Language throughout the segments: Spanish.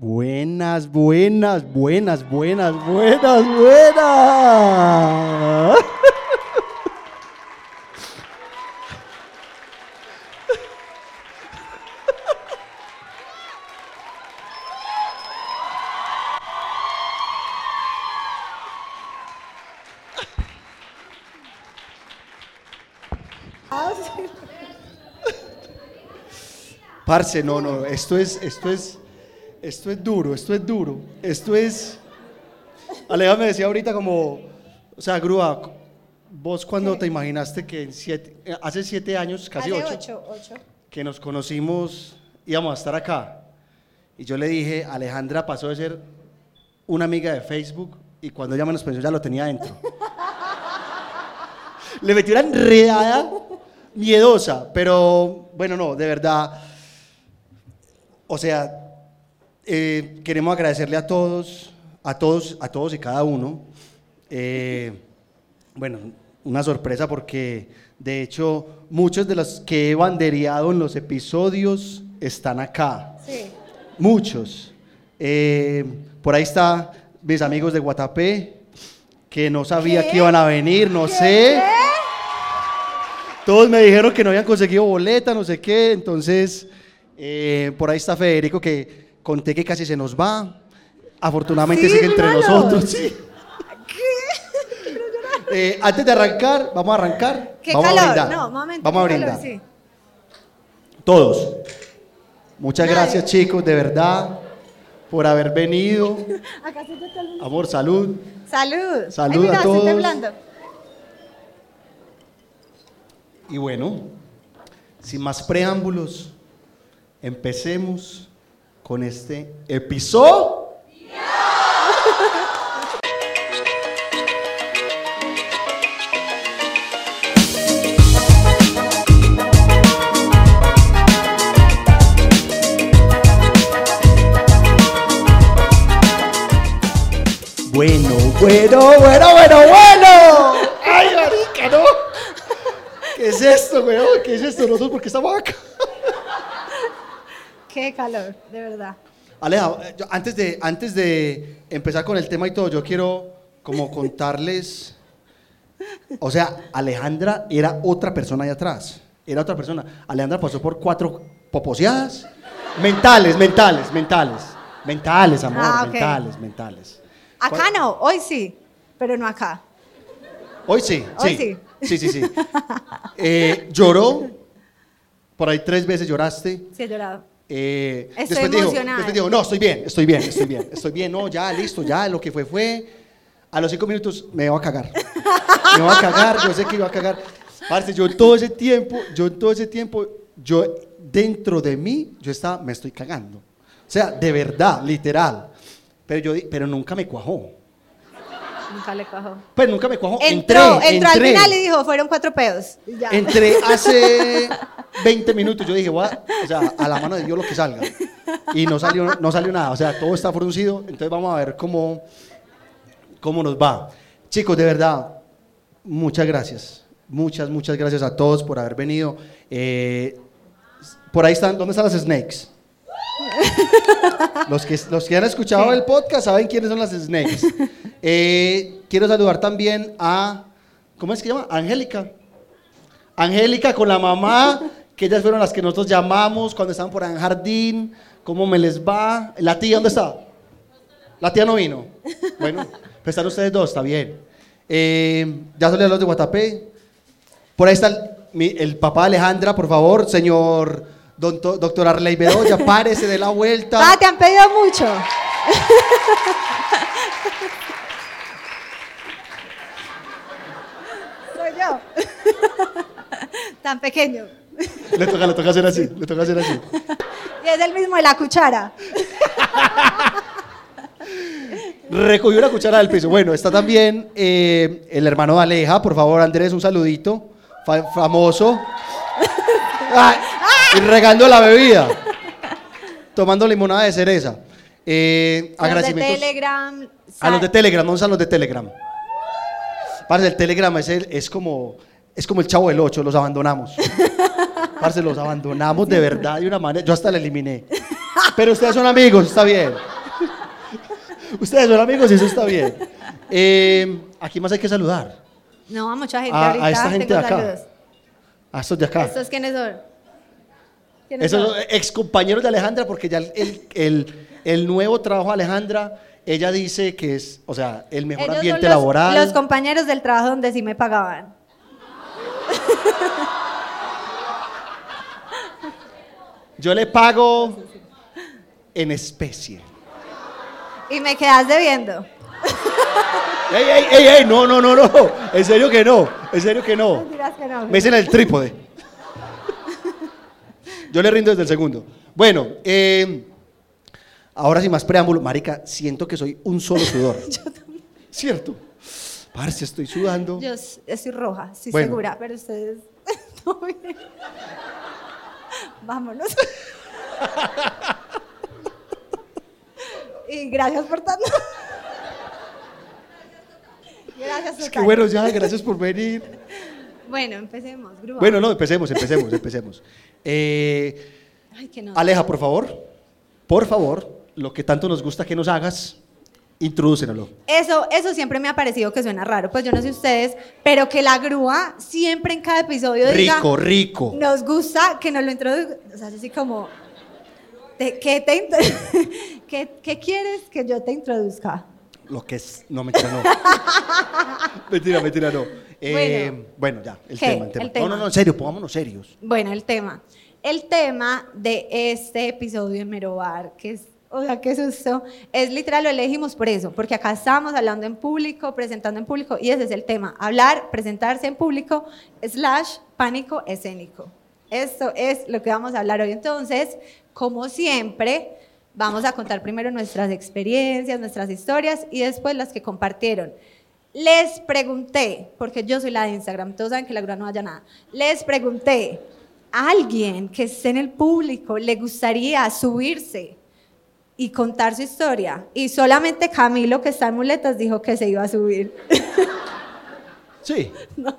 Buenas, buenas, buenas, buenas, buenas, buenas. Parce, no, no, esto es, esto es, esto es duro, esto es duro, esto es... Aleja me decía ahorita como, o sea, Grúa, vos cuando te imaginaste que en siete- eh, hace siete años, casi Hace ocho, que nos conocimos, íbamos a estar acá. Y yo le dije, Alejandra pasó de ser una amiga de Facebook y cuando ella menos pensó ya lo tenía dentro. le metí una enredada miedosa, pero bueno, no, de verdad. O sea, eh, queremos agradecerle a todos, a todos, a todos y cada uno. Eh, bueno, una sorpresa porque de hecho muchos de los que he bandereado en los episodios están acá. Sí. Muchos. Eh, por ahí está mis amigos de Guatapé, que no sabía ¿Qué? que iban a venir, no sé. Todos me dijeron que no habían conseguido boleta, no sé qué. Entonces, por ahí está Federico, que conté que casi se nos va. Afortunadamente Sí, sigue entre nosotros. sí. Eh, antes de arrancar, vamos a arrancar. Qué vamos calor. a brindar. No, momento. Vamos a qué brindar. calor, sí. Todos. Muchas Nadie. gracias, chicos, de verdad, por haber venido. Acá sí te tal- Amor, salud. Salud. Salud Ay, mira, a todos. Y bueno, sin más preámbulos, empecemos con este episodio. Bueno, bueno, bueno, bueno, bueno. Ay, marica, no. ¿Qué es esto, weón? ¿Qué es esto? Nosotros, ¿por qué estamos acá? Qué calor, de verdad. Aleja, antes de, antes de empezar con el tema y todo, yo quiero como contarles, o sea, Alejandra era otra persona ahí atrás, era otra persona. Alejandra pasó por cuatro poposeadas, mentales, mentales, mentales, mentales, amor, Ah, mentales, mentales. Acá no, hoy sí, pero no acá. Hoy sí, Hoy sí, sí, sí, sí. Eh, lloró, por ahí tres veces lloraste. Sí, he llorado. Eh, Estoy después dijo, emocionada. después dijo, no, estoy bien, estoy bien, estoy bien, estoy bien, no, ya, listo, ya, lo que fue, fue. A los cinco minutos me va a cagar. Me va a cagar, yo sé que iba a cagar. Parce, yo todo ese tiempo, yo todo ese tiempo, yo dentro de mí, yo estaba, me estoy cagando. O sea, de verdad, literal. Pero yo, pero nunca me cuajó. Nunca le cuajó. Pues nunca me cuajó. Entró, entré, entró al final y dijo, fueron cuatro pedos. Ya. Entré hace 20 minutos, yo dije, a, o sea, a la mano de Dios lo que salga. Y no salió, no salió nada, o sea, todo está fruncido, entonces vamos a ver cómo, cómo nos va. Chicos, de verdad, muchas gracias. Muchas, muchas gracias a todos por haber venido. Eh, por ahí están, ¿dónde están las snakes? Los que, los que han escuchado el podcast saben quiénes son las snakes. Eh, quiero saludar también a, ¿cómo es que se llama? Angélica. Angélica con la mamá, que ellas fueron las que nosotros llamamos cuando estaban por ahí en jardín, cómo me les va. ¿La tía dónde está? La tía no vino. Bueno, pues están ustedes dos, está bien. Eh, ya salí a los de Guatapé. Por ahí está el, mi- el papá de Alejandra, por favor, señor doctor Arley Bedoya, párese de la vuelta. Ah, te han pedido mucho. Soy yo. Tan pequeño. Le toca, le toca hacer así, le toca hacer así. Y es el mismo de la cuchara. Recogió una cuchara del piso. Bueno, está también eh, el hermano de Aleja. Por favor, Andrés, un saludito. Fa- famoso. Ay, y regando la bebida. Tomando limonada de cereza. Eh, Los de Telegram. a los de Telegram. ¿Dónde están los de Telegram? Parce, el Telegram es, el- es como es como el chavo del 8, los abandonamos. Parce, los abandonamos de verdad de una manera. Yo hasta la eliminé. Pero ustedes son amigos, está bien. Ustedes son amigos y eso está bien. Eh, aquí más hay que saludar. No, a mucha gente A- esta gente de acá. saludos. A estos de acá. ¿Estos quiénes son? ¿Quiénes Esos son? ex compañeros de Alejandra, porque ya el, el- el- el nuevo trabajo de Alejandra, ella dice que es, o sea, el mejor Ellos ambiente son los, laboral. los compañeros del trabajo donde sí me pagaban. Yo le pago en especie. Y me quedas debiendo. ¡Ey, ey, ey, ey! No, no, no, no. En serio que no. En serio que no. Que no. Me dicen el trípode. Yo le rindo desde el segundo. Bueno, eh, ahora sin más preámbulo. Marica, siento que soy un solo sudor. ¿Cierto? Parce, estoy sudando. Yo estoy roja, estoy Bueno. segura, pero ustedes. no, bien. Vámonos. y gracias por tanto. gracias, Es que total. bueno, ya, gracias por venir. Bueno, empecemos. Grúa. Bueno, no, empecemos, empecemos, empecemos. Eh, Ay, que no. Aleja, por favor, por favor, lo que tanto nos gusta que nos hagas, introdúcenlo. Eso, eso siempre me ha parecido que suena raro. Pues yo no sé ustedes, pero que la grúa siempre en cada episodio diga. Rico, rico. Nos gusta que nos lo introduzca. O sea, así como. te- ¿qué, te ¿qué, qué quieres que yo te introduzca? Lo que es. No, mentira, no. mentira, mentira, no. Eh, Bueno. bueno. ya, el tema, el tema. El tema. No, no, no, en serio, pongámonos serios. Bueno, el tema. El tema de este episodio de Merobar, que es, o sea, qué susto, es literal, lo elegimos por eso, porque acá estábamos hablando en público, presentando en público, y ese es el tema, hablar, presentarse en público, slash, pánico escénico. Esto es lo que vamos a hablar hoy. Entonces, como siempre, vamos a contar primero nuestras experiencias, nuestras historias, y después las que compartieron. Les pregunté, porque yo soy la de Instagram, todos saben que la grúa no haya nada. Les pregunté, ¿a alguien que esté en el público le gustaría subirse y contar su historia? Y solamente Camilo, que está en muletas, dijo que se iba a subir. Sí.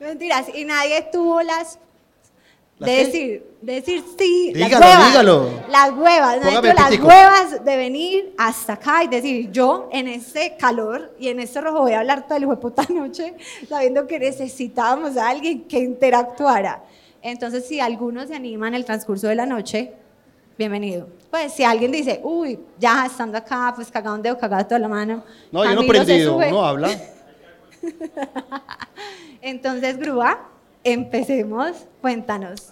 Mentiras, y nadie tuvo las... ¿Las de qué? decir, de decir sí, Dígalo, las huevas, dígalo. las huevas, tuvo las huevas de venir hasta acá y decir, yo en este calor y en este rojo voy a hablar toda de puta noche, sabiendo que necesitábamos a alguien que interactuara. Entonces, si alguno se anima en el transcurso de la noche, bienvenido. Pues si alguien dice, uy, ya estando acá, pues cagado un dedo, cagado toda la mano. No, yo no Camilo se prendido, sube. uno habla. Entonces, Grúa, empecemos. Cuéntanos.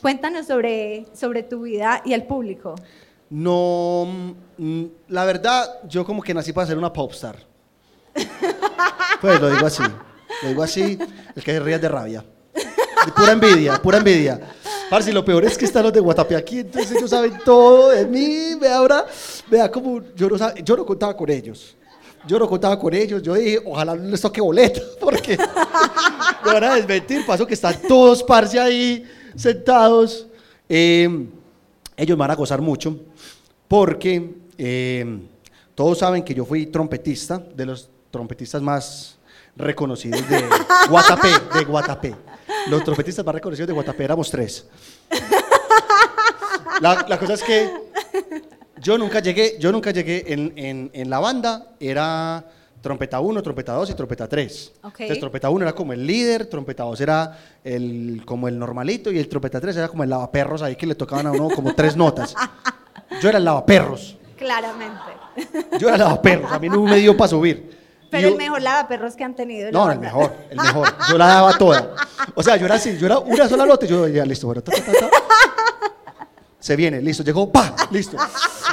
Cuéntanos sobre, sobre tu vida y el público. No, mm, la verdad, yo como que nací para ser una popstar. Pues lo digo así, lo digo así, el que se ríe es de rabia. De pura envidia, pura envidia. Parce, lo peor es que están los de Guatapé aquí, entonces ellos saben todo de mí, vea ahora, vea como yo no, yo no contaba con ellos. Yo no contaba con ellos, yo dije, ojalá no les toque boleta, porque me van a desmentir, paso que están todos, parce, ahí sentados. Eh, ellos me van a gozar mucho, porque eh, todos saben que yo fui trompetista, de los trompetistas más reconocidos de Guatapé, de Guatapé. Los trompetistas más reconocidos de Guatapé éramos tres. La, la cosa es que yo nunca llegué, yo nunca llegué en, en- en la banda, era trompeta 1, trompeta 2 y trompeta 3. Ok. Entonces trompeta 1 era como el líder, trompeta 2 era el, como el normalito y el trompeta 3 era como el lavaperros ahí que le tocaban a uno como tres notas. Yo era el lavaperros, Claramente. yo era el lavaperros, a mí no me dio para subir. Pero el mejor lavaperros que han tenido. en la no, el mejor, el mejor. Yo la daba toda. O sea, yo era así, yo era una sola nota y yo ya listo, bueno, ta, ta, ta. Se viene, listo, llegó, pa, listo.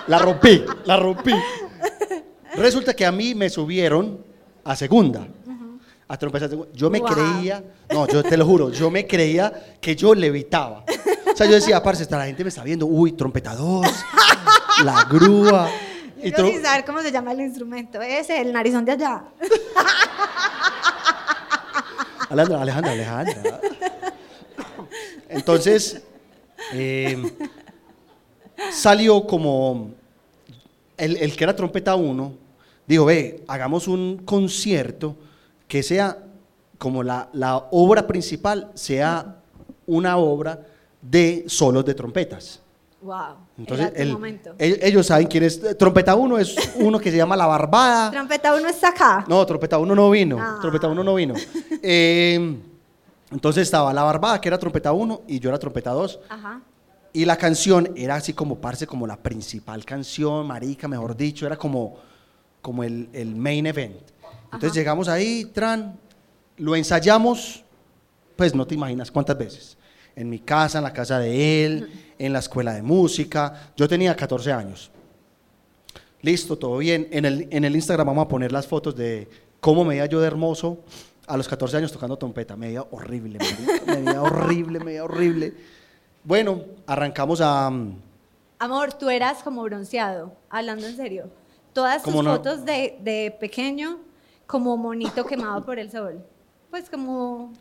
La rompí, la rompí. Resulta que a mí me subieron a segunda. A trompeta segunda. Yo me Wow. creía, no, yo te lo juro, yo me creía que yo levitaba. O sea, yo decía, parce, esta la gente me está viendo, uy, trompeta 2, la grúa. Y sin saber cómo se llama el instrumento. Ese, el narizón de allá. Alejandra, Alejandra, Alejandra. Entonces, eh, salió como el, el que era trompeta 1, dijo, ve, hagamos un concierto que sea como la, la obra principal, sea una obra de solos de trompetas. Wow. Entonces, el- momento. el- ellos saben quién es. Trompeta 1 es uno que se llama La Barbada. Trompeta uno está acá. No, trompeta 1 no vino. Ah. Trompeta 1 no vino. Eh, entonces estaba La Barbada, que era trompeta 1, y yo era trompeta 2. Ajá. Y la canción era así como, parce, como la principal canción, marica, mejor dicho, era como, como el, el main event. Entonces Ajá. llegamos ahí, tran, lo ensayamos, pues no te imaginas cuántas veces. En mi casa, en la casa de él, en la escuela de música. Yo tenía 14 años. Listo, todo bien. En el, en el Instagram vamos a poner las fotos de cómo me veía yo de hermoso a los 14 años tocando trompeta. Me veía horrible, marica, me veía horrible, me veía horrible. Bueno, arrancamos a... mm, Amor, tú eras como bronceado, hablando en serio. Todas tus fotos de, de pequeño, como monito quemado por el sol. Pues como.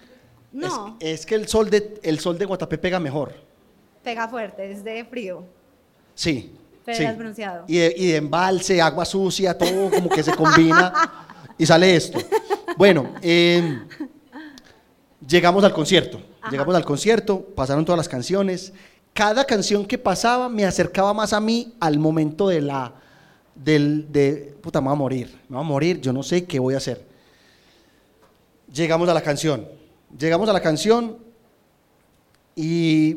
No, Es, es que el sol, de, el sol de Guatapé pega mejor. pega fuerte, es de frío. Sí. Pero sí. eras bronceado. Y de, y de embalse, agua sucia, todo como que se combina y sale esto. Bueno, eh, llegamos al concierto. Ajá. Llegamos al concierto, pasaron todas las canciones. Cada canción que pasaba me acercaba más a mí al momento de la. Del, de, puta, me voy a morir. Me voy a morir, yo no sé qué voy a hacer. Llegamos a la canción. Llegamos a la canción y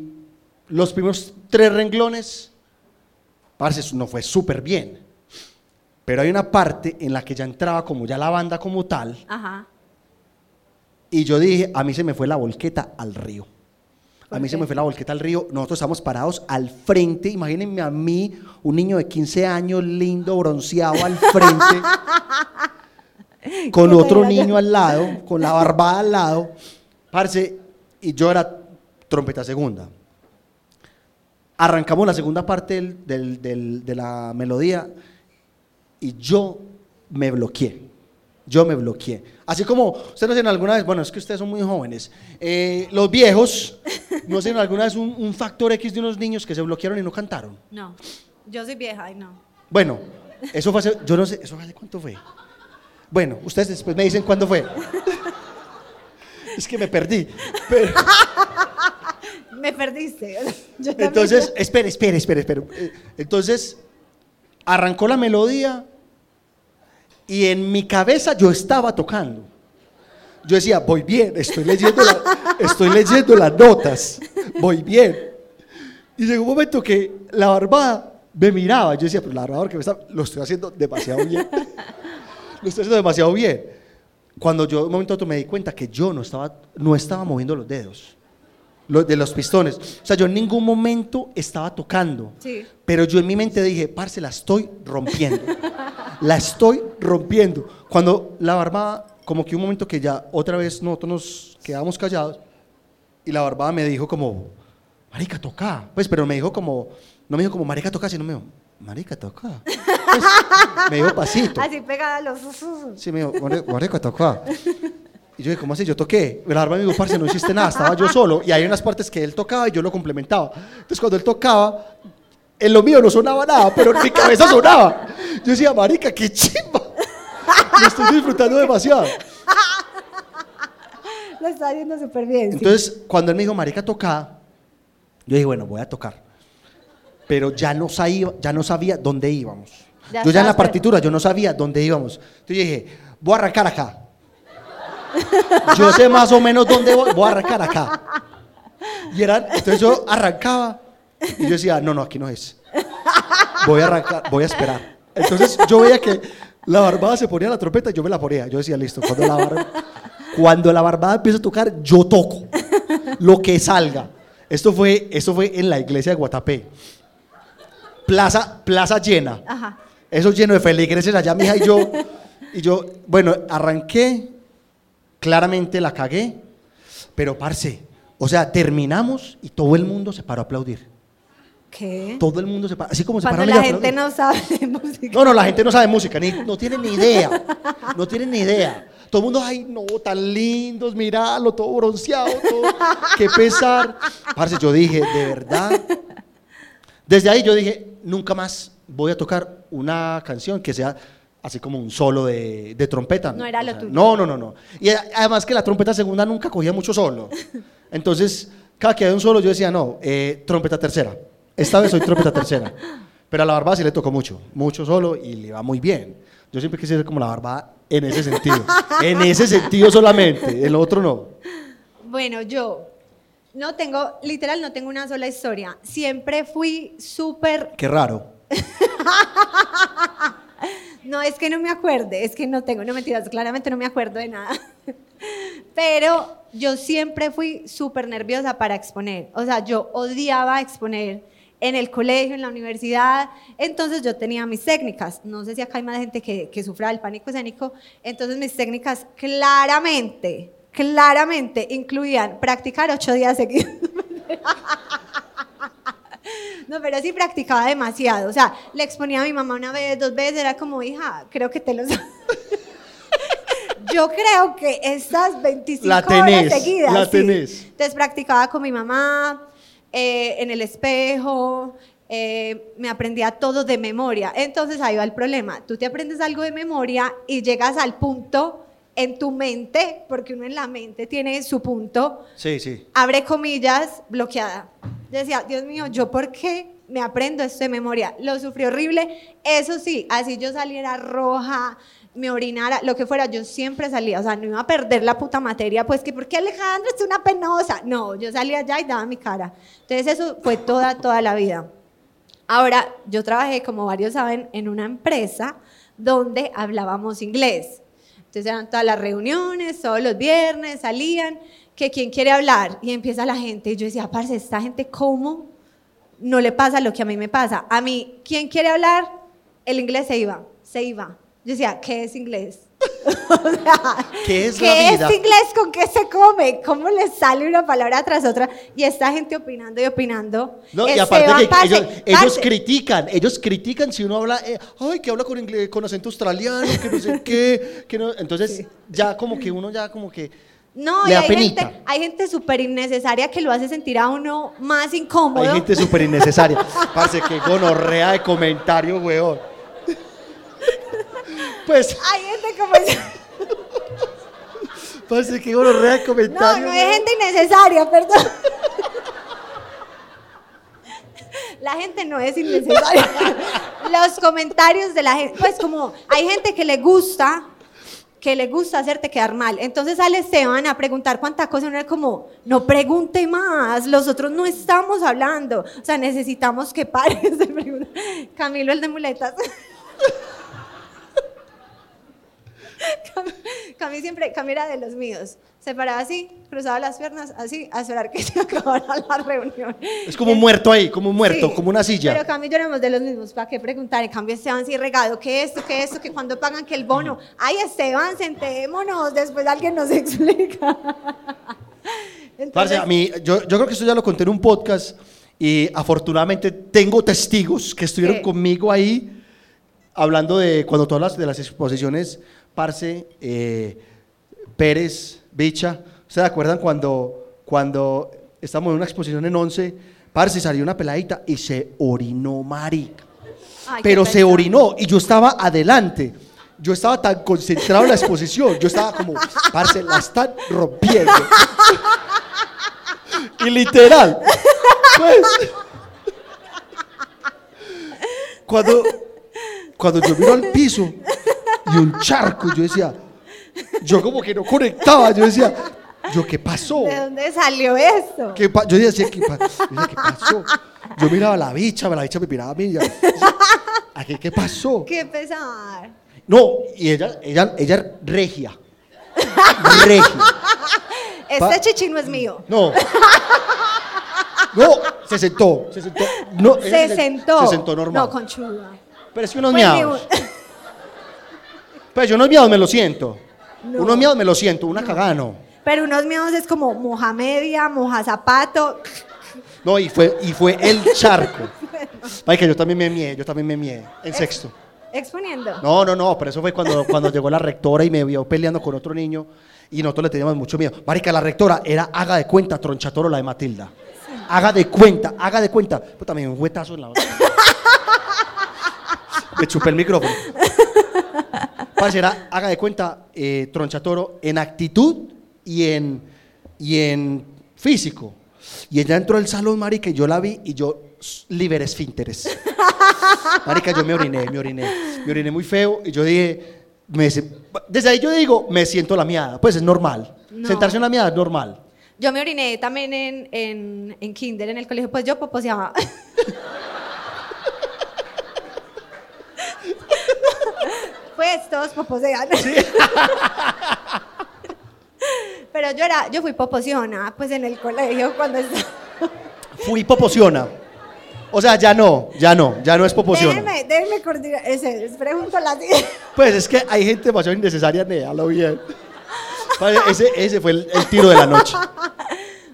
los primeros tres renglones Parce, no fue súper bien. Pero hay una parte en la que ya entraba como ya la banda como tal, Ajá. Y yo dije, a mí se me fue la volqueta al río. A ¿Por mí se me fue la volqueta al río. Nosotros estamos parados al frente. Imagínense a mí, un niño de 15 años, lindo, bronceado al frente, con otro niño al lado, con la barbada al lado. Parce, y yo era trompeta segunda. Arrancamos la segunda parte del- del- del- de la melodía y yo me bloqueé. Yo me bloqueé. Así como, ustedes no tienen alguna vez, bueno, es que ustedes son muy jóvenes, eh, los viejos, no tienen alguna vez un, un factor X de unos niños que se bloquearon y no cantaron. No. Yo soy vieja y no. Bueno, eso fue hace, yo no sé, ¿eso fue hace cuánto fue? Bueno, ustedes después me dicen cuándo fue. Es que me perdí. Pero- Me perdiste. Entonces, espere, espere, espere, espere. Eh, Entonces, arrancó la melodía y en mi cabeza yo estaba tocando. Yo decía, voy bien, estoy leyendo, la- estoy leyendo las notas, voy bien. Y llegó un momento que la barbada me miraba. Yo decía, pero la barbada que me está, lo estoy haciendo demasiado bien. lo estoy haciendo demasiado bien. Cuando yo un momento me di cuenta que yo no estaba, no estaba moviendo los dedos de los pistones. O sea, yo en ningún momento estaba tocando. Sí. Pero yo en mi mente dije, parce, la estoy rompiendo. la estoy rompiendo. Cuando la barbada, como que un momento que ya otra vez nosotros nos quedamos callados y la barbada me dijo como, marica, toca. Pues, pero me dijo como, no me dijo como, marica, toca, sino me dijo, marica, toca. Pues, me dijo pasito. Así pegada a los. Sí, me dijo, "Mare- marica, toca. Y yo dije, ¿cómo así? Yo toqué. La barba me dijo, parce, no hiciste nada, estaba yo solo. Y hay unas partes que él tocaba y yo lo complementaba. Entonces, cuando él tocaba, en lo mío no sonaba nada, pero en mi cabeza sonaba. Yo decía, marica, qué chimba. Lo estoy disfrutando demasiado. Lo está haciendo súper bien. sí. Entonces, cuando él me dijo, marica, toca, yo dije, bueno, voy a tocar. Pero ya no sabía, ya no sabía dónde íbamos. Ya yo ya en la partitura, yo no sabía dónde íbamos. Entonces yo dije, voy a arrancar acá. Yo sé más o menos dónde voy, voy a arrancar acá. Y era, entonces yo arrancaba y yo decía, no, no, aquí no es. Voy a arrancar, voy a esperar. Entonces yo veía que la barbada se ponía la trompeta y yo me la ponía. Yo decía, listo, cuando la, bar- cuando la barbada empieza a tocar, yo toco. Lo que salga. Esto fue, esto fue en la iglesia de Guatapé. Plaza, plaza llena. Ajá. Eso lleno de feligreses allá, mija, y yo, y yo, bueno, arranqué, claramente la cagué, pero parce, o sea, terminamos y todo el mundo se paró a aplaudir. ¿Qué? Todo el mundo se paró, así como se Cuando pararon la gente no sabe de música. No, no, la gente no sabe música, ni, no tiene ni idea, no tiene ni idea. Todo el mundo, ay, no, tan lindos, miralo, todo bronceado, todo, qué pesar. Parce, yo dije, de verdad. Desde ahí yo dije, nunca más voy a tocar una canción que sea así como un solo de, de trompeta. No era lo tuyo. No, no, no, no. Y además que la trompeta segunda nunca cogía mucho solo. Entonces, cada que había un solo yo decía, no, eh, trompeta tercera. Esta vez soy trompeta tercera. Pero a la barbada sí le tocó mucho, mucho solo y le va muy bien. Yo siempre quise ser como la barbada en ese sentido. en ese sentido solamente, el otro no. Bueno, yo no tengo, literal, no tengo una sola historia. Siempre fui súper... Qué raro. No, es que no me acuerde, es que no tengo, no mentiras, claramente no me acuerdo de nada. Pero yo siempre fui súper nerviosa para exponer. O sea, yo odiaba exponer en el colegio, en la universidad. Entonces yo tenía mis técnicas. No sé si acá hay más gente que, que sufra del pánico escénico. Entonces mis técnicas claramente, claramente incluían practicar ocho días seguidos. No, pero sí practicaba demasiado. O sea, le exponía a mi mamá una vez, dos veces, era como, hija, creo que te lo Yo creo que estas 25 La tenés, horas seguidas. la sí. tenés. Entonces practicaba con mi mamá, eh, en el espejo, eh, me aprendía todo de memoria. Entonces ahí va el problema. Tú te aprendes algo de memoria y llegas al punto en tu mente, porque uno en la mente tiene su punto, Sí, sí. abre comillas, bloqueada. Yo decía, Dios mío, ¿yo por qué me aprendo esto de memoria? Lo sufrí horrible. Eso sí, así yo saliera roja, me orinara, lo que fuera, yo siempre salía. O sea, no iba a perder la puta materia, pues que, ¿por qué Alejandra es una penosa? No, yo salía allá y daba mi cara. Entonces eso fue toda, toda la vida. Ahora, yo trabajé, como varios saben, en una empresa donde hablábamos inglés. Entonces eran todas las reuniones, todos los viernes salían, que quién quiere hablar y empieza la gente. Y yo decía, parce, esta gente, ¿cómo no le pasa lo que a mí me pasa? A mí, ¿quién quiere hablar? El inglés se iba, se iba. Yo decía, ¿qué es inglés? O sea, ¿Qué es ¿qué la vida? es inglés? ¿Con qué se come? ¿Cómo le sale una palabra tras otra? Y esta gente opinando y opinando. No, y Esteban, aparte que ellos, critican, ellos critican si uno habla, eh, ay, que habla con, inglés, con acento australiano, que no sé qué, que no, entonces ya como que uno ya como que No, le y hay penita. gente, hay gente súper innecesaria que lo hace sentir a uno más incómodo. Hay gente súper innecesaria. Parce, que gonorrea de comentario, weón. Pues, Hay gente como esa. parce, que gonorrea de No, comentario. no hay weón. gente innecesaria, perdón. La gente no es innecesaria. Los comentarios de la gente, pues como hay gente que le gusta, que le gusta hacerte quedar mal. Entonces sale Esteban a preguntar cuánta cosa, uno es como, no pregunte más, los otros no estamos hablando. O sea, necesitamos que pares de preguntar. Camilo, el de muletas. Cam- Cami siempre, Cami era de los míos. Se paraba así, cruzaba las piernas, así, a esperar que se acabara la reunión. Es como un muerto ahí, como un muerto, Sí, como una silla. Pero Cami y yo éramos de los mismos, ¿para qué preguntar? En cambio, Esteban sí regado, que esto, que esto, que cuando pagan que el bono. Ay, Esteban, sentémonos, después alguien nos explica. Entonces, Parce, a mí, yo, yo creo que esto ya lo conté en un podcast y afortunadamente tengo testigos que estuvieron ¿Qué? conmigo ahí hablando de cuando tú hablas de las exposiciones, Parce, eh, Pérez, Bicha. ¿Ustedes se acuerdan cuando, cuando estábamos en una exposición en 11? Parce, salió una peladita y se orinó, marica. ay, Pero se orinó y yo estaba adelante. Yo estaba tan concentrado en la exposición. Yo estaba como, parce, la están rompiendo. y literal. Pues, cuando, cuando yo miro al piso y un charco, yo decía, yo como que no conectaba. Yo decía, yo, ¿qué pasó? ¿De dónde salió esto? ¿Qué yo decía, ¿qué, pa- yo decía, ¿qué pasó? Yo miraba a la bicha, la bicha me miraba a mí. y yo, ¿Aquí qué pasó? Qué pesar. No, y ella, ella, ella regia. Regia. Este chichi no es mío. No. No, se sentó. Se sentó. No, Se sentó. Se sentó normal. No, conchuda. Pero es que unos Pues miados. Pues yo unos miados me lo siento. No. Unos miados me lo siento, una cagada no. Pero unos míos es como moja media, moja zapato. No, y fue, y fue el charco. Ay, que yo también me mié, yo también me mié. En sexto. Exponiendo. No, no, no, pero eso fue cuando, cuando llegó la rectora y me vio peleando con otro niño y nosotros le teníamos mucho miedo. Marica, la rectora era haga de cuenta, tronchatoro la de Matilda. Haga de cuenta, haga de cuenta. Pues también un huetazo en la Me chupé el micrófono. Parce, era, haga de cuenta, eh, tronchatoro en actitud y en, y en físico. Y ella entró al salón, marica, y yo la vi y yo liberé esfínteres. Marica, yo me oriné, me oriné. Me oriné muy feo y yo dije, me desde ahí yo digo, me siento la miada. Pues es normal. No. Sentarse en la miada es normal. Yo me oriné también en, en, en kinder, en el colegio, pues yo poposeaba. pues todos poposean. Pero yo era, yo fui poposiona, pues en el colegio cuando estaba... Fui poposiona. O sea, ya no, ya no, ya no es poposiona. Déjenme, déjenme coordinar, ese, les pregunto la Pues es que hay gente demasiado innecesaria, lo bien. Ese, ese fue el, el tiro de la noche.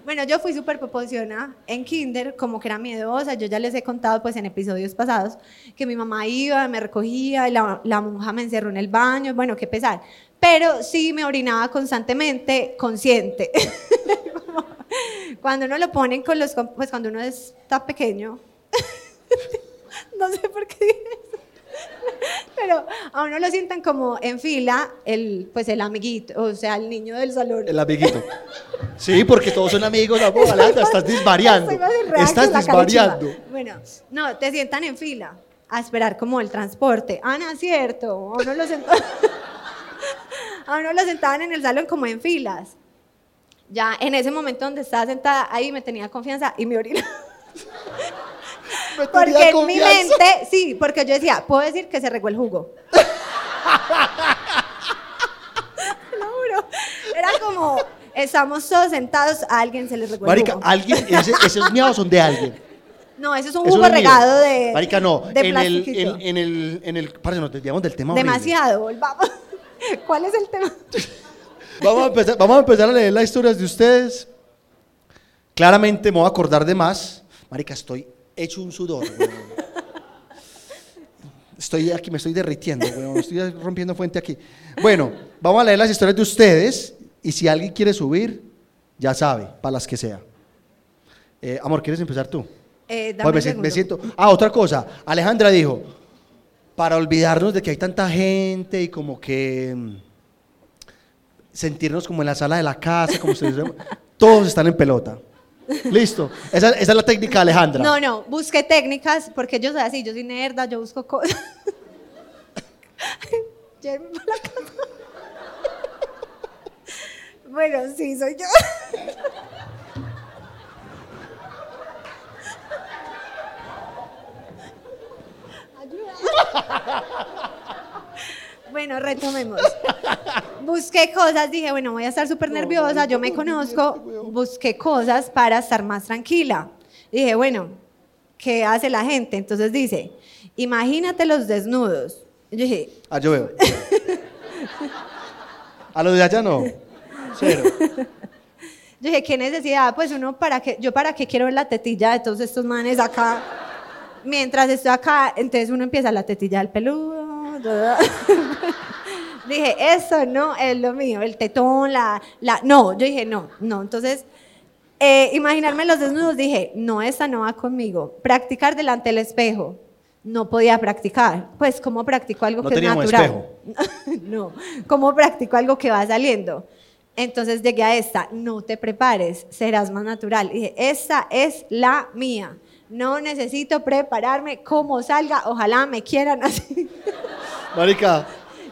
Bueno, yo fui súper poposiona en kinder, como que era miedosa. Yo ya les he contado pues en episodios pasados que mi mamá iba, me recogía, la, la monja me encerró en el baño, bueno, qué pesar. Pero sí me orinaba constantemente, consciente. Cuando uno lo ponen con los, pues cuando uno está pequeño. no sé por qué dije eso. Pero a uno lo sientan como en fila el, pues el amiguito, o sea, el niño del salón. El amiguito. Sí, porque todos son amigos, amor, Alejandra, estás disvariando. Estás la disvariando. Bueno, no, te sientan en fila a esperar como el transporte. Ah, no, cierto. A uno lo, sent- a uno lo sentaban en el salón como en filas. Ya en ese momento donde estaba sentada ahí me tenía confianza y me orinaba. Me Porque en mi mente, sí, porque yo decía, puedo decir que se regó el jugo. Lo juro. Era como, estamos todos sentados, a alguien se le regó el Marica, jugo. alguien, ese- esos miados son de alguien. No, eso es un Eso jugo no es mío. regado de. Marica, no. De en, el, plastiquito. en, en el, en el. Parce, nos desviamos del tema. horrible. Demasiado, volvamos. ¿Cuál es el tema? Vamos a, empezar, vamos a empezar a leer las historias de ustedes. Claramente me voy a acordar de más. Marica, estoy hecho un sudor. weón. Estoy aquí, me estoy derritiendo, weón. Estoy rompiendo fuente aquí. Bueno, vamos a leer las historias de ustedes. Y si alguien quiere subir, ya sabe, para las que sea. Eh, amor, ¿quieres empezar tú? Eh, dame Pues me, un me siento. Ah, otra cosa. Alejandra dijo, para olvidarnos de que hay tanta gente y como que mm, sentirnos como en la sala de la casa, como si todos están en pelota. Listo. Esa, es la técnica Alejandra. No, no, busqué técnicas porque yo soy así, yo soy nerda, yo busco cosas. Bueno, sí, soy yo. Ayuda. Bueno, retomemos. Busqué cosas, dije, bueno, voy a estar súper nerviosa, yo me conozco, busqué cosas para estar más tranquila. Dije, bueno, ¿qué hace la gente? Entonces dice, imagínate los desnudos. Yo dije, Ah, yo veo. A lo de allá no. Cero. yo dije, ¿qué necesidad? Pues uno, ¿para qué? Yo para qué quiero ver la tetilla de todos estos manes acá. Mientras estoy acá, entonces uno empieza la tetilla del peludo. dije, eso no es lo mío, el tetón, la, la... No, yo dije, no, no. Entonces, eh, imaginarme los desnudos, dije, no, esa no va conmigo. Practicar delante del espejo. No podía practicar. Pues, ¿cómo practico algo No que es natural? no, ¿cómo practico algo que va saliendo? Entonces llegué a esta, no te prepares, serás más natural. Y dije, esta es la mía. No necesito prepararme como salga, ojalá me quieran así. Marica,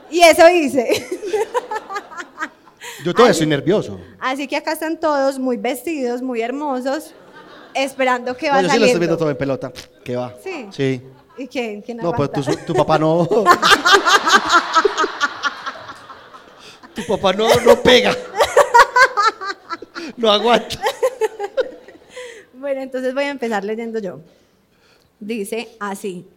Y eso hice. yo todavía estoy nervioso. Así que acá están todos muy vestidos, muy hermosos, esperando que va No, yo sí lo estoy viendo todo en pelota. ¿Qué va? Sí. Sí. ¿Y quién? ¿Quién No, pues aguanta? tu, tu papá no. tu papá no, no pega. No aguanta. Bueno, entonces voy a empezar leyendo yo. Dice así.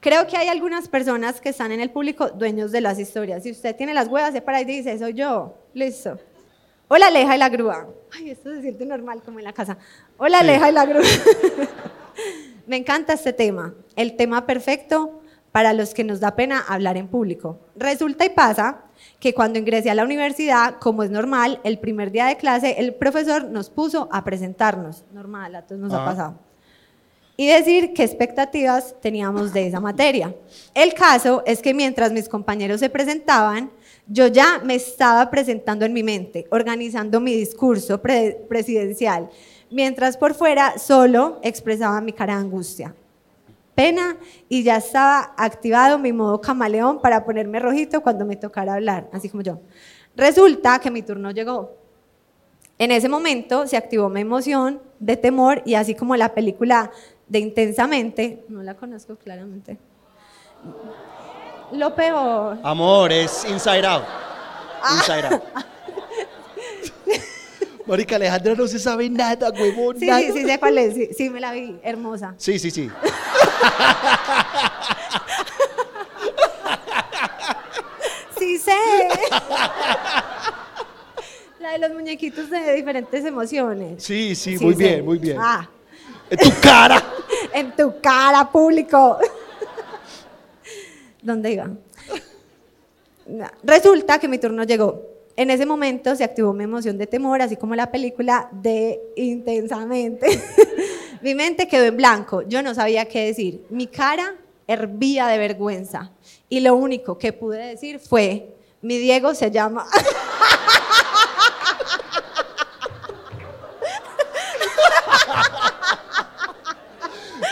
Creo que hay algunas personas que están en el público dueños de las historias. Si usted tiene las huevas, se para y dice, soy yo. Listo. Hola, Aleja y la grúa. Ay, esto se siente normal como en la casa. Hola, Sí. Aleja y la grúa. Me encanta este tema. El tema perfecto para los que nos da pena hablar en público. Resulta y pasa que cuando ingresé a la universidad, como es normal, el primer día de clase el profesor nos puso a presentarnos. Normal, a todos nos ha Ajá. pasado y decir qué expectativas teníamos de esa materia. El caso es que mientras mis compañeros se presentaban, yo ya me estaba presentando en mi mente, organizando mi discurso pre- presidencial, mientras por fuera solo expresaba mi cara de angustia. Pena y ya estaba activado mi modo camaleón para ponerme rojito cuando me tocara hablar, así como yo. Resulta que mi turno llegó. En ese momento se activó mi emoción de temor y así como la película de Intensamente, no la conozco claramente. Lo peor. Amor, es Inside Out. Inside Out. Marica Alejandra no se sabe nada, huevón. Sí, nada. sí, sí, sé cuál es. Sí, sí, me la vi, hermosa. Sí, sí, sí. Sí sé. La de los muñequitos de diferentes emociones. Sí, sí, muy sé. bien, muy bien. Ah, En tu cara. en tu cara, público. ¿Dónde iba? Resulta que mi turno llegó. En ese momento se activó mi emoción de temor, así como la película de Intensamente. mi mente quedó en blanco. Yo no sabía qué decir. Mi cara hervía de vergüenza. Y lo único que pude decir fue, mi Diego se llama...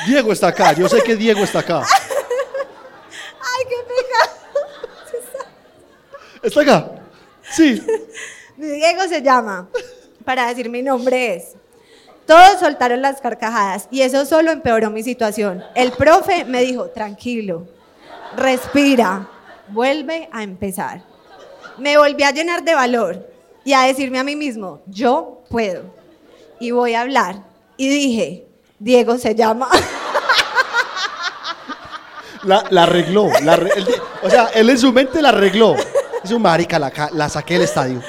Diego está acá. Yo sé que Diego está acá. ¡Ay, qué pecado! ¿Está acá? Sí. Diego se llama. Para decir mi nombre es. Todos soltaron las carcajadas y eso solo empeoró mi situación. El profe me dijo, tranquilo, respira, vuelve a empezar. Me volví a llenar de valor y a decirme a mí mismo, yo puedo y voy a hablar. Y dije, Diego se llama. La, la arregló. la él o sea, él en su mente la arregló. Es un marica, la, saqué del estadio.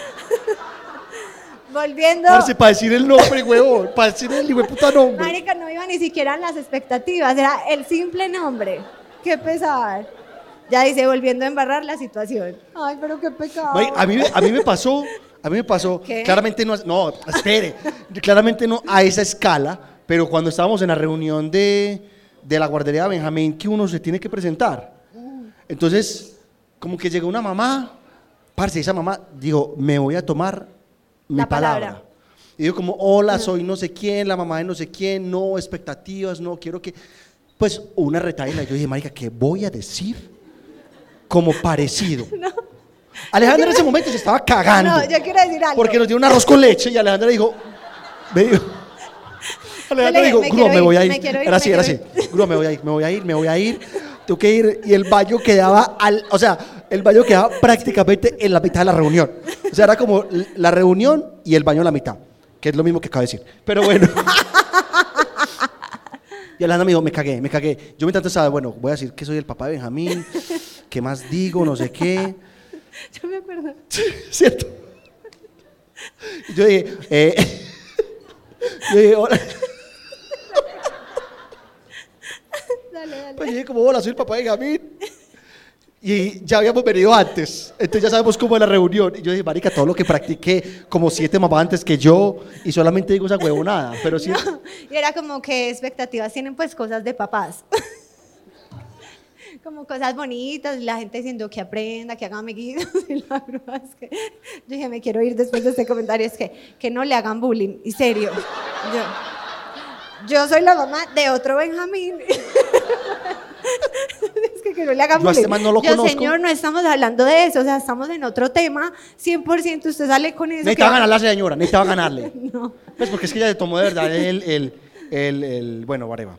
Volviendo. Parce, para decir el nombre, huevón. Para decir el puta nombre. Marica, no iba ni siquiera en las expectativas, era el simple nombre. Qué pesar. Ya dice, volviendo a embarrar la situación. Ay, pero qué pecado. A mí, me- a mí me pasó, a mí me pasó, ¿Qué? claramente no, no, espere, claramente no a esa escala, pero cuando estábamos en la reunión de, de la guardería de Benjamín, que uno se tiene que presentar. Entonces, como que llegó una mamá, parce, esa mamá dijo, me voy a tomar mi La palabra. palabra. Y digo como, hola, soy no sé quién, la mamá de no sé quién, no, expectativas, no, quiero que... Pues una retaíla. Yo dije, marica, ¿qué voy a decir? Como parecido. Alejandra en ese momento se estaba cagando. No, yo quiero decir algo. Porque nos dio un arroz con leche y Alejandra dijo, me dijo, Alejandra dijo, me grúa, me voy a ir. Era así, era quiero así. Grúa, me voy a ir, me voy a ir, me voy a ir. Tengo que ir. Y el baño quedaba al, o sea, el baño quedaba prácticamente en la mitad de la reunión. O sea, era como la reunión y el baño a la mitad, que es lo mismo que acabo de decir. Pero bueno. Y Alejandra me dijo, me cagué, me cagué. Yo mientras tanto estaba, bueno, voy a decir que soy el papá de Benjamín, ¿qué más digo? No sé qué. Yo me acuerdo. ¿Cierto? Yo dije, eh, yo dije, hola. Dale, dale. Pues yo dije, como, hola, soy el papá de Gamín. Y ya habíamos venido antes, entonces ya sabemos cómo es la reunión. Y yo dije, marica, todo lo que practiqué como siete mamás antes que yo, y solamente digo esa huevonada, pero sí. Y era como que expectativas tienen pues cosas de papás. como cosas bonitas, la gente diciendo que aprenda, que haga amiguitos. Y la grúa es que yo dije, me quiero ir después de este comentario, es que, que no le hagan bullying. Y serio, yo, yo soy la mamá de otro Benjamín. que, que no le hagan Yo a este man no lo Yo, conozco. señor, no estamos hablando de eso, o sea, estamos en otro tema. 100% usted sale con eso. Necesitaba que- ganarle a la señora, necesitaba ganarle. No. Pues porque es que ella se tomó de verdad el, el, el, el- bueno, whatever.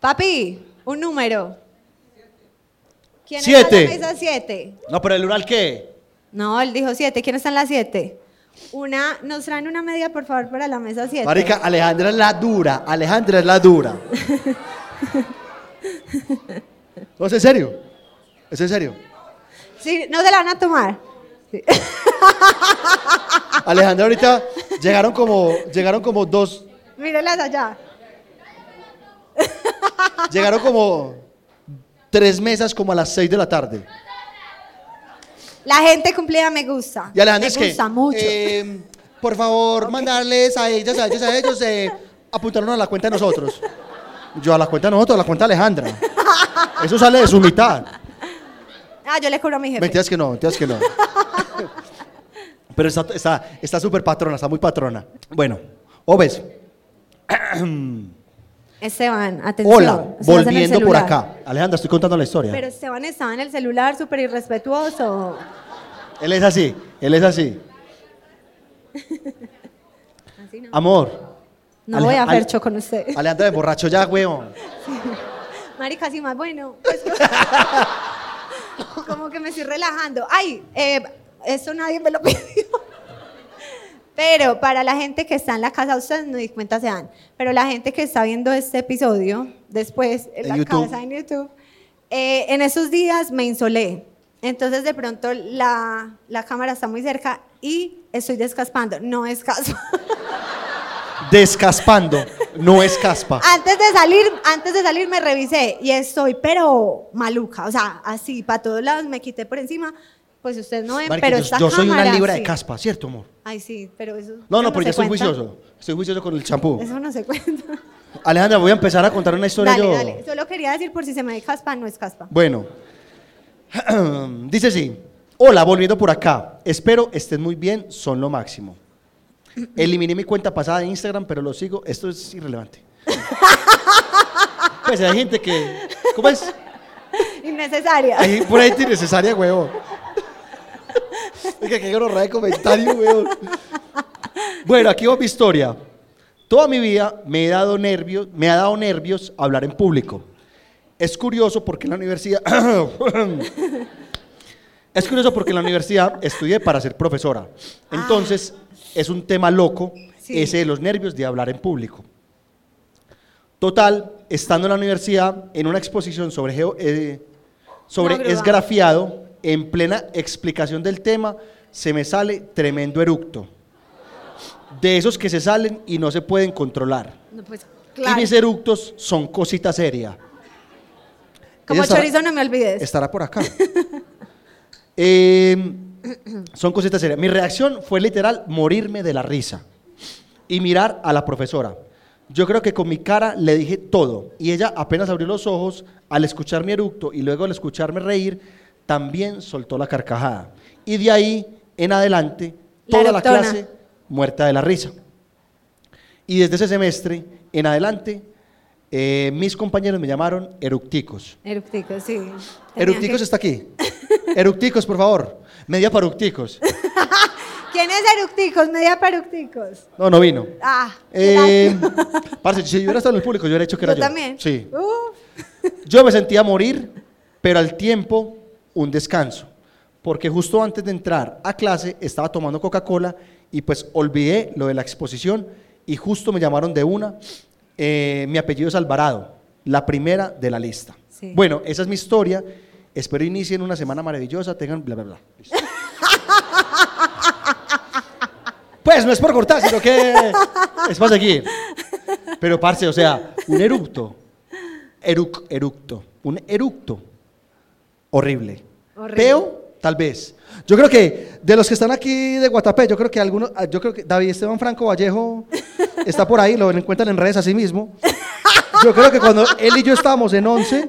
Papi, un número. ¿Quién Siete. está en la mesa 7? No, pero el oral, ¿qué? No, él dijo 7. ¿Quién está en la 7? Una, nos traen una media, por favor, para la mesa 7. Marica, Alejandra es la dura, Alejandra es la dura. No, es en serio. Es en serio. Sí, no se la van a tomar. Sí. Alejandra ahorita llegaron como, llegaron como dos, Mírenlas allá. llegaron como tres mesas como a las seis de la tarde. La gente cumplida me gusta. Y Alejandra me es que, gusta mucho. eh, por favor, mandarles a ellas, a ellos, a ellos, eh, apuntaron a la cuenta de nosotros. Yo a la cuenta de nosotros, a la cuenta de Alejandra. Eso sale de su mitad. ah, yo le cobro a mi jefe. Mentiras que no, mentiras que no. Pero está está está súper patrona, está muy patrona. Bueno, Oves, Esteban, atención. Hola, estás volviendo por acá. Alejandra, estoy contando la historia. Pero Esteban estaba en el celular súper irrespetuoso. Él es así, él es así. Así no. Amor. No voy a Ale- fercho con usted. Alejandra de borracho ya, huevón. Marica, sí, más bueno. Como que me estoy relajando. Ay, eh, eso nadie me lo pidió. Pero para la gente que está en la casa, ustedes no di cuenta se dan, pero la gente que está viendo este episodio después en, En la YouTube. casa, en YouTube, eh, en esos días me insolé. Entonces de pronto la, la cámara está muy cerca y estoy descaspando. No es caso. Descaspando, no es caspa. Antes de salir, antes de salir me revisé y estoy, pero maluca, o sea, así, para todos lados me quité por encima. Pues ustedes no ven, Marica, pero yo, esta yo soy una libra sí. de caspa, ¿cierto, amor? Ay, sí, pero eso. No, eso no, pero ya estoy juicioso. Estoy juicioso con el champú. Eso no se cuenta. Alejandra, voy a empezar a contar una historia Dale, yo. dale. Solo quería decir por si se me ve caspa, no es caspa. Bueno, dice así. Hola, volviendo por acá. Espero estén muy bien, son lo máximo. Eliminé mi cuenta pasada de Instagram, pero lo sigo. Esto es irrelevante. Pues hay gente que. ¿Cómo es? Innecesaria. Hay por ahí gente innecesaria, huevón. Oiga, qué gorra de comentario, huevón. Bueno, aquí va mi historia. Toda mi vida me he dado nervios, me ha dado nervios hablar en público. Es curioso porque en la universidad Es curioso porque en la universidad estudié para ser profesora. Entonces, es un tema loco Sí. ese de los nervios de hablar en público. Total, estando en la universidad, en una exposición sobre, geo- eh, sobre No, esgrafiado, en plena explicación del tema, se me sale tremendo eructo. De esos que se salen y no se pueden controlar. No, pues, Y mis eructos son cosita seria. Como Ella estará- chorizo, no me olvides. Estará por acá. Eh, son cositas serias. Mi reacción fue literal morirme de la risa y mirar a la profesora. Yo creo que con mi cara le dije todo y ella apenas abrió los ojos al escuchar mi eructo y luego al escucharme reír, también soltó la carcajada. Y de ahí en adelante, La toda la clase muerta de la risa. Y desde ese semestre en adelante, eh, mis compañeros me llamaron eructicos. Eructicos, sí. Tenía Eructicos que- está aquí. Eructicos, por favor. Media para eructicos. ¿Quién es Eructicos? Media para Eructicos. No, no vino. Ah, Eh, parce, si yo hubiera estado en el público, yo hubiera dicho que era yo yo. también. Sí. Uh, Yo me sentía morir, pero al tiempo un descanso. Porque justo antes de entrar a clase estaba tomando Coca-Cola y pues olvidé lo de la exposición y justo me llamaron de una. Eh, mi apellido es Alvarado, la primera de la lista. Sí. Bueno, esa es mi historia. Espero inicien una semana maravillosa, tengan bla, bla, bla. Listo. Pues no es por cortar, sino que es para seguir. Pero, parce, o sea, un eructo. Eruc, eructo. Un eructo. Horrible. Horrible. Peo, tal vez. Yo creo que de los que están aquí de Guatapé, yo creo que algunos, ah, yo creo que David Esteban Franco Vallejo está por ahí, lo encuentran en redes así mismo. Yo creo que cuando él y yo estábamos en 11,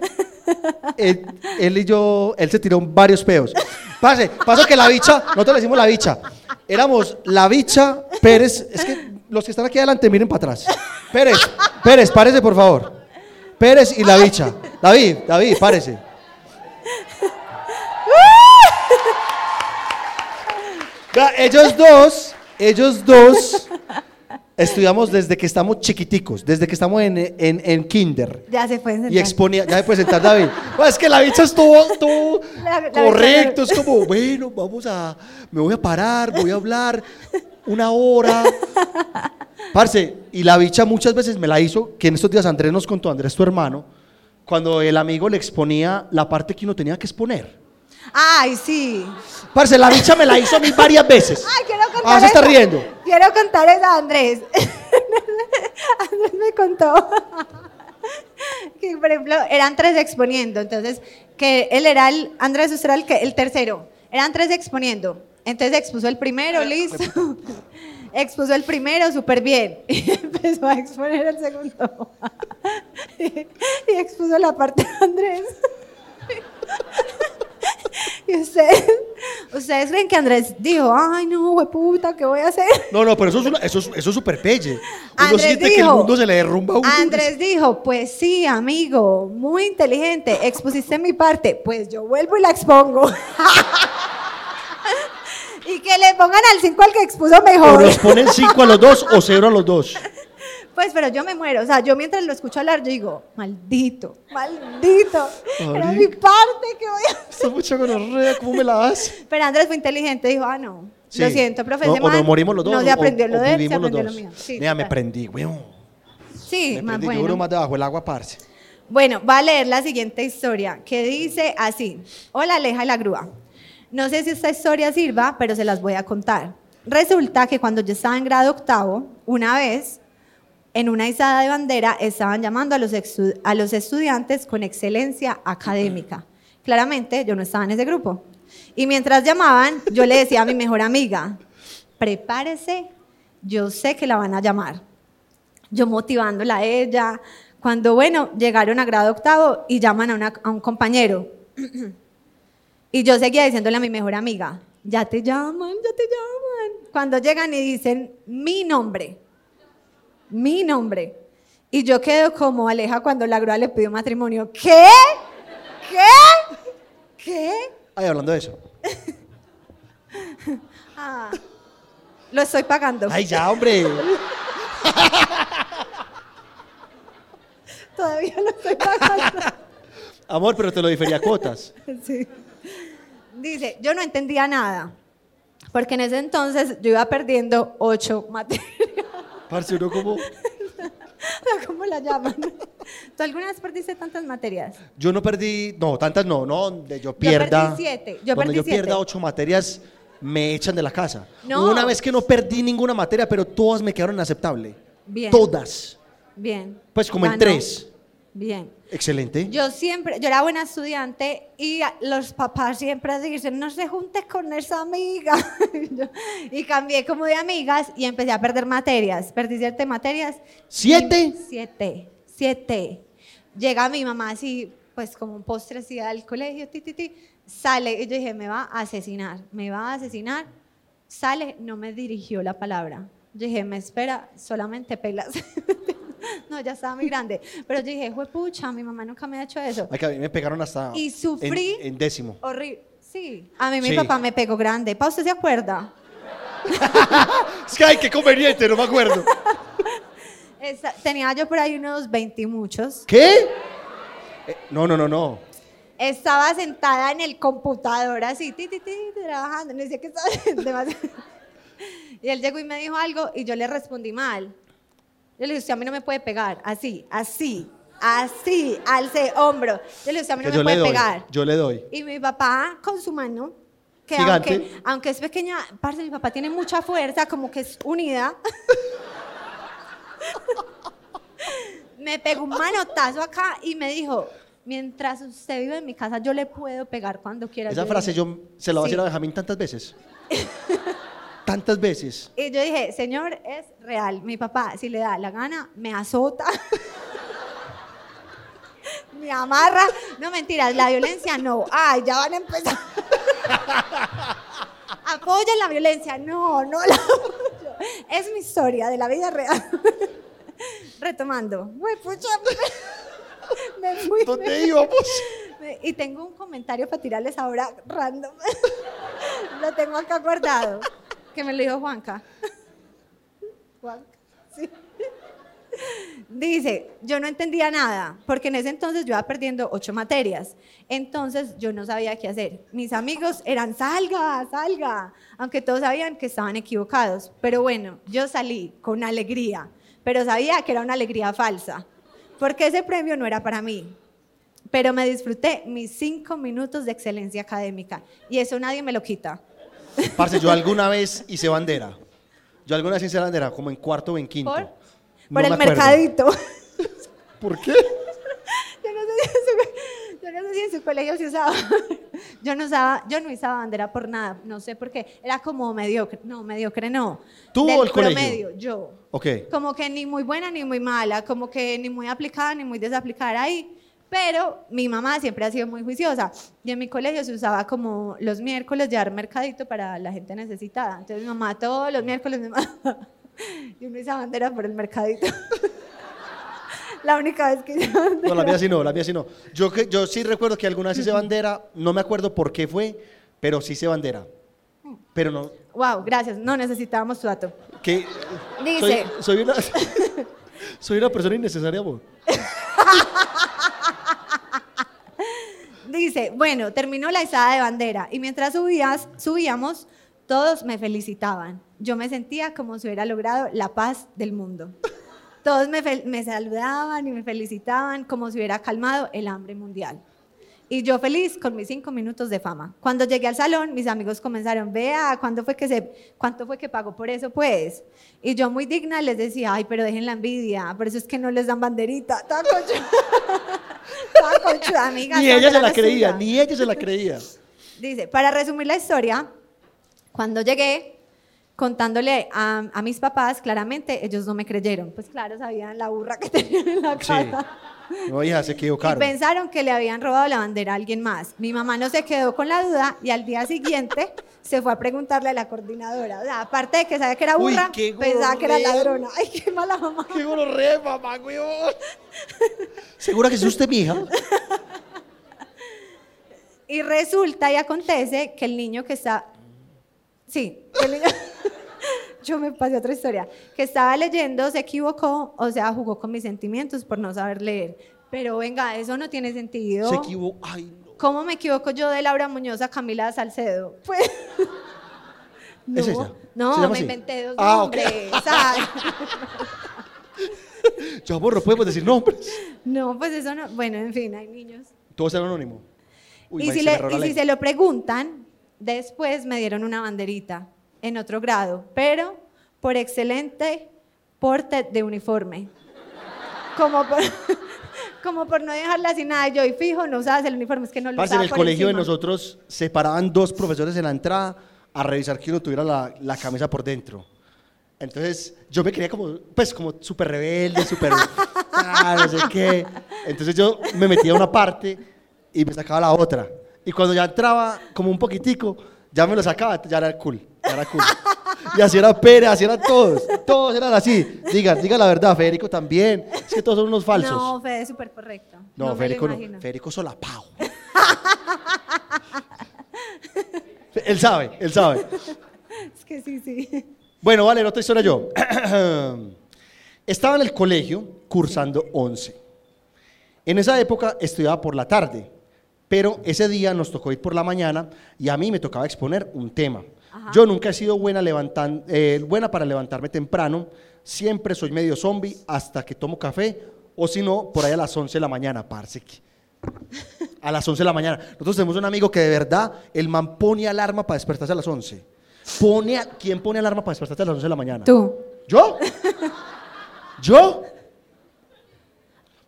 él, y yo, él se tiró varios peos. Pase, pasó que la bicha, nosotros le decimos la bicha. Éramos la bicha, Pérez, es que los que están aquí adelante miren para atrás. Pérez, Pérez, párese por favor. Pérez y la bicha. David, David, párese. Ellos dos, ellos dos estudiamos desde que estamos chiquiticos, desde que estamos en, en, en kinder. ya se pueden Y sentar. exponía, ya me puede sentar David. Pues es que la bicha estuvo, la correcto, es como, bueno, vamos a, me voy a parar, voy a hablar una hora. Parce, y la bicha muchas veces me la hizo, que en estos días Andrés nos contó, Andrés tu hermano, cuando el amigo le exponía la parte que uno tenía que exponer. Ay, sí. Parce, la bicha me la hizo a mí varias veces. Ay, quiero contar Ah, se está riendo. Quiero contar esa, Andrés. Andrés me contó que, por ejemplo, eran tres exponiendo. Entonces, que él era el, Andrés, usted era el, que, el tercero. Eran tres exponiendo. Entonces expuso el primero, listo. Expuso el primero súper bien. Y empezó a exponer el segundo. Y expuso la parte de Andrés. Y usted, ¿Ustedes creen que Andrés dijo, ay no, puta, ¿qué voy a hacer? No, no, pero eso es, una- eso es, eso es súper pelle. Uno Andrés siente que el dijo- mundo se le derrumba a uno. Andrés dijo, pues sí, amigo, muy inteligente, expusiste mi parte, pues yo vuelvo y la expongo. y que le pongan al 5 al que expuso O mejor. nos ponen 5 a los dos o 0 a los dos. Pues, pero yo me muero. O sea, yo mientras lo escucho hablar, yo digo, maldito, maldito. Era mi parte que voy a Esta mucha gonorrea, ¿cómo me la das? Pero Andrés fue inteligente, dijo, ah, no. Lo siento, profe. No, o nos morimos los dos. No se aprendió o- lo o de él, se aprendió lo dos. mío. Sí, Mira, me prendí, weón. Sí, Me más prendí. Yo bueno. más debajo del agua, parce. Bueno, va a leer la siguiente historia que dice así. Hola, Aleja y la grúa. No sé si esta historia sirva, pero se las voy a contar. Resulta que cuando yo estaba en grado octavo, una vez, en una izada de bandera, estaban llamando a los, estudiantes con excelencia académica. Claramente, yo no estaba en ese grupo. Y mientras llamaban, yo le decía a mi mejor amiga, prepárese, yo sé que la van a llamar yo motivándola a ella. Cuando, bueno, llegaron a grado octavo y llaman a, a un compañero. y yo seguía diciéndole a mi mejor amiga, ya te llaman, ya te llaman. Cuando llegan y dicen mi nombre, mi nombre. Y yo quedo como Aleja cuando la grúa le pidió matrimonio. ¿Qué? ¿Qué? ¿Qué? Ay, hablando de eso. Ah, lo estoy pagando. Ay, ya, hombre. Todavía lo estoy pagando. Amor, pero te lo difería a cuotas. Sí. Dice, yo no entendía nada, porque en ese entonces yo iba perdiendo ocho materias. Parce, uno como... ¿Cómo la llaman? ¿Tú alguna vez perdiste tantas materias? Yo no perdí, no, tantas no, no, donde yo pierda. perdí siete, yo donde perdí yo pierda ocho materias, me echan de la casa. No. Una vez que no perdí ninguna materia, pero todas me quedaron aceptables. Bien. Todas. Bien. Pues como en tres. Bien. Excelente. Yo siempre, yo era buena estudiante y los papás siempre dicen, no se junte con esa amiga. Y cambié como de amigas y empecé a perder materias. Perdí siete materias. ¿Siete? Siete, siete. Llega mi mamá así, pues como un postre así al colegio, ti, ti, ti, sale y yo dije, me va a asesinar, me va a asesinar. Sale, no me dirigió la palabra. Yo dije, me espera, solamente pelas. no, ya estaba muy grande. Pero yo dije, pucha, mi mamá nunca me ha hecho eso. Ay, que a mí me pegaron hasta. Y sufrí. En, en décimo. Horrible. Sí, a mí mi Sí. papá me pegó grande. ¿Pa usted se acuerda? Ay, qué conveniente, no me acuerdo. Esa- tenía yo por ahí unos 20 y muchos. ¿Qué? Eh, no, no, no, no. Estaba sentada en el computador así, ti, ti, ti, trabajando. No decía que estaba demasiado- Y él llegó y me dijo algo y yo le respondí mal. Yo le dije, usted a mí no me puede pegar. Así, así, así, alce hombro. Yo le dije, usted a mí no Que me puede doy. pegar. Yo le doy. Y mi papá con su mano, que Gigante. aunque, aunque es pequeña, parce, mi papá tiene mucha fuerza, como que es unida. me pegó un manotazo acá y me dijo, mientras usted vive en mi casa, yo le puedo pegar cuando quiera. Esa Yo frase dije- yo se la voy a Sí. decir a Benjamín tantas veces. tantas veces. Y yo dije, señor, es real. Mi papá, si le da la gana, me azota. me amarra. No, mentiras, la violencia no. Ay, ya van a empezar. Apoyan la violencia. No, no la apoyo. Es mi historia de la vida real. Retomando. Uy, pucha, me fui. ¿Dónde íbamos? Y tengo un comentario para tirarles ahora random. lo tengo acá guardado. Que me lo dijo Juanca. Juanca, sí. Dice, yo no entendía nada, porque en ese entonces yo iba perdiendo ocho materias. Entonces yo no sabía qué hacer. Mis amigos eran, salga, salga, aunque todos sabían que estaban equivocados. Pero bueno, yo salí con alegría, pero sabía que era una alegría falsa, porque ese premio no era para mí. Pero me disfruté mis cinco minutos de excelencia académica y eso nadie me lo quita. Parce, yo alguna vez hice bandera. Yo alguna vez hice bandera, como en cuarto o en quinto. ¿Por? No Por el acuerdo. mercadito. ¿Por qué? Yo no sé si en su, yo no sé si en su colegio se usaba. Yo no usaba, yo no usaba bandera por nada, no sé por qué. Era como mediocre, no, mediocre no. ¿Tú Del o el colegio? promedio, yo. Ok. Como que ni muy buena ni muy mala, como que ni muy aplicada ni muy desaplicada era ahí, Pero mi mamá siempre ha sido muy juiciosa y en mi colegio se usaba como los miércoles llevar mercadito para la gente necesitada. Entonces mi mamá todos los miércoles me mandaba y uno hizo bandera por el mercadito. la única vez que hice bandera. No, la mía sí no, la mía sí no. Yo, yo sí recuerdo que alguna vez hice bandera, no me acuerdo por qué fue, pero sí hice bandera. Pero no, Wow, gracias. No necesitábamos tu dato. que... Dice. Soy, soy una, soy una persona innecesaria, amor. Dice, bueno, terminó la izada de bandera y mientras subías, subíamos, todos me felicitaban. Yo me sentía como si hubiera logrado la paz del mundo. Todos me, me saludaban y me felicitaban como si hubiera calmado el hambre mundial. Y yo feliz con mis cinco minutos de fama. Cuando llegué al salón, mis amigos comenzaron, vea, ¿cuánto fue que, se, ¿cuánto fue que pagó por eso, pues? Y yo muy digna les decía, ay, pero dejen la envidia, por eso es que no les dan banderita. Toda conchuda, Toda conchuda, amiga. Ni ella se la suya. creía, ni ella se la creía. Dice, para resumir la historia, cuando llegué contándole a, a mis papás, claramente ellos no me creyeron. Pues claro, sabían la burra que tenían en la Sí. No, hija, se Y equivocaron. pensaron que le habían robado la bandera a alguien más. Mi mamá no se quedó con la duda y al día siguiente se fue a preguntarle a la coordinadora. O sea, aparte de que sabía que era burra, pensaba que era ladrona. Ay, qué mala mamá. ¡Qué gonorrea, mamá, weón! ¿Segura que es usted mi hija? Y resulta y acontece que el niño que está... Sí, el niño... Yo me pasé otra historia. Que estaba leyendo, se equivocó, o sea, jugó con mis sentimientos por no saber leer. Pero venga, eso no tiene sentido. Se equivocó. Ay, no. ¿Cómo me equivoco yo de Laura Muñoz a Camila Salcedo? Pues... No, ¿Es? ¿Se no, me así? inventé dos Ah, nombres. ¿sabes? Yo, amor, no podemos decir nombres. No, pues eso no... Bueno, en fin, hay niños. Todo es anónimo. Uy, y si, le- y si se lo preguntan, después me dieron una banderita en otro grado, pero por excelente porte de uniforme. Como por, como por no dejarla sin nada. Yo, y fijo, no usabas el uniforme, es que no lo Parce, en usaba el por colegio de encima. nosotros se paraban dos profesores en la entrada a revisar que uno tuviera la, la camisa por dentro. Entonces yo me creía como, pues como súper rebelde, súper, ah, no sé qué. Entonces yo me metía a una parte y me sacaba la otra. Y cuando ya entraba como un poquitico, ya me lo sacaba, ya era cool, era cool. Y así era Pérez, así eran todos, todos eran así. Diga, diga la verdad, Federico también. Es que todos son unos falsos. No, Fede, súper correcto. No, lo Federico no. Federico solapao. él sabe, él sabe. Es que sí, sí. Bueno, vale, otra historia yo. Estaba en el colegio cursando 11. En esa época estudiaba por la tarde, pero ese día nos tocó ir por la mañana y a mí me tocaba exponer un tema. Yo nunca he sido buena, levantan- eh, buena para levantarme temprano, siempre soy medio zombie hasta que tomo café o si no, por ahí a las 11 de la mañana, parce. A las 11 de la mañana. Nosotros tenemos un amigo que de verdad, el man pone alarma para despertarse a las 11. Pone a- ¿Quién pone alarma para despertarse a las 11 de la mañana? Tú. ¿Yo? ¿Yo?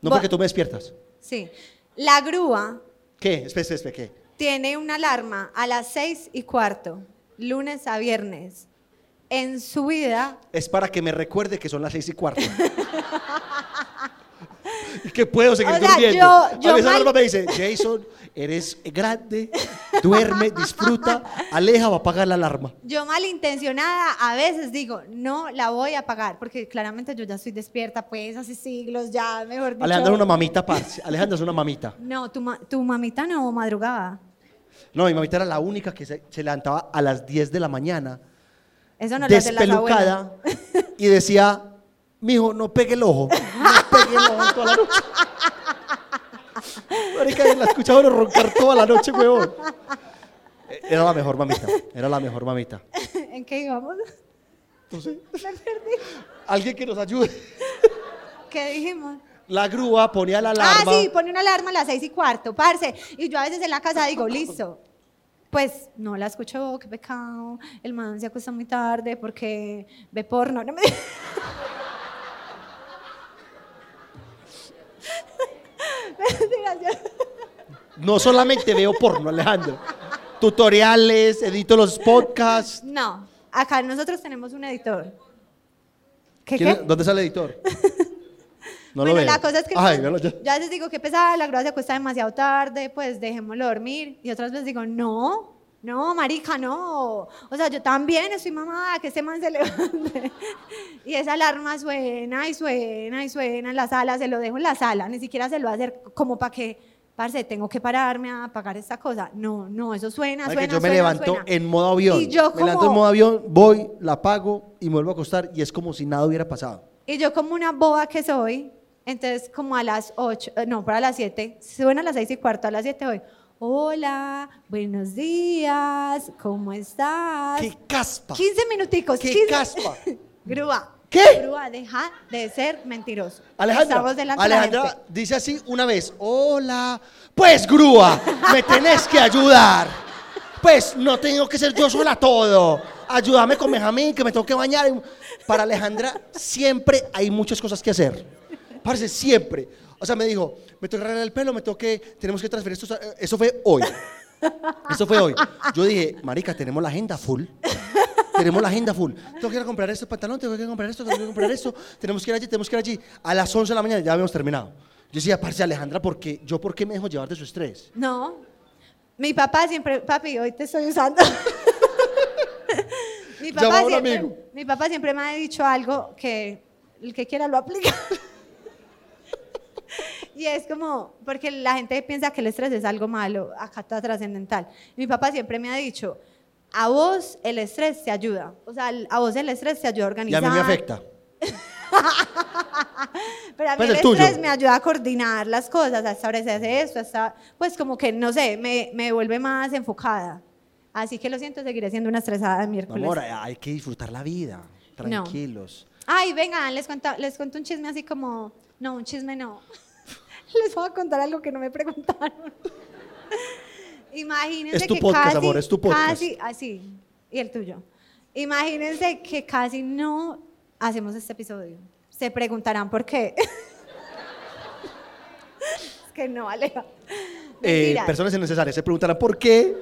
No porque tú me despiertas. Sí. La grúa ¿Qué? Espera, espera, espera, ¿qué? tiene una alarma a las seis y cuarto, lunes a viernes. En su vida, Es para que me recuerde que son las seis y cuarto. y que puedo seguir O sea, durmiendo. yo- yo a veces mal- alarma me dice, Jason, eres grande, duerme, disfruta, aleja, va a apagar la alarma. yo malintencionada, a veces digo, no la voy a pagar, porque claramente yo ya estoy despierta, pues hace siglos ya, mejor dicho. Alejandra es una mamita, parce. Alejandra es una mamita. No, tu, ma- tu mamita no madrugaba. No, mi mamita era la única que se, se levantaba a las 10 de la mañana, Eso no lo hacen las abuelas. despelucada, y decía, mijo, no pegue el ojo, no pegue el ojo toda la noche. Marica, la escuchaba uno roncar toda la noche, huevón. Era la mejor mamita, era la mejor mamita. ¿En qué íbamos? No sé. Me perdí. Alguien que nos ayude. ¿Qué dijimos? La grúa ponía la alarma. Ah, sí, pone una alarma a las seis y cuarto, parce. Y yo a veces en la casa digo, listo. Pues no la escucho, qué pecado. El man se acuesta muy tarde porque ve porno. No me... No solamente veo porno, Alejandro. Tutoriales, edito los podcasts. No, acá nosotros tenemos un editor. ¿Qué. ¿Dónde sale el editor? No lo bueno, veo. la cosa es que Ay, yo- véalo ya. yo a veces digo que pesada, la grúa se acuesta demasiado tarde, pues dejémoslo dormir. Y otras veces digo, no, no, marica, no. O sea, yo también estoy mamada, que ese man se levante. y esa alarma suena y suena y suena en la sala, se lo dejo en la sala, ni siquiera se lo va a hacer como para que, parce, tengo que pararme a apagar esta cosa. No, no, eso suena, suena, yo me suena, levanto suena. en modo avión. Y yo Me levanto en como- modo avión, voy, la apago y me vuelvo a acostar y es como si nada hubiera pasado. Y yo como una boba que soy, entonces como a las 8, no, para las 7, suena a las 6 y cuarto, a las 7 hoy. Hola, buenos días, ¿cómo estás? ¡Qué caspa! 15 minuticos. ¡Qué 15 caspa! Grúa. ¿Qué? Grúa, deja de ser mentiroso. Alejandra, Alejandra dice así una vez, hola, pues grúa, me tenés que ayudar. Pues no tengo que ser yo sola todo. Ayúdame con Benjamín, que me tengo que bañar. Para Alejandra siempre hay muchas cosas que hacer. Parece siempre. O sea, me dijo, me tengo que arreglar el pelo, me tengo que, tenemos que transferir esto. Eso fue hoy. Eso fue hoy. Yo dije, marica, tenemos la agenda full. Tenemos la agenda full. Tengo que ir a comprar este pantalón, tengo que ir a comprar esto, tengo que ir a comprar esto. Tenemos que ir allí, tenemos que ir allí. A las 11 de la mañana ya habíamos terminado. Yo decía, parce, Alejandra, ¿por qué? ¿Yo por qué me dejo llevar de su estrés? No. Mi papá siempre, papi, hoy te estoy usando. mi, papá siempre, mi papá siempre me ha dicho algo que el que quiera lo aplica. Y es como, porque la gente piensa que el estrés es algo malo, acá está trascendental. Mi papá siempre me ha dicho, a vos el estrés te ayuda. O sea, a vos el estrés te ayuda a Y a organizar. mí me afecta. Pero a mí Pues el el tuyo. estrés me ayuda a coordinar las cosas, a establecer esto, hasta, pues como que, no sé, me, me vuelve más enfocada. Así que lo siento, seguiré siendo una estresada de Mi miércoles. amor, hay que disfrutar la vida. Tranquilos. Ay, vengan, les cuento, les cuento un chisme así como, no, un chisme no. Les voy a contar algo que no me preguntaron. Imagínense Es tu que podcast, casi, amor, es tu podcast. Casi, así, y el tuyo. Imagínense que casi no hacemos este episodio. Se preguntarán por qué. es que no, Aleja. Eh, personas innecesarias se preguntarán por qué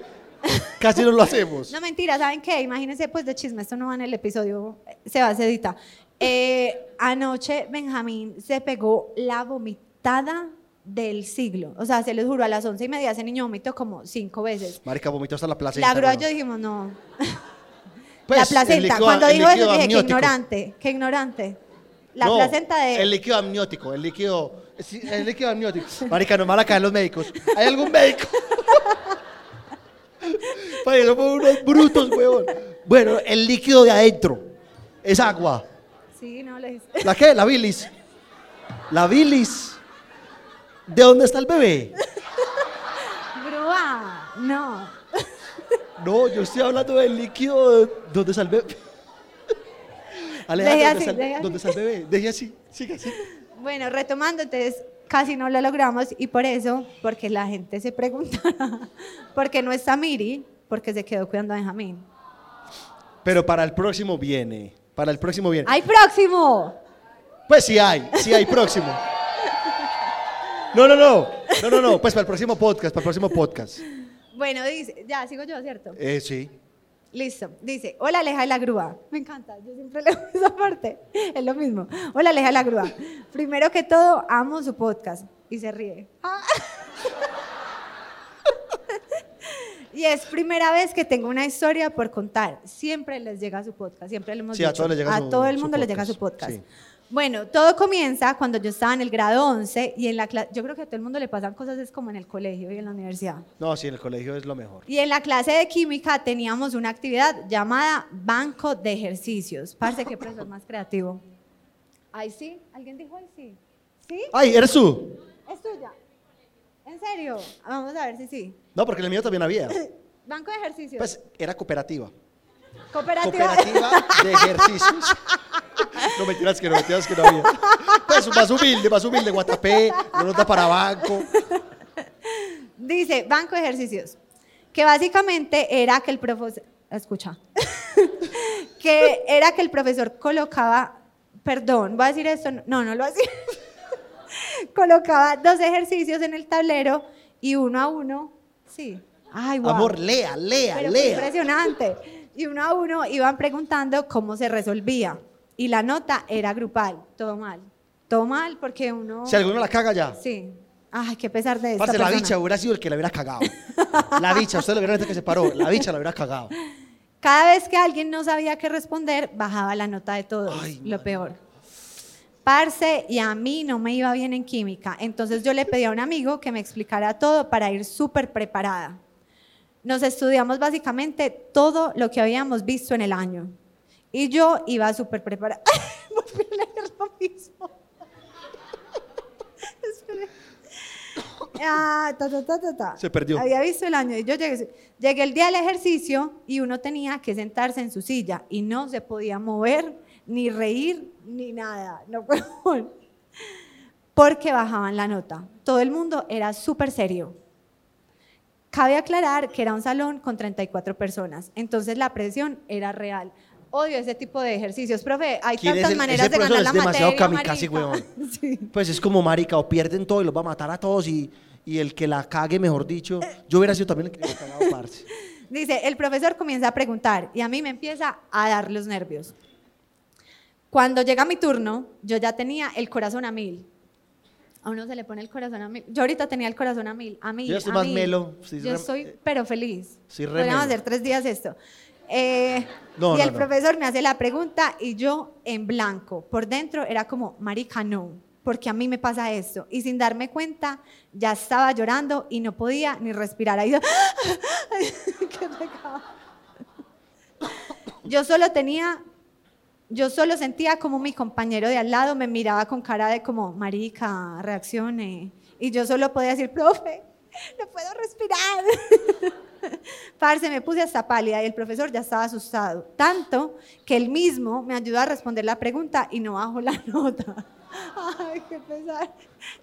casi no lo hacemos. No, mentira, ¿saben qué? Imagínense, pues, de chisme, esto no va en el episodio, eh, se va, se edita. Eh, anoche Benjamín se pegó la vomitada del siglo. O sea, se les juro, a las once y media ese niño vomitó como cinco veces. Marica, vomitó hasta la placenta. La grúa yo dijimos, no. Pues, la el placenta. líquido- Cuando dijo eso, líquido dije, qué amniótico. ignorante, qué ignorante. La No, placenta de... El líquido amniótico, el líquido. El líquido amniótico. Marica, no me van a caer los médicos. ¿Hay algún médico? Para somos unos brutos, weón. Bueno, el líquido de adentro es agua. Sí, no, le dije. ¿La qué? La bilis. La bilis. ¿De dónde está el bebé? Grúa, no. No, yo estoy hablando del líquido de dónde está el bebé. Alejandra, Deje ¿dónde, así, está así. ¿dónde está el bebé? Deje así, siga así. Bueno, retomando, entonces casi no lo logramos y por eso, porque la gente se preguntará, ¿por qué no está Miri? Porque se quedó cuidando a Benjamín. Pero para el próximo viene. Para el próximo viene. ¡Ay, próximo! Pues sí hay, sí hay próximo. No, no, no. No, no, no. Pues para el próximo podcast, para el próximo podcast. Bueno, dice, ya sigo yo, ¿cierto? Eh, sí. Listo. Dice, hola Aleja de la Grúa. Me encanta, yo siempre leo esa parte. Es lo mismo. Hola Aleja de la Grúa. Primero que todo, amo su podcast. Y se ríe. Ah. Y es primera vez que tengo una historia por contar. Siempre les llega su podcast, siempre le hemos Sí, a dicho. todos les llega A su- todo el mundo les llega su podcast. sí. Bueno, todo comienza cuando yo estaba en el grado 11 y en la clase, yo creo que a todo el mundo le pasan cosas es como en el colegio y en la universidad. No, sí, en el colegio es lo mejor. Y en la clase de química teníamos una actividad llamada banco de ejercicios. Parece que profesor más creativo. Ay, sí. ¿Alguien dijo ay, sí? ¿Sí? Ay, ¿eres tú? Es tuya. ¿En serio? Vamos a ver si sí. No, porque en el mío también había. Banco de ejercicios. Pues era cooperativa. Cooperativa. Cooperativa de ejercicios. No mentiras que no, mentiras que no había. Pues más humilde, más humilde, Guatapé, no nota para banco. Dice, banco de ejercicios. Que básicamente era que el profesor, escucha, que era que el profesor colocaba, perdón, voy a decir esto, no, no lo hacía. colocaba dos ejercicios en el tablero y uno a uno, sí. Ay, guau. Amor, lea, lea, Pero lea. impresionante. Y uno a uno iban preguntando cómo se resolvía. Y la nota era grupal, todo mal, todo mal porque uno... Si alguno la caga ya. Sí. Ay, qué pesar de Parce, la bicha hubiera sido el que la hubiera cagado. La bicha, usted lo hubiera visto que se paró. La bicha la hubiera cagado. Cada vez que alguien no sabía qué responder, bajaba la nota de todos, Ay, lo peor. Parce, y a mí no me iba bien en química, entonces yo le pedí a un amigo que me explicara todo para ir súper preparada. Nos estudiamos básicamente todo lo que habíamos visto en el año. Y yo iba súper preparada. Volví a leer lo mismo. Ah, ta, ta, ta, ta, ta. Se perdió. Había visto el año y yo llegué, llegué el día del ejercicio y uno tenía que sentarse en su silla y no se podía mover, ni reír, ni nada. No huevón. Porque bajaban la nota. Todo el mundo era súper serio. Cabe aclarar que era un salón con 34 personas, entonces la presión era real. Odio ese tipo de ejercicios, profe. Hay ¿Quién es tantas el- maneras de ganar la es demasiado kamikaze, weón. Sí. Pues es como marica, o pierden todo y los va a matar a todos y, y el que la cague, mejor dicho. Yo hubiera sido también el que le hubiera cagado, parce. Dice, el profesor comienza a preguntar y a mí me empieza a dar los nervios. Cuando llega mi turno, yo ya tenía el corazón a mil. A uno se le pone el corazón a mil. Yo ahorita tenía el corazón a mil, a mil. Yo estoy a más mil. melo, estoy Yo re- estoy, pero feliz. Sí, Podríamos hacer tres días esto. Eh, No, y no, el no. profesor me hace la pregunta y yo en blanco. Por dentro era como, marica, no, porque a mí me pasa esto. Y sin darme cuenta, ya estaba llorando y no podía ni respirar. Ahí. Yo solo tenía, yo solo sentía como mi compañero de al lado me miraba con cara de como, marica, reaccione. Y yo solo podía decir, profe, no puedo respirar. Parce, me puse hasta pálida y el profesor ya estaba asustado. Tanto que él mismo me ayudó a responder la pregunta y no bajó la nota. Ay, qué pesar.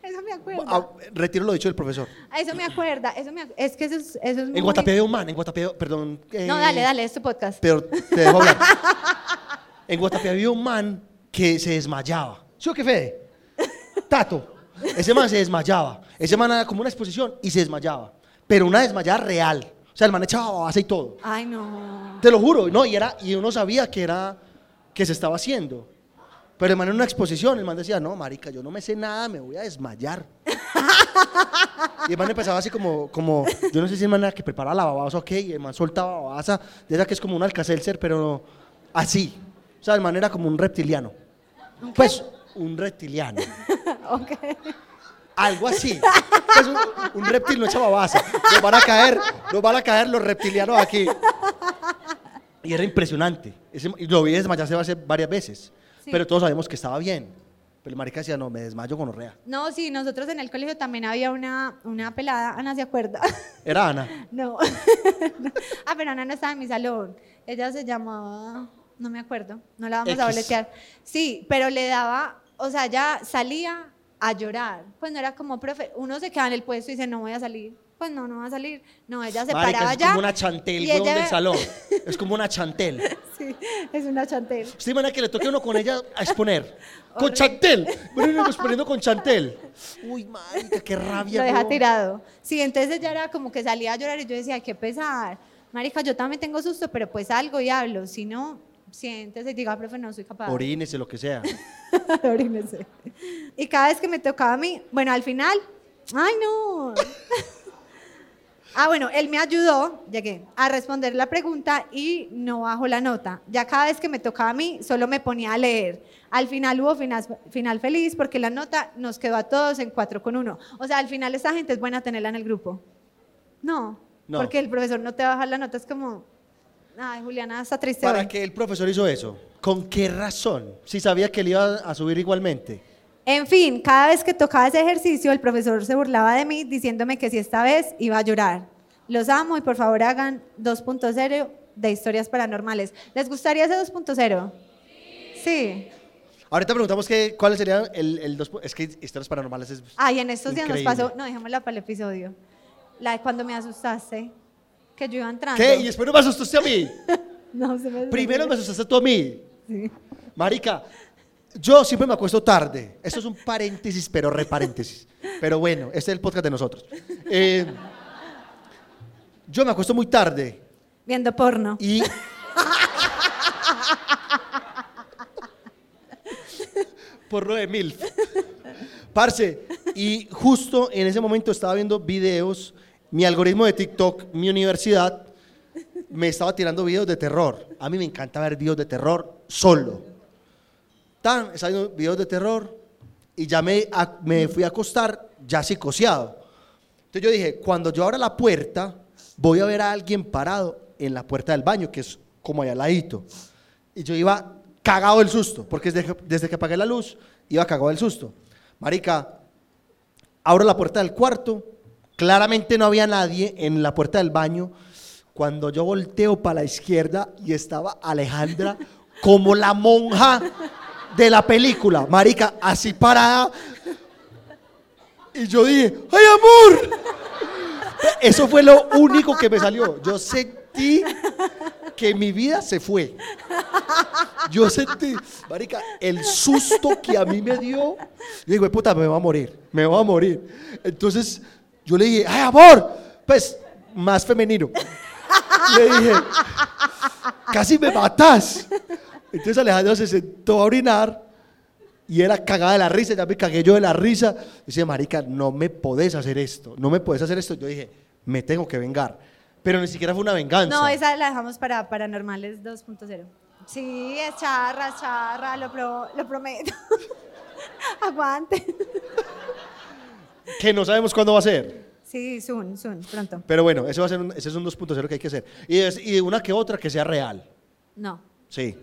Eso me acuerda. Ah, retiro lo dicho del profesor. Eso me acuerda. Eso me, es que eso es, eso es muy... En Guatapé había un man, en Guatapé, perdón. eh, No, dale, dale, es tu podcast. Pero te dejo hablar. en Guatapé había un man que se desmayaba. ¿Sí o qué, Fede? Tato. Ese man se desmayaba. Ese man era como una exposición y se desmayaba. Pero una desmayada real. Sea, el man echaba babasa y todo. Ay, no. Te lo juro, no, y, era, y uno sabía que era, que se estaba haciendo. Pero el man en una exposición, el man decía, no, marica, yo no me sé nada, me voy a desmayar. y el man empezaba así como, como yo no sé si el man era que preparaba la babasa o qué, y el man soltaba babasa, de esa que es como un alcacelser, pero así. O sea, el man era como un reptiliano. Pues, un reptiliano. Ok. Algo así. Pues un, un reptil no echa babasa. Nos van a caer, nos van a caer los reptilianos aquí. Y era impresionante. Ese- lo vi desmayarse varias veces. Sí. Pero todos sabemos que estaba bien. Pero el marica decía, no, me desmayo con orrea. No, sí, nosotros en el colegio también había una, una pelada, Ana se acuerda. Era Ana. No. ah, pero Ana no estaba en mi salón. Ella se llamaba, no me acuerdo, no la vamos a boletear. Sí, pero le daba, o sea, ya salía a llorar. Pues no era como, profe, uno se queda en el puesto y dice, no voy a salir. Pues no, no va a salir. No, ella se Marica, paraba es ya. como una chantel, y weón, ella- del salón. Es como una chantel. Sí, es una chantel. ¿Usted imagina que le toque uno con ella a exponer? Con chantel. Bueno, exponiendo con chantel. Uy, marica, qué rabia. Lo deja weón. tirado. Sí, entonces ella era como que salía a llorar y yo decía, "Ay, qué pesar. Marica, yo también tengo susto, pero pues algo y hablo. Si no, siéntese y diga, profe, no soy capaz. Orínese, lo que sea. Orínese. Y cada vez que me tocaba a mí, bueno, al final, ay no. Ah, bueno, él me ayudó, llegué, a responder la pregunta y no bajó la nota. Ya cada vez que me tocaba a mí, solo me ponía a leer. Al final hubo final, final feliz porque la nota nos quedó a todos en 4 con 1. O sea, al final esta gente es buena tenerla en el grupo. No, No. porque el profesor no te va a bajar la nota, es como, ay, Juliana está triste ¿Para hoy. qué el profesor hizo eso? ¿Con qué razón? Si sabía que le iba a subir igualmente. En fin, cada vez que tocaba ese ejercicio, el profesor se burlaba de mí diciéndome que si esta vez iba a llorar. Los amo y por favor hagan 2.0 de historias paranormales. ¿Les gustaría ese 2.0? Sí. Ahorita preguntamos que, cuál sería el, el dos... Es que historias paranormales es... Ay, en estos días nos Increíble. pasó, no, dejémosla para el episodio. La de cuando me asustaste, que yo iba entrando. ¿Qué? Y después no me asustaste a mí. No, se me Primero me asustaste tú a mí. Sí. Marica, yo siempre me acuesto tarde. Esto es un paréntesis, pero reparéntesis. Pero bueno, este es el podcast de nosotros. Eh, yo me acuesto muy tarde Viendo porno. y... Por lo de MILF. Parce, y justo en ese momento estaba viendo videos, mi algoritmo de TikTok, mi universidad, me estaba tirando videos de terror. A mí me encanta ver videos de terror solo. Tan, estaba viendo videos de terror y ya me, a- me fui a acostar ya psicoseado. Entonces yo dije, cuando yo abra la puerta, voy a ver a alguien parado en la puerta del baño, que es como allá al ladito. Y yo iba cagado del susto, porque desde desde que apagué la luz, iba cagado del susto. Marica, abro la puerta del cuarto, claramente no había nadie en la puerta del baño. Cuando yo volteo para la izquierda y estaba Alejandra como la monja de la película, marica, así parada. Y yo dije, ¡ay, amor! Eso fue lo único que me salió. Yo sentí que mi vida se fue. Yo sentí, marica, el susto que a mí me dio. Yo digo, puta, me va a morir, me va a morir. Entonces yo le dije, ¡ay, amor! Pues más femenino. Le dije, casi me matas. Entonces Alejandro se sentó a orinar y era cagada de la risa, ya me cagué yo de la risa. Dice, marica, no me podés hacer esto, no me podés hacer esto. Yo dije, me tengo que vengar. Pero ni siquiera fue una venganza. No, esa la dejamos para Paranormales 2.0. Sí, es charra, charra, lo, lo prometo. Aguante. Que no sabemos cuándo va a ser. Sí, soon, soon, pronto. Pero bueno, ese, va a ser un, ese es un 2.0 que hay que hacer. Y, es- y una que otra que sea real. No. Sí.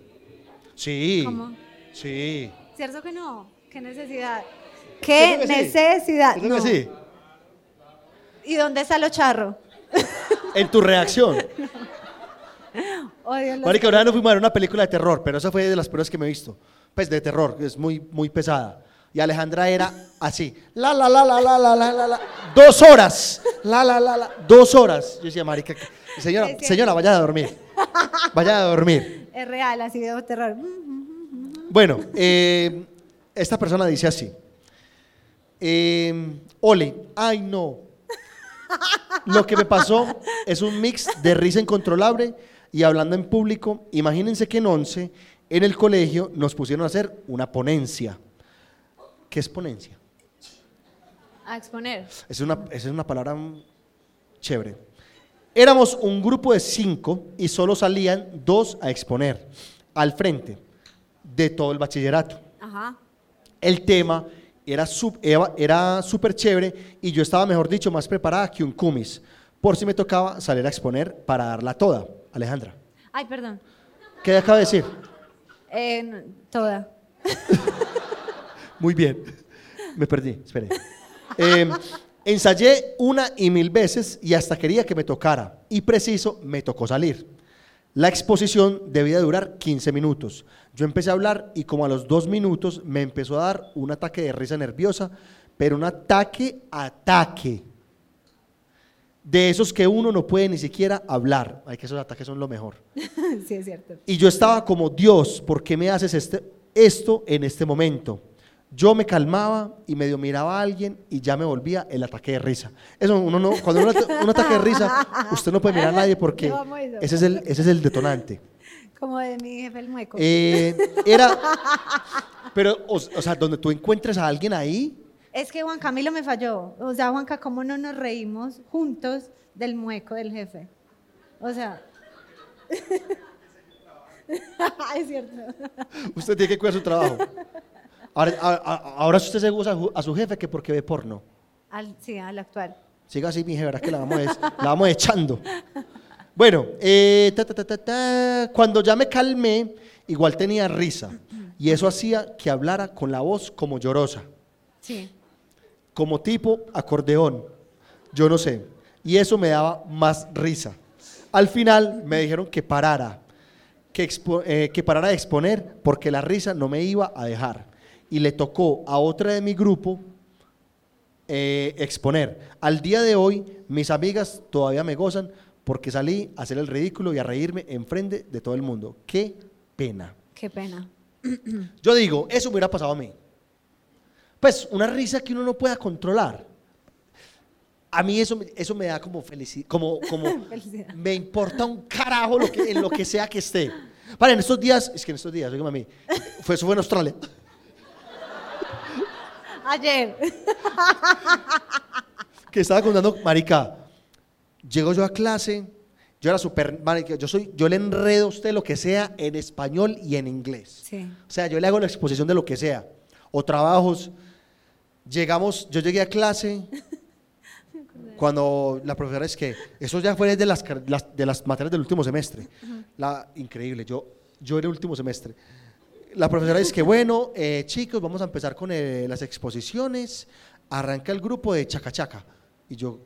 Sí. ¿Cómo? Sí. ¿Cierto que no? ¿Qué necesidad? ¿Qué que sí. necesidad? Creo que No. sí. ¿Y dónde está lo charro? En tu reacción. Odio los- Marica, ahora no fuimos a ver una película de terror, pero esa fue de las peores que me he visto. Pues de terror, es muy, muy pesada. Y Alejandra era así. La, la, la, la, la, la, la, la, la. Dos horas. La, la, la, la. Dos horas. Yo decía, marica, señora, señora, vaya a dormir. Vaya a dormir. Es real, así de terror. Bueno, eh, esta persona dice así. Eh, Ole, ay no. Lo que me pasó es un mix de risa incontrolable y hablando en público. Imagínense que en 11, en el colegio, nos pusieron a hacer una ponencia. ¿Qué es ponencia? A exponer. Es una, esa es una palabra chévere. Éramos un grupo de cinco y solo salían dos a exponer al frente de todo el bachillerato. Ajá. El tema era eva- era súper chévere y yo estaba, mejor dicho, más preparada que un cumis, por si me tocaba salir a exponer para darla toda. Alejandra, Ay, perdón. ¿qué acaba de decir? Eh, toda. Muy bien, me perdí, espere. Eh, ensayé una y mil veces y hasta quería que me tocara y preciso me tocó salir. La exposición debía durar 15 minutos. Yo empecé a hablar y como a los dos minutos me empezó a dar un ataque de risa nerviosa, pero un ataque, ataque. De esos que uno no puede ni siquiera hablar. Ay, que esos ataques son lo mejor. sí, es cierto. Y yo estaba como, Dios, ¿por qué me haces este, esto en este momento? Yo me calmaba y medio miraba a alguien y ya me volvía el ataque de risa. Eso, uno no, cuando uno un ataque de risa, usted no puede mirar a nadie porque ese es el, ese es el detonante. Como de mi jefe el mueco. Eh, era, pero, o, o sea, donde tú encuentres a alguien ahí, Es que Juan Camilo me falló. O sea, Juanca, ¿cómo no nos reímos juntos del mueco del jefe? O sea. es cierto. usted tiene que cuidar su trabajo. Ahora, a- a- ahora usted se usa a su- jefe que porque ve porno. Al, sí, al actual. Siga así, mi jefe, verás que la vamos, la vamos echando. Bueno, eh, ta, ta, ta, ta, ta. cuando ya me calmé, igual tenía risa. Y eso hacía que hablara con la voz como llorosa, Sí. como tipo acordeón. Yo no sé. Y eso me daba más risa. Al final me dijeron que parara, que, expo- eh, que parara de exponer porque la risa no me iba a dejar. Y le tocó a otra de mi grupo eh, exponer. Al día de hoy, mis amigas todavía me gozan porque salí a hacer el ridículo y a reírme enfrente de todo el mundo. Qué pena. Qué pena. Yo digo, eso me hubiera pasado a mí. Pues una risa que uno no pueda controlar. A mí eso, me- eso me da como felicidad, como, como Felicidad. me importa un carajo lo que, en lo que sea que esté. Para, en estos días, es que en estos días, oígame a mí, fue, eso fue en Australia. Ayer. que estaba contando, marica, llego yo a clase, yo era súper, marica, yo soy, yo le enredo a usted lo que sea en español y en inglés. Sí. O sea, yo le hago la exposición de lo que sea, o trabajos. Llegamos, yo llegué a clase cuando la profesora es que, eso ya fue de las, de las materias del último semestre. La, increíble, yo, yo en el último semestre. La profesora es que, bueno, eh, chicos, vamos a empezar con eh, las exposiciones. Arranca el grupo de Chaca Chaca. Y yo,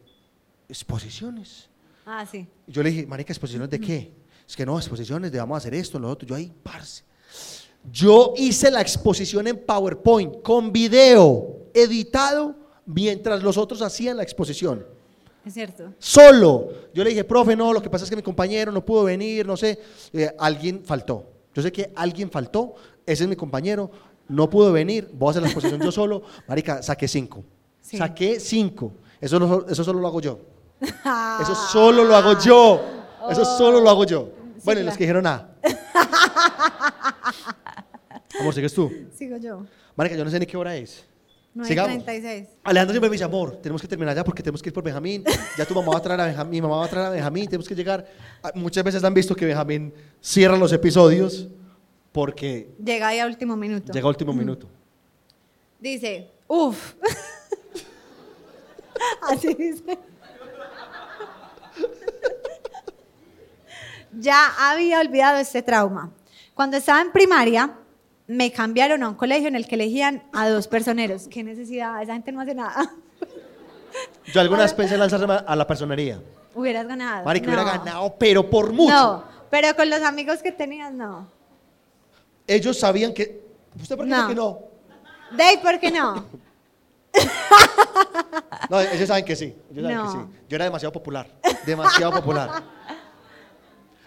¿exposiciones? Ah, sí. Y yo le dije, marica, ¿exposiciones de qué? Es que no, exposiciones de vamos a hacer esto, lo otro. Yo ahí, parce. Yo hice la exposición en PowerPoint con video editado mientras los otros hacían la exposición. Es cierto. Solo. Yo le dije, profe, no, lo que pasa es que mi compañero no pudo venir, no sé. Eh, alguien faltó. Yo sé que alguien faltó, ese es mi compañero, no pudo venir, voy a hacer la exposición yo solo. Marica, saqué cinco. Sí. Saqué cinco. Eso, eso solo lo hago yo. Eso solo lo hago yo. Eso solo lo hago yo. Sí, bueno, y los que dijeron nada. Amor, ¿sigues tú? Sigo yo. Marica, yo no sé ni qué hora es. Sigamos. 9.36. Alejandro siempre me dice, amor, tenemos que terminar ya porque tenemos que ir por Benjamín. Ya tu mamá va a traer a Benjamín, mi mamá va a traer a Benjamín, tenemos que llegar. Ah, Muchas veces han visto que Benjamín cierra los episodios porque Llega ahí a último minuto. llega último minuto. Dice, uff. Así dice. ya había olvidado este trauma. Cuando estaba en primaria, me cambiaron a un colegio en el que elegían a dos personeros. ¿Qué necesidad? Esa gente no hace nada. Yo alguna vez pensé en lanzarme a la personería. Hubieras ganado. Marica, No. hubiera ganado, pero por mucho. No, pero con los amigos que tenías, no. Ellos sabían que... ¿Usted por qué No. dice que no? Dave, ¿por qué no? No, ellos saben que sí. Ellos saben No. que sí. Yo era demasiado popular. Demasiado popular.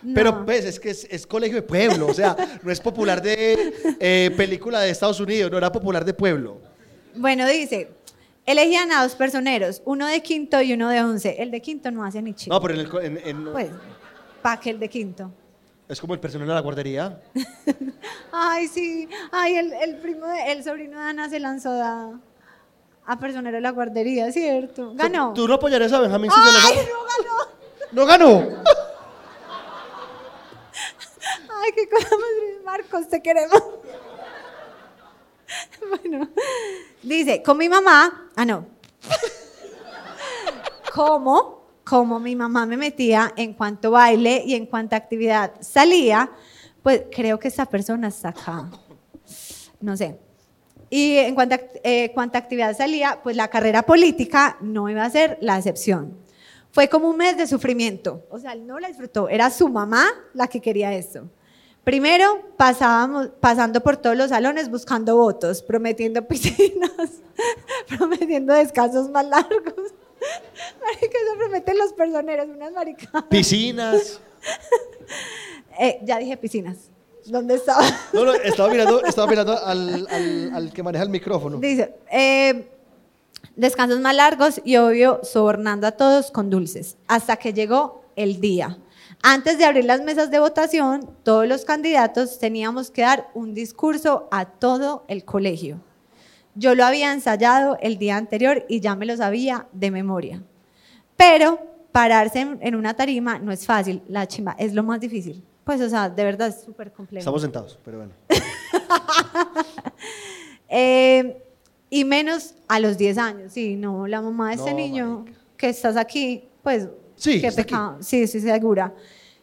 No. Pero pues es que es, es colegio de pueblo, o sea, no es popular de eh, película de Estados Unidos, no era popular de pueblo. Bueno, dice, elegían a dos personeros, uno de quinto y uno de once. El de quinto no hace ni chido. No, pero en el co- en- en- Pues, pa' que el de quinto. Es como el personal de la guardería. Ay, sí. Ay, el, el primo, de- el sobrino de Ana se lanzó a, a personero de la guardería, ¿cierto? Ganó. ¿Tú no apoyarías a Benjamín si Ay, no ganó. ¡No ganó! Ay, qué cosa más. Marcos, te queremos. Bueno, dice, con mi mamá, ah, no. ¿Cómo? Como mi mamá me metía en cuanto baile y en cuanta actividad salía, pues creo que esa persona está acá. No sé. Y en cuanto eh, actividad salía, pues la carrera política no iba a ser la excepción. Fue como un mes de sufrimiento. O sea, él no la disfrutó. Era su mamá la que quería esto. Primero, pasábamos, pasando por todos los salones buscando votos, prometiendo piscinas, prometiendo descansos más largos. Marica, eso prometen los personeros, unas maricadas. Piscinas. Eh, ya dije piscinas. ¿Dónde estaba? No, no, estaba mirando, estaba mirando al, al- al que maneja el micrófono. Dice, eh, descansos más largos y obvio sobornando a todos con dulces, hasta que llegó el día. Antes de abrir las mesas de votación, todos los candidatos teníamos que dar un discurso a todo el colegio. Yo lo había ensayado el día anterior y ya me lo sabía de memoria. Pero pararse en, en una tarima no es fácil, la chimba es lo más difícil. Pues, o sea, de verdad es súper complejo. Estamos sentados, pero bueno. Eh, y menos a los 10 años, sí, no, la mamá de este No, niño marica. que estás aquí, pues, Sí, qué está aquí. pecado, sí, sí, segura.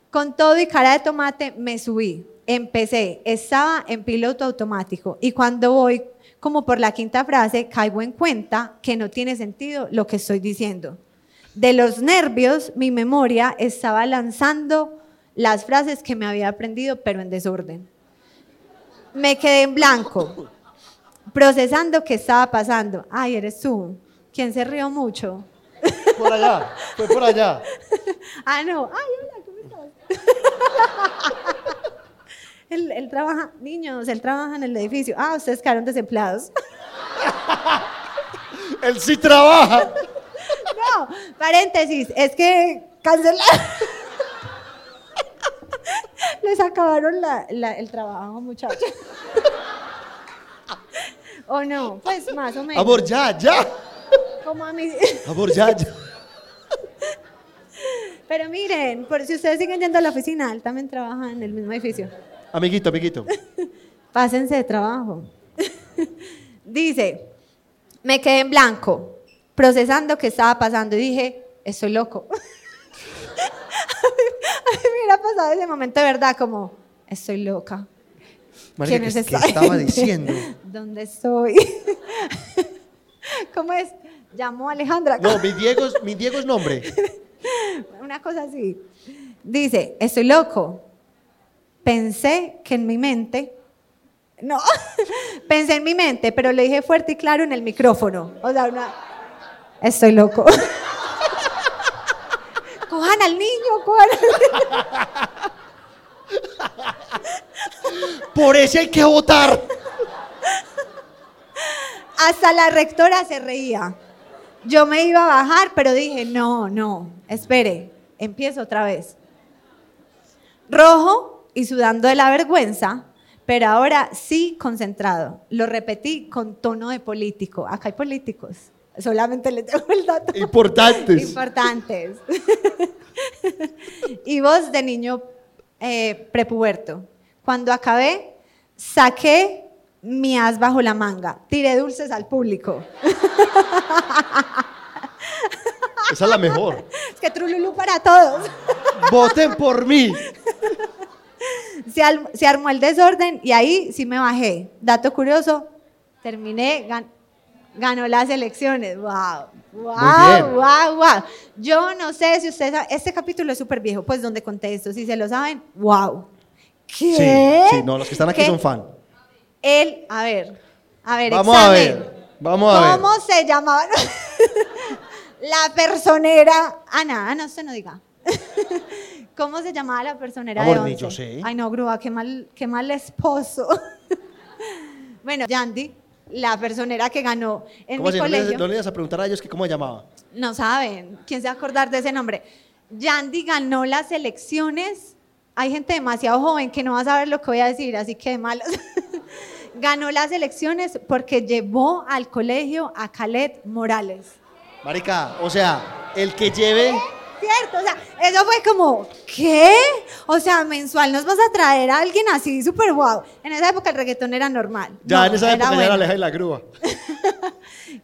Con todo y cara de tomate me subí, empecé, estaba en piloto automático y cuando voy como por la quinta frase, caigo en cuenta que no tiene sentido lo que estoy diciendo. De los nervios, mi memoria estaba lanzando las frases que me había aprendido, pero en desorden. Me quedé en blanco procesando qué estaba pasando. Ay, eres tú. ¿Quién se rió mucho? Por allá, fue por allá. Ah, no. Ay, hola, ¿cómo estás? él, él trabaja, niños, él trabaja en el edificio. Ah, ustedes quedaron desempleados. Él sí trabaja. no, paréntesis, es que cancelaron. Les acabaron la- la- el trabajo, muchachos. ¿O no? Pues más o menos. Amor, ya, ya. Como a mí. Amor, ya, ya. Pero miren, por si ustedes siguen yendo a la oficina, él también trabaja en el mismo edificio. Amiguito, amiguito. Pásense de trabajo. Dice, me quedé en blanco, procesando qué estaba pasando y dije, estoy loco. a, mí, a mí me hubiera pasado ese momento de verdad como, estoy loca. Marica, ¿Quién ¿qué, es qué esta estaba diciendo? ¿Dónde estoy? ¿Cómo es? Llamó a Alejandra. No, mi Diego, es- mi Diego es nombre. Una cosa así. Dice, estoy loco. Pensé que en mi mente, no, pensé en mi mente, pero le dije fuerte y claro en el micrófono. O sea, una, estoy loco. cojan al niño, cojan al Por ese hay que votar. Hasta la rectora se reía. Yo me iba a bajar, pero dije, no, no, espere, empiezo otra vez. Rojo y sudando de la vergüenza, pero ahora sí concentrado. Lo repetí con tono de político. Acá hay políticos. Solamente les dejo el dato. Importantes. Importantes. y voz de niño eh, prepuberto. Cuando acabé, saqué mi as bajo la manga. Tiré dulces al público. Esa es la mejor. Es que trululú para todos. Voten por mí. Se, al- se armó el desorden y ahí sí me bajé. Dato curioso, terminé, gan- ganó las elecciones. ¡Wow! ¡Wow! ¡Wow! ¡Wow! Yo no sé si ustedes saben, este capítulo es súper viejo, pues donde conté esto, si se lo saben, ¡wow! ¿Qué? Sí, sí, no, los que están aquí ¿Qué? son fan. Él, a ver, a ver, Vamos a ver. Vamos a ver. ¿Cómo se llamaba? la personera. Ana, Ana, usted no diga. ¿Cómo se llamaba la personera Amor, de yo sé. Ay, no, grúa, qué mal, qué mal esposo. bueno, Yandy, la personera que ganó en ¿Cómo mi así? ¿No le, colegio. no le ibas a preguntar a ellos que cómo se llamaba? No saben. ¿Quién se va a acordar de ese nombre? Yandy ganó las elecciones. Hay gente demasiado joven que no va a saber lo que voy a decir, así que de malos. ganó las elecciones porque llevó al colegio a Khaled Morales. Marica, o sea, el que lleve. ¿Cierto? O sea, eso fue como, ¿qué? O sea, mensual nos vas a traer a alguien así, súper guau. En esa época el reggaetón era normal. Ya No, en esa época ya bueno. era Aleja y la grúa.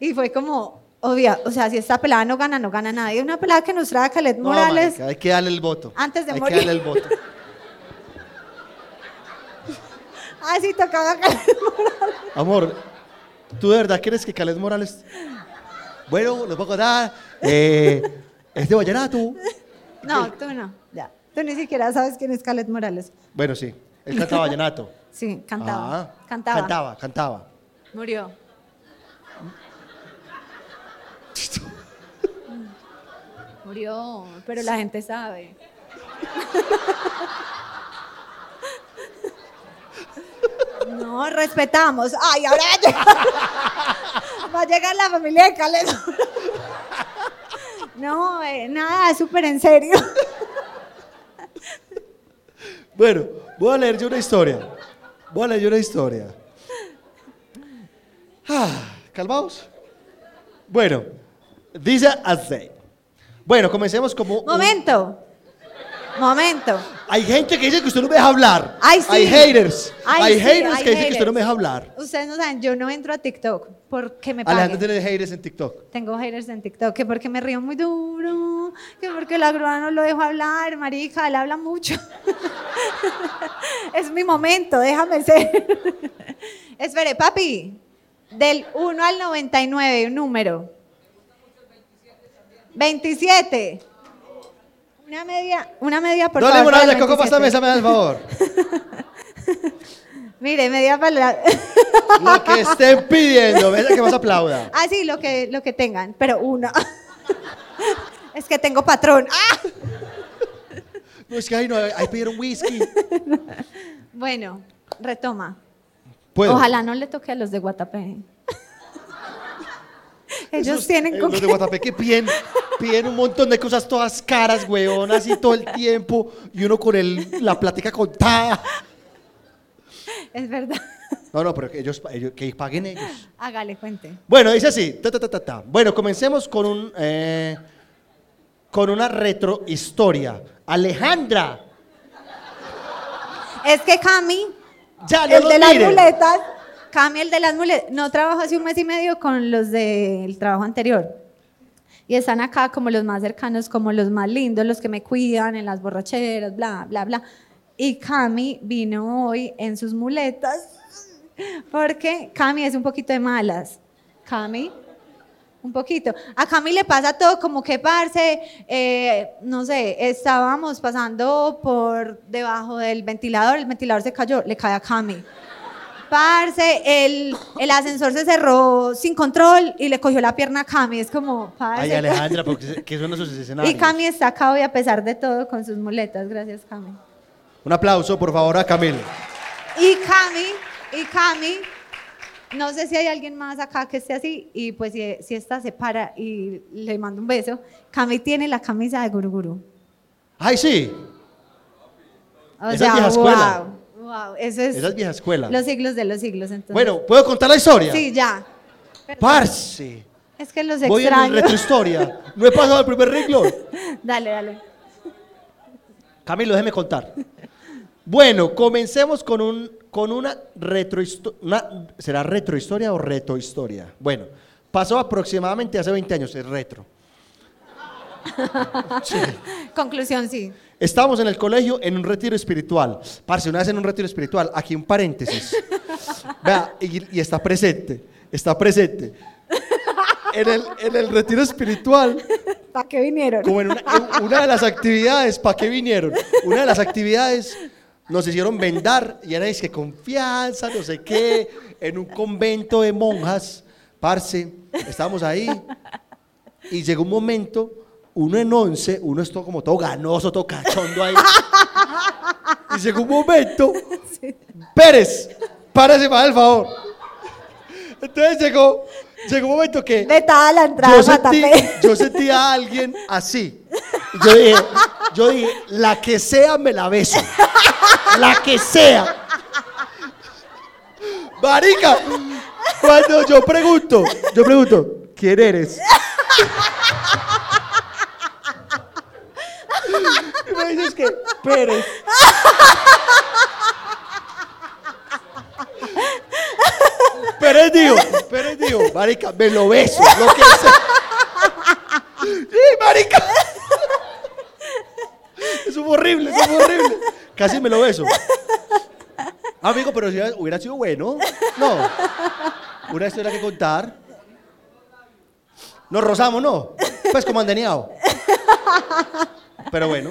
Y fue como, obvia, o sea, si esta pelada no gana, no gana nadie. Una pelada que nos trae a No, Morales. marica, hay que darle el voto. Antes de hay morir. que darle el voto. Así tocaba Khaled Morales. Amor, ¿tú de verdad quieres que Caled Morales... Bueno, voy a contar. Eh, es de Vallenato. No, tú no, ya. Tú ni siquiera sabes quién es Khaled Morales. Bueno, sí. Él cantaba Vallenato. Sí, cantaba. Ah, cantaba. Cantaba, cantaba. Murió. Murió, pero la gente sabe. No, respetamos. Ay, ahora va a llegar, va a llegar la familia de Khaled. No, eh, nada, súper en serio. Bueno, voy a leer yo una historia. Voy a leer yo una historia. Ah, ¿Calmados? Bueno, dice así. Bueno, comencemos como... un- Momento. Hay gente que dice que usted no me deja hablar. Ay, sí. Hay haters. Ay, hay sí, haters hay que dicen que usted no me deja hablar. Ustedes no saben, yo no entro a TikTok porque me paguen. Alejandro tiene haters en TikTok. Tengo haters en TikTok, que porque me río muy duro, que porque la grúa no lo dejo hablar, marica, él habla mucho. es mi momento, déjame ser. Espere, papi, del 1 al 99, un número. 27. Una media, una media por no le favor. el coco para esta 27. mesa, me da el favor. Mire, media para la... Lo que estén pidiendo, ves que más aplauda. Ah, sí, lo que, lo que tengan, pero una. es que tengo patrón. ¡Ah! No, es que ahí no, ahí pidieron whisky. Bueno, retoma. ¿Puedo? Ojalá no le toque a los de Guatapé. Ellos Esos- tienen eh. Los de Guatapé que piden, piden un montón de cosas todas caras, weón, así todo el tiempo. Y uno con el, la plática contada. Es verdad. No, no, pero que ellos, ellos- que paguen ellos. Hágale, cuente. Bueno, dice así. ta, ta, ta, ta, ta. Bueno, comencemos con un eh, con una retrohistoria. Alejandra, Es que Cami, ya no el de las muletas, Cami, el de las muletas, no trabajó hace un mes y medio con los del trabajo anterior. Y están acá como los más cercanos, como los más lindos, los que me cuidan en las borracheras, bla, bla, bla. Y Cami vino hoy en sus muletas, porque Cami es un poquito de malas. Cami, un poquito. A Cami le pasa todo como que, parce, eh, no sé, estábamos pasando por debajo del ventilador, el ventilador se cayó, le cae a Cami. Parce, el, el ascensor se cerró sin control y le cogió la pierna a Cami. Es como, parce. Ay, Alejandra, porque que son esos escenarios. Y Cami está acá hoy a pesar de todo con sus muletas. Gracias, Cami. Un aplauso, por favor, a Camilo. Y Cami, y Cami, no sé si hay alguien más acá que esté así, y pues si, si esta se para y le mando un beso, Cami tiene la camisa de Guruguru. Ay, sí. O Esa es sea, vieja escuela. Wow, eso es Esa es vieja escuela. los siglos de los siglos. Entonces. Bueno, ¿puedo contar la historia? Sí, ya. Parce. Es que los Voy en extraño. retrohistoria. No he pasado el primer renglón. dale, dale. Camilo, déjeme contar. Bueno, comencemos con, un, con una retrohistoria. ¿Será retrohistoria o retohistoria? Bueno, pasó aproximadamente hace 20 años, es retro. Sí. Conclusión, sí. Estábamos en el colegio en un retiro espiritual. Parce, una vez en un retiro espiritual, aquí un paréntesis. Vea, y, y está presente, está presente. En el, en el retiro espiritual, ¿Para qué vinieron? como en una, en una de las actividades, ¿para qué vinieron? Una de las actividades nos hicieron vendar y era que confianza, no sé qué, en un convento de monjas. Parce, estábamos ahí y llegó un momento, uno en once, uno es todo como todo ganoso, todo cachondo ahí. Y llegó un momento, Pérez, párese para el favor. Entonces llegó, llegó un momento que Vetada la entrada, yo sentí, yo sentí a alguien así. Yo dije, yo dije, la que sea me la beso. La que sea. Marica, cuando yo pregunto, yo pregunto, ¿quién eres? Y me dices que Pérez. Pérez dijo, Pérez dijo, marica, me lo beso, lo que sea. Sí, marica. Fue horrible, fue horrible. Casi me lo beso. Amigo, pero si hubiera sido bueno. No. Una historia que contar. Nos rozamos, ¿no? Pues como andeneado. Pero bueno.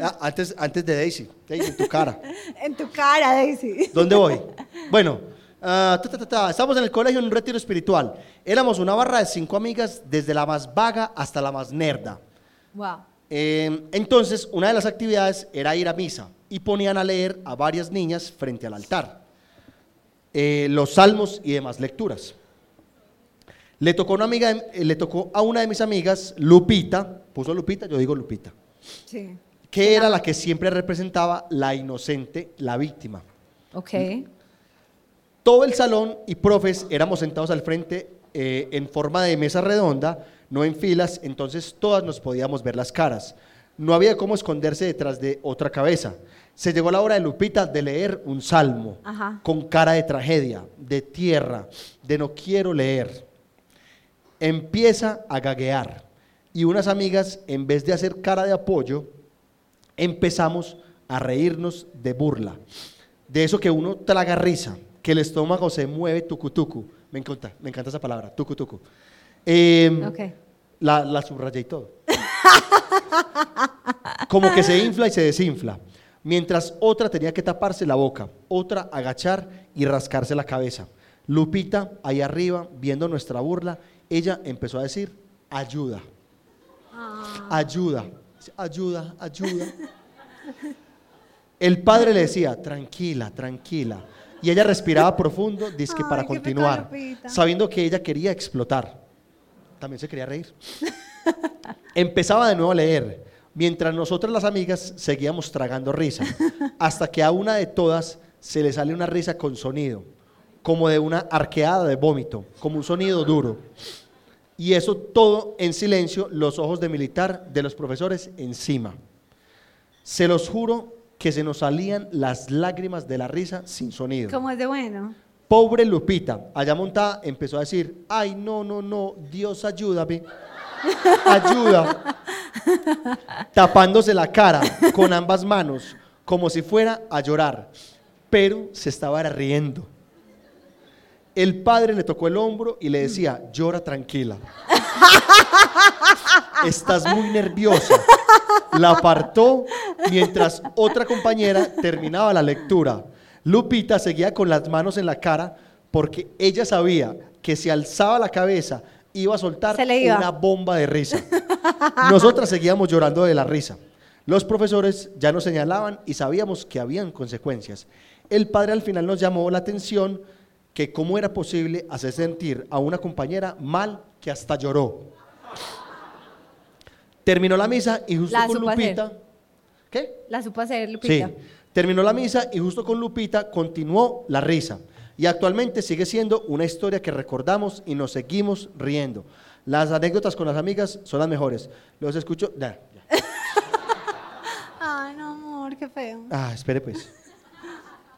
Ah, Antes, antes de Daisy. Daisy, en tu cara. En tu cara, Daisy. ¿Dónde voy? Bueno, ah, ta, ta, ta, ta. estamos en el colegio en un retiro espiritual. Éramos una barra de cinco amigas, desde la más vaga hasta la más nerda. Wow. Eh, entonces, una de las actividades era ir a misa y ponían a leer a varias niñas frente al altar eh, los salmos y demás lecturas. Le tocó, una amiga, de- eh, le tocó a una de mis amigas, Lupita, puso Lupita, yo digo Lupita, Sí. que era la que siempre representaba la inocente, la víctima. Ok. Todo el salón y profes éramos sentados al frente eh, en forma de mesa redonda, no en filas, entonces todas nos podíamos ver las caras. No había cómo esconderse detrás de otra cabeza. Se llegó la hora de Lupita de leer un salmo Ajá. con cara de tragedia, de tierra, de no quiero leer. Empieza a gaguear y unas amigas, en vez de hacer cara de apoyo, empezamos a reírnos de burla. De eso que uno traga risa, que el estómago se mueve tucutucu. Me encanta, me encanta esa palabra, tucutucu. Eh, Ok. la, la subrayé y todo. Como que se infla y se desinfla. Mientras otra tenía que taparse la boca, otra agachar y rascarse la cabeza. Lupita, ahí arriba, viendo nuestra burla, ella empezó a decir, ayuda, ayuda, ayuda, ayuda. El padre le decía, tranquila, tranquila. Y ella respiraba profundo, dizque Ay, para continuar, sabiendo que ella quería explotar. También se quería reír. Empezaba de nuevo a leer, mientras nosotras las amigas seguíamos tragando risa, hasta que a una de todas se le sale una risa con sonido, como de una arqueada de vómito, como un sonido duro. Y eso todo en silencio, los ojos de militar de los profesores encima. Se los juro que se nos salían las lágrimas de la risa sin sonido. ¿Cómo es de bueno? Pobre Lupita, allá montada, empezó a decir, ay, no, no, no, Dios ayúdame, ayuda, tapándose la cara con ambas manos, como si fuera a llorar, pero se estaba riendo. El padre le tocó el hombro y le decía, llora tranquila. Estás muy nerviosa. La apartó mientras otra compañera terminaba la lectura. Lupita seguía con las manos en la cara porque ella sabía que si alzaba la cabeza iba a soltar iba. una bomba de risa. Nosotras seguíamos llorando de la risa. Los profesores ya nos señalaban y sabíamos que habían consecuencias. El padre al final nos llamó la atención que cómo era posible hacer sentir a una compañera mal que hasta lloró. Terminó la misa y justo La con supo hacer. Lupita. ¿Qué? La supo hacer, Lupita. Sí. Terminó la misa y justo con Lupita continuó la risa. Y actualmente sigue siendo una historia que recordamos y nos seguimos riendo. Las anécdotas con las amigas son las mejores. Los escucho. ya, ya. Ay, no, amor, qué feo. Ah, espere pues.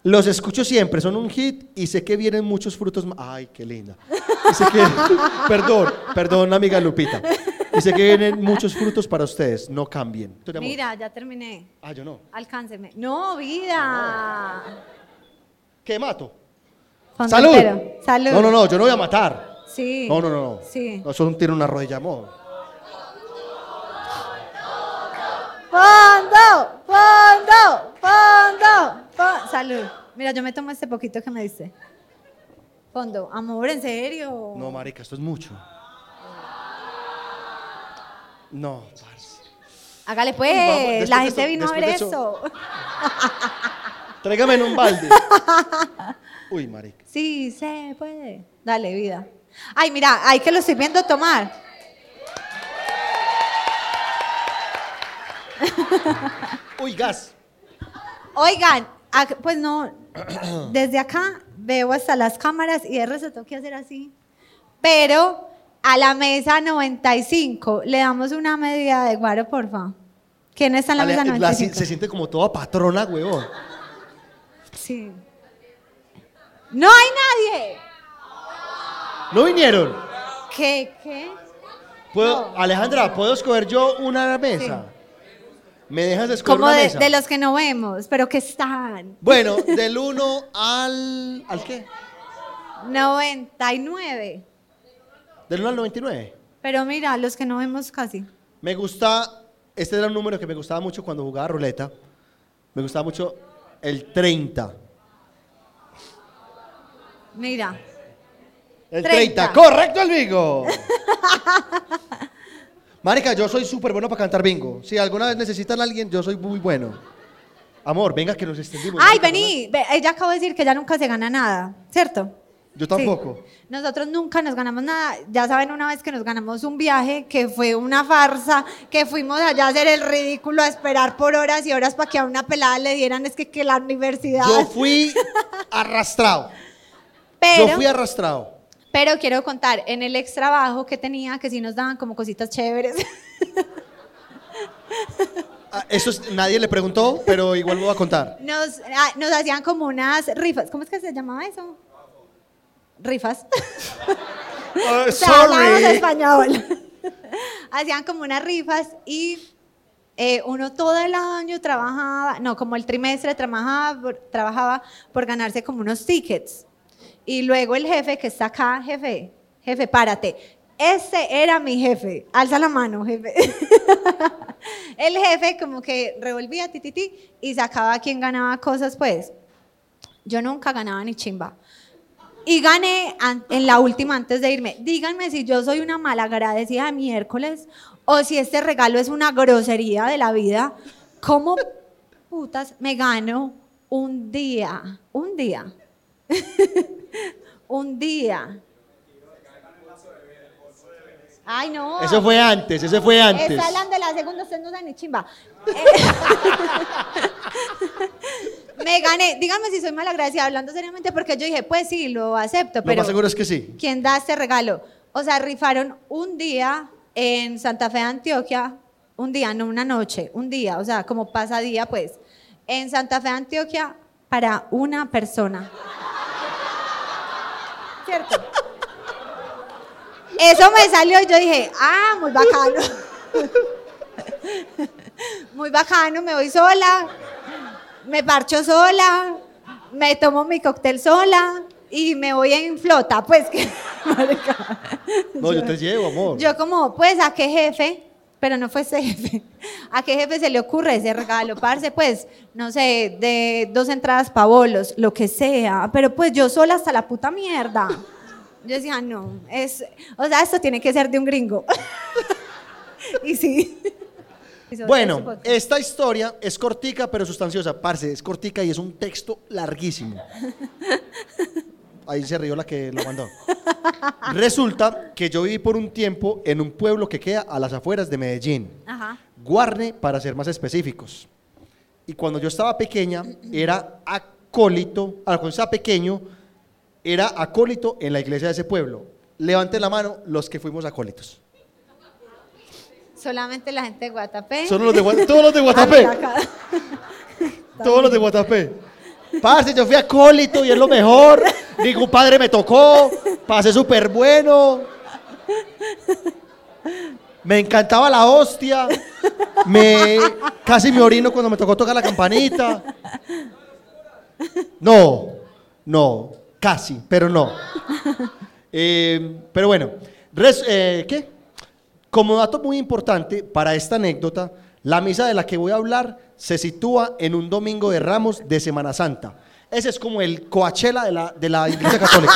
Los escucho siempre, son un hit y sé que vienen muchos frutos. Ay, qué linda. Y sé que, perdón, perdón, amiga Lupita. Y sé que vienen muchos frutos para ustedes. No cambien. Mira, ya terminé. Ah, yo no. Alcánceme. No, vida. ¿Qué mato? Fondo ¡Salud! Salud. No, no, no, yo no voy a matar. Sí. No, no, no. no. Sí. No, eso tiene una rodilla, amor. Fondo, fondo, fondo, fo- Salud. Mira, yo me tomo este poquito que me diste. Fondo, amor, en serio. No, marica, esto es mucho. No, parce. Hágale pues, vamos, la gente eso- vino a ver de eso. Tráigame en un balde. Uy, marica. Sí, se puede. Dale, vida. Ay, mira, hay que lo estoy viendo tomar. Uy, gas. Oigan, pues no, desde acá veo hasta las cámaras y de resto que hacer así. Pero a la mesa 95 le damos una medida de guaro, porfa. ¿Quién está en la Ale- mesa la- 95? se siente como toda patrona, huevón. Sí. No hay nadie. ¿No vinieron? ¿Qué? ¿Qué? ¿Puedo, No. Alejandra, ¿puedo escoger yo una mesa? ¿Me dejas escoger Como una de, mesa? de los que no vemos, pero que están. Bueno, del 1 al... ¿Al qué? 99. Del 1 al 99. Pero mira, los que no vemos casi. Me gusta, este era un número que me gustaba mucho cuando jugaba ruleta. Me gustaba mucho el 30. Mira. El 30. 30. Correcto el bingo. Marica, yo soy súper bueno para cantar bingo. Si alguna vez necesitan a alguien, yo soy muy bueno. Amor, venga que nos extendimos. Ay, marica, vení. Ve, Ella acabó de decir que ya nunca se gana nada, ¿cierto? Yo tampoco. Sí. Nosotros nunca nos ganamos nada. Ya saben una vez que nos ganamos un viaje que fue una farsa, que fuimos allá a hacer el ridículo, a esperar por horas y horas para que a una pelada le dieran es que, que la universidad. Yo fui arrastrado. pero, Yo fui arrastrado. Pero quiero contar, en el ex trabajo que tenía, que sí nos daban como cositas chéveres. Ah, Eso es- nadie le preguntó, pero igual voy a contar. Nos, ah, nos hacían como unas rifas. ¿Cómo es que se llamaba eso? Rifas. Uh, sorry. español. Hacían como unas rifas y eh, uno todo el año trabajaba, no, como el trimestre trabajaba, trabajaba por ganarse como unos tickets. Y luego el jefe que está acá, jefe, jefe, párate. Ese era mi jefe. Alza la mano, jefe. el jefe como que revolvía ti, ti, ti, y sacaba quien ganaba cosas, pues. Yo nunca ganaba ni chimba. Y gané an- en la última antes de irme. Díganme si yo soy una malagradecida de miércoles o si este regalo es una grosería de la vida. ¿Cómo putas me gano un día? Un día. un día. Ay, no. Eso fue antes, eso fue antes. Está hablando de la segunda, usted no da ni chimba. Me gané. Dígame si soy malagradecida hablando seriamente porque yo dije, pues sí, lo acepto, Lo pero más seguro es que sí. ¿quién da este regalo? O sea, rifaron un día en Santa Fe, Antioquia, un día, no una noche, un día, o sea, como pasadía, pues, en Santa Fe, Antioquia, para una persona. ¿Cierto? Eso me salió y yo dije, ah, muy bacano. Muy bacano, me voy sola, me parcho sola, me tomo mi cóctel sola y me voy en flota, pues que... No, yo te llevo, amor. Yo como, pues, ¿a qué jefe? Pero no fue ese jefe. ¿A qué jefe se le ocurre ese regalo? Parce, pues, no sé, de dos entradas para bolos, lo que sea. Pero pues yo sola hasta la puta mierda. Yo decía, no, es, o sea, esto tiene que ser de un gringo. y sí. Bueno, esta historia es cortica pero sustanciosa. Parce, es cortica y es un texto larguísimo. Ahí se rió la que lo mandó. Resulta que yo viví por un tiempo en un pueblo que queda a las afueras de Medellín. Ajá. Guarne, para ser más específicos. Y cuando yo estaba pequeña, era acólito, ah, cuando estaba pequeño, era acólito en la iglesia de ese pueblo. Levanten la mano los que fuimos acólitos. Solamente la gente de Guatapé. Solo los de Gua- todos los de Ah, Guatapé. Todos los de Guatapé. Parce, yo fui acólito y es lo mejor. Ningún padre me tocó. Pasé súper bueno. Me encantaba la hostia. Me casi me orino cuando me tocó tocar la campanita. No, no, casi, pero no. Eh, pero bueno, eh, ¿qué? Como dato muy importante para esta anécdota, la misa de la que voy a hablar se sitúa en un domingo de Ramos de Semana Santa. Ese es como el Coachella de la, de la Iglesia Católica.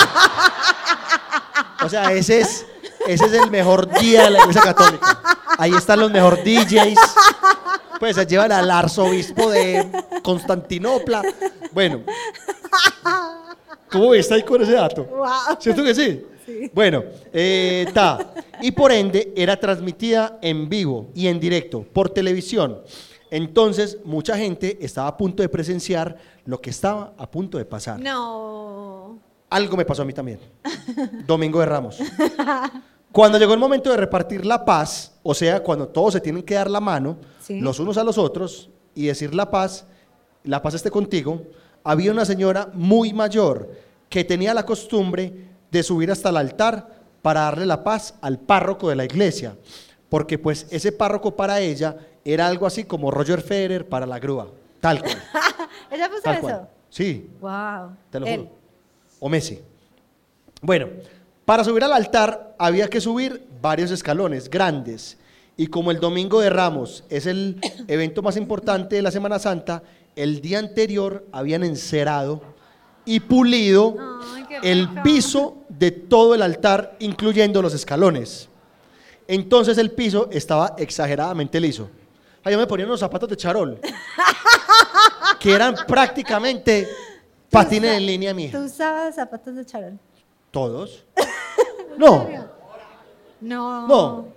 O sea, ese es, ese es el mejor día de la Iglesia Católica. Ahí están los mejores DJs. Pues se llevan al arzobispo de Constantinopla. Bueno. ¿Cómo está ahí con ese dato? Wow. ¿Cierto que sí? Bueno, eh, ta. Y por ende era transmitida en vivo y en directo por televisión. Entonces, mucha gente estaba a punto de presenciar lo que estaba a punto de pasar. No. Algo me pasó a mí también. Domingo de Ramos. Cuando llegó el momento de repartir la paz, o sea, cuando todos se tienen que dar la mano, Sí. los unos a los otros, y decir la paz, la paz esté contigo, había una señora muy mayor que tenía la costumbre de subir hasta el altar para darle la paz al párroco de la iglesia, porque pues ese párroco para ella era algo así como Roger Federer para la grúa, tal cual, ¿Ella puso tal eso? cual. Sí, Wow. te lo Él. juro. O Messi. Bueno, para subir al altar había que subir varios escalones grandes. Y como el domingo de Ramos es el evento más importante de la Semana Santa, el día anterior habían encerado y pulido Ay, el piso de todo el altar, incluyendo los escalones. Entonces el piso estaba exageradamente liso. Ahí yo me ponía unos zapatos de charol, que eran prácticamente patines en línea mía. ¿Tú usabas zapatos de charol? ¿Todos? No. No. No.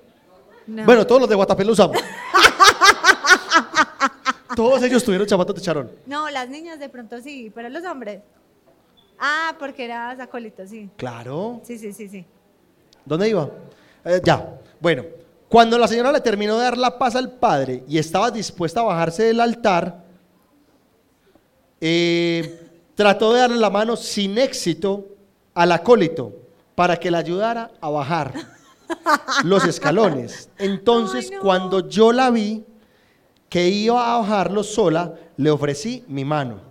No. Bueno, todos los de Guatapé lo usamos. todos ellos tuvieron zapatos de charol. No, las niñas de pronto sí, pero los hombres. Ah, porque eras acólito, sí. Claro. Sí, sí, sí, sí. ¿Dónde iba? Eh, ya. Bueno, cuando la señora le terminó de dar la paz al padre y estaba dispuesta a bajarse del altar, eh, trató de darle la mano sin éxito al acólito para que le ayudara a bajar los escalones. Entonces, Ay, no. cuando yo la vi que iba a bajarlo sola, le ofrecí mi mano.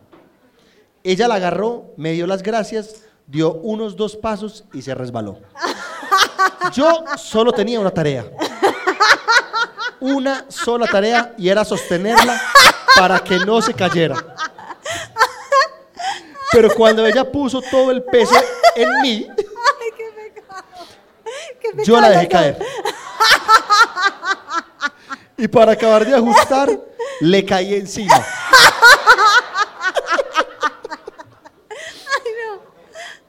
Ella la agarró, me dio las gracias, dio unos dos pasos y se resbaló. Yo solo tenía una tarea. Una sola tarea y era sostenerla para que no se cayera. Pero cuando ella puso todo el peso en mí, Ay, qué pecado. Qué yo la dejé caer. Y para acabar de ajustar, le caí encima.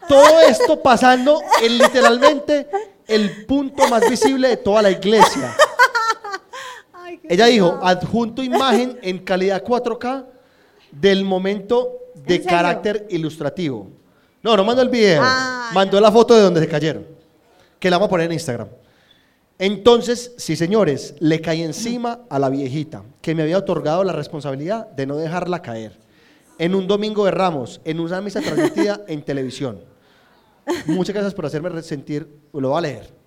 Todo esto pasando en literalmente el punto más visible de toda la iglesia. Ella dijo, adjunto imagen en calidad 4K del momento de carácter ilustrativo. No, no mandó el video. Ah, mandó la foto de donde se cayeron. Que la vamos a poner en Instagram. Entonces, sí, señores, le caí encima a la viejita que me había otorgado la responsabilidad de no dejarla caer. En un domingo de Ramos, en una misa transmitida en televisión. Muchas gracias por hacerme sentir, lo voy a leer.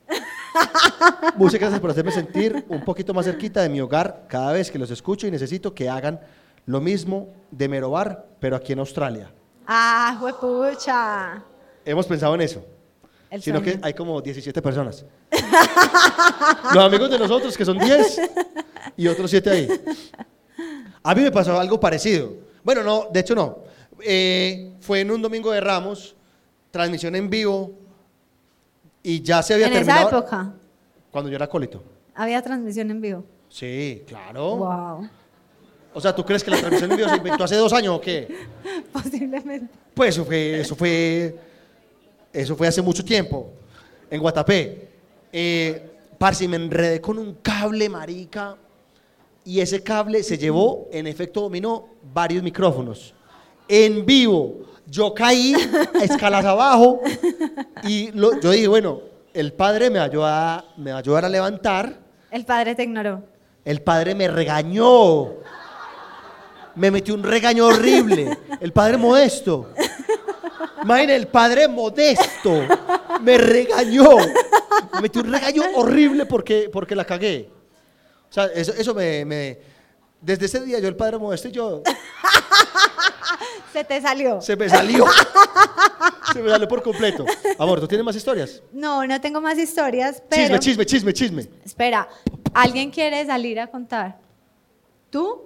Muchas gracias por hacerme sentir un poquito más cerquita de mi hogar cada vez que los escucho y necesito que hagan lo mismo de Merobar, pero aquí en Australia. Ah, juepucha. Hemos pensado en eso, El sino sueño. que hay como 17 personas. Los amigos de nosotros, que son 10, y otros 7 ahí. A mí me pasó algo parecido. Bueno, no, de hecho no. Eh, fue en un domingo de Ramos, transmisión en vivo, y ya se había En esa época Cuando yo era acólito. había transmisión en vivo. Sí, claro. Wow. O sea, ¿tú crees que la transmisión en vivo se inventó hace dos años o qué? Posiblemente. Pues eso fue, eso fue, eso fue hace mucho tiempo, en Guatapé. Eh, parce, me enredé con un cable, marica, y ese cable se llevó, en efecto dominó, varios micrófonos. En vivo, yo caí a escalas abajo y lo- yo dije, bueno, el padre me va, a ayudar, me va a ayudar a levantar, El padre te ignoró. el padre me regañó. Me metió un regaño horrible. El padre modesto. Imagínate, el padre modesto me regañó. Me metió un regaño horrible porque, porque la cagué. O sea, eso, eso me, me- Desde ese día yo, el padre modesto y yo, Se te salió. se me salió. Se me salió por completo. Amor, ¿tú tienes más historias? No, no tengo más historias, pero. Chisme, chisme, chisme, chisme. Espera, ¿alguien quiere salir a contar? ¿Tú?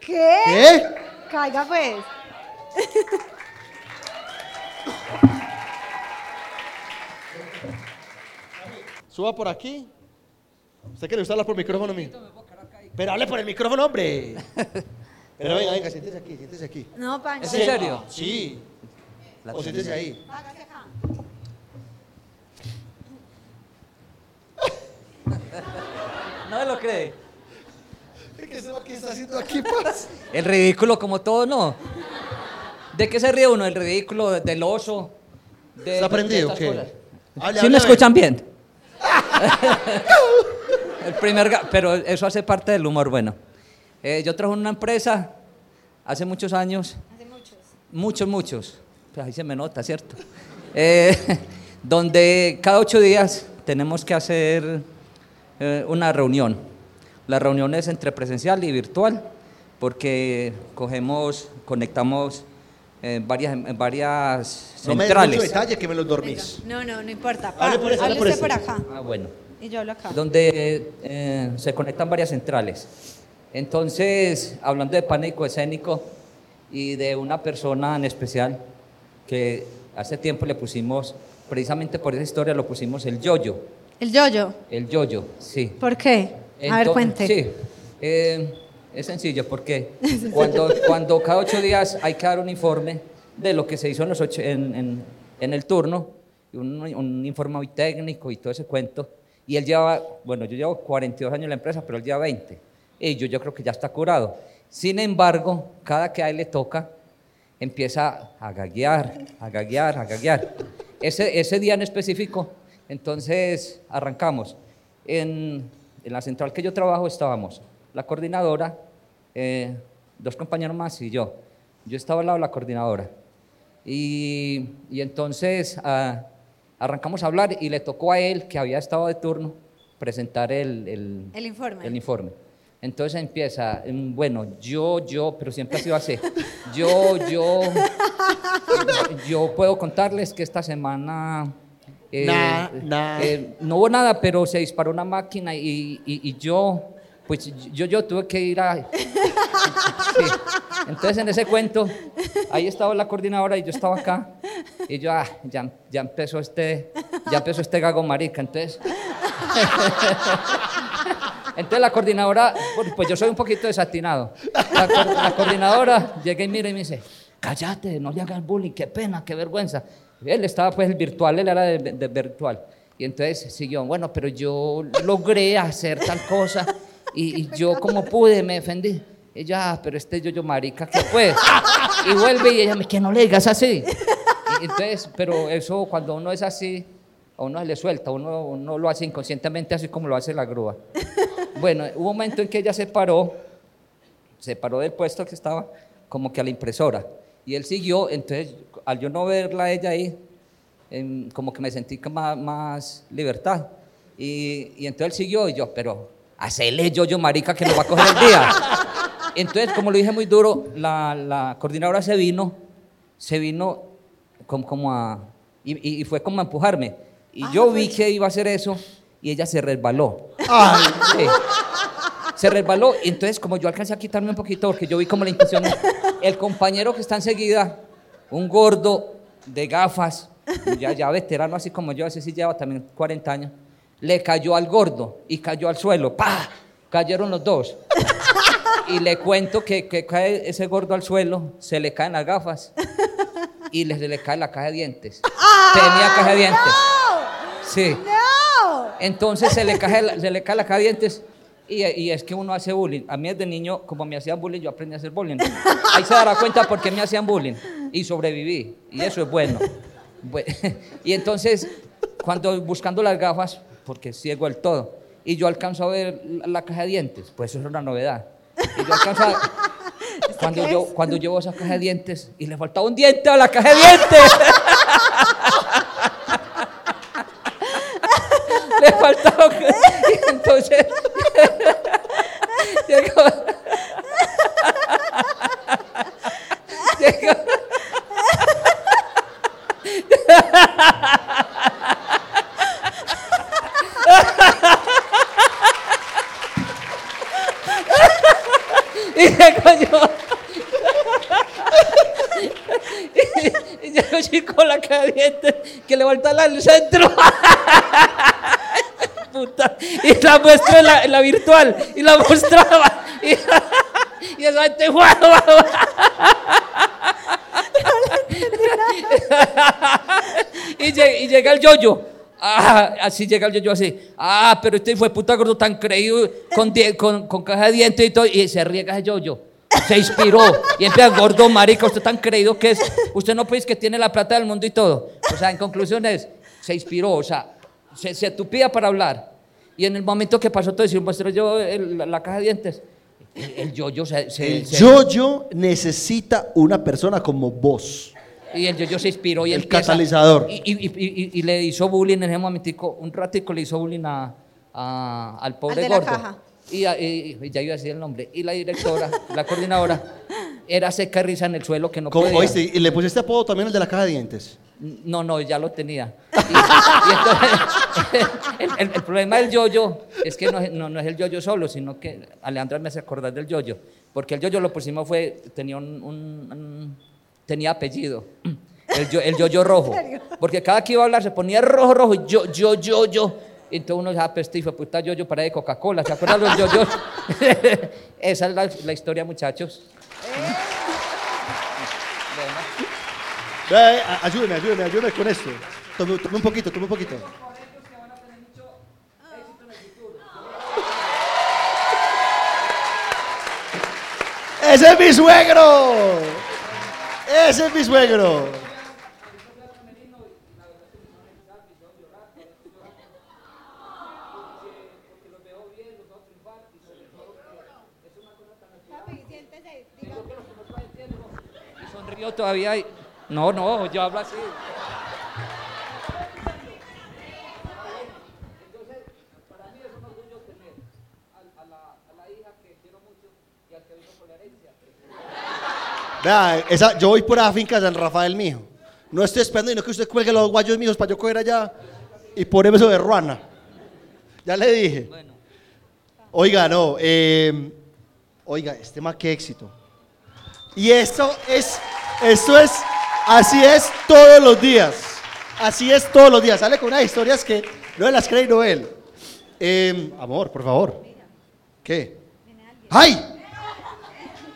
¿Qué? ¿Qué? Caiga pues. Suba por aquí. ¿Usted quiere hablar por micrófono mío? Pero hable por el micrófono, hombre. Pero venga, venga, siéntese aquí, siéntese aquí. No, Pancho. ¿Es en serio? Sí. O siéntese ahí. No me lo cree. ¿Qué es lo que está haciendo aquí, paz? El ridículo como todo, ¿no? ¿De qué se ríe uno? ¿El ridículo de- del oso? De, ¿Está prendido o de estas qué? ¿Sí hable, me escuchan bien? El primer pero eso hace parte del humor, bueno. Eh, yo trabajo en una empresa hace muchos años. Hace muchos. Muchos, muchos. Pues ahí se me nota, ¿cierto? Eh, donde cada ocho días tenemos que hacer eh, una reunión. La reunión es entre presencial y virtual, porque cogemos, conectamos eh, varias, en varias No me des centrales. mucho detalle que me los dormís. No, no, no importa. Hable por eso, hable por usted eso. por acá. Ah, bueno. Y yo hablo acá. donde eh, se conectan varias centrales. Entonces, hablando de pánico escénico y de una persona en especial que hace tiempo le pusimos, precisamente por esa historia lo pusimos el yoyo, El yoyo. el yoyo, sí. ¿Por qué? A ver, cuente. Sí, eh, es sencillo porque cuando, cuando cada ocho días hay que dar un informe de lo que se hizo en, los ocho- en, en- en el turno, un, un informe muy técnico y todo ese cuento. Y él lleva, bueno, yo llevo 42 años en la empresa, pero él lleva 20. Y yo, yo creo que ya está curado. Sin embargo, cada que a él le toca, empieza a gaguear, a gaguear, a gaguear. Ese, ese día en específico, entonces arrancamos. En, en la central que yo trabajo estábamos la coordinadora, eh, dos compañeros más y yo. Yo estaba al lado de la coordinadora. Y, y entonces ah, arrancamos a hablar y le tocó a él, que había estado de turno, presentar el, el, El informe. el informe. Entonces empieza, mm, bueno, yo, yo, pero siempre ha sido así. Yo, yo, yo puedo contarles que esta semana eh, Nah, nah. eh, no hubo nada, pero se disparó una máquina y, y- y yo, pues yo, yo tuve que ir a... Sí. Entonces en ese cuento, ahí estaba la coordinadora y yo estaba acá y yo, ah, ya, ya empezó este, ya empezó este gago marica, entonces... Entonces la coordinadora, pues- pues yo soy un poquito desatinado. La, la coordinadora llega y mira y me dice, cállate, no le hagas bullying, qué pena, qué vergüenza. Él estaba pues el virtual, él era de, de virtual. Y entonces siguió, bueno, pero yo logré hacer tal cosa y, y yo como pude me defendí. Yo, ah, pero este yo-yo marica, ¿qué pues? y vuelve y ella me que no le digas así. Y entonces, pero eso cuando uno es así, a uno se le suelta, uno, uno lo hace inconscientemente así como lo hace la grúa. Bueno, hubo un momento en que ella se paró, se paró del puesto que estaba como que a la impresora. Y él siguió, entonces al yo no verla ella ahí, em, como que me sentí más, más libertad. Y, y entonces él siguió y yo, pero hacele yo, yo marica, que nos va a coger el día. Entonces, como lo dije muy duro, la, la coordinadora se vino, se vino como, como a, y, y- fue como a empujarme. Y yo vi que iba a hacer eso y ella se resbaló. Ay, Sí. Se resbaló y entonces como yo alcancé a quitarme un poquito porque yo vi como la intención, el compañero que está enseguida, un gordo de gafas, ya, ya veterano así como yo, ese sí lleva también 40 años, le cayó al gordo y cayó al suelo, ¡pa! Cayeron los dos. Y le cuento que, que cae ese gordo al suelo, se le caen las gafas y le, le cae la caja de dientes. Tenía caja de dientes. Sí. Entonces se le cae, la- se le cae la caja de dientes y, y es que uno hace bullying. A mí desde niño, como me hacían bullying, yo aprendí a hacer bullying. Ahí se dará cuenta por qué me hacían bullying y sobreviví. Y eso es bueno. Bue- Y entonces, cuando buscando las gafas, porque ciego el todo, y yo alcanzo a ver la, la caja de dientes, pues eso es una novedad. Y yo alcanzo a- cuando, yo, cuando llevo esa caja de dientes y le faltaba un diente a la caja de dientes. Y entonces. llegó. llegó- y yo. y, llegó chico la dientes que le al centro. puta. Y la muestra en la, en la virtual. Y la mostraba. Y, y esa gente, guau, guau, y, llega, y llega el yoyo. Ah, así llega el yoyo así. Ah, pero este fue puta gordo tan creído con, con, con caja de dientes y todo. Y se riega ese yoyo. Se inspiró. Y empieza, gordo, marica, usted tan creído que es. Usted no pues que tiene la plata del mundo y todo. O sea, en conclusión es, se inspiró. O sea, se, se tupía para hablar. Y en el momento que pasó todo eso, muestro yo el- la, la caja de dientes. El, yoyo se, se- el se- yo-yo necesita una persona como vos. Y el yo-yo se inspiró y El empieza- catalizador. Y, y- y- y- y le hizo bullying en ese momentico, un ratico le hizo bullying a, a- al pobre Al de la gordo. caja. Y, ya iba a decir el nombre. Y la directora, la coordinadora, era seca risa en el suelo que no ¿Cómo, podía. oíste? ¿Y le pusiste apodo también el de la caja de dientes? No, no, ya lo tenía. Y, y entonces, el, el- el problema del yoyo es que no, es- no- no es el yoyo solo, sino que Alejandra me hace acordar del yoyo. Porque el yoyo lo pusimos fue, tenía un, un- un- tenía apellido. El, yo, el yoyo rojo. Porque cada que iba a hablar se ponía rojo, rojo, yo, yo, yo, yo. Entonces uno este hijo de puta yoyo para de Coca-Cola. ¿Se acuerdan los yoyos? Esa es la, la historia, muchachos. Eh, ayúdeme, ayúdeme, ayúdeme con esto. Tome, tome un poquito, tome un poquito. ¡Ese es mi suegro! ¡Ese es mi suegro! Y sonrió todavía. y- No, no, yo hablo así. Vea, esa, yo voy por la finca de San Rafael mío. No estoy esperando y no que usted cuelgue los guayos míos para yo coger allá y ponerme eso de ruana. Ya le dije. Bueno, Oiga, no. eh, oiga, este más qué éxito. Y esto es, esto es, así es todos los días. Así es todos los días. Sale con unas historias que no las cree no él. Eh, amor, por favor. ¿Qué? ¡Ay!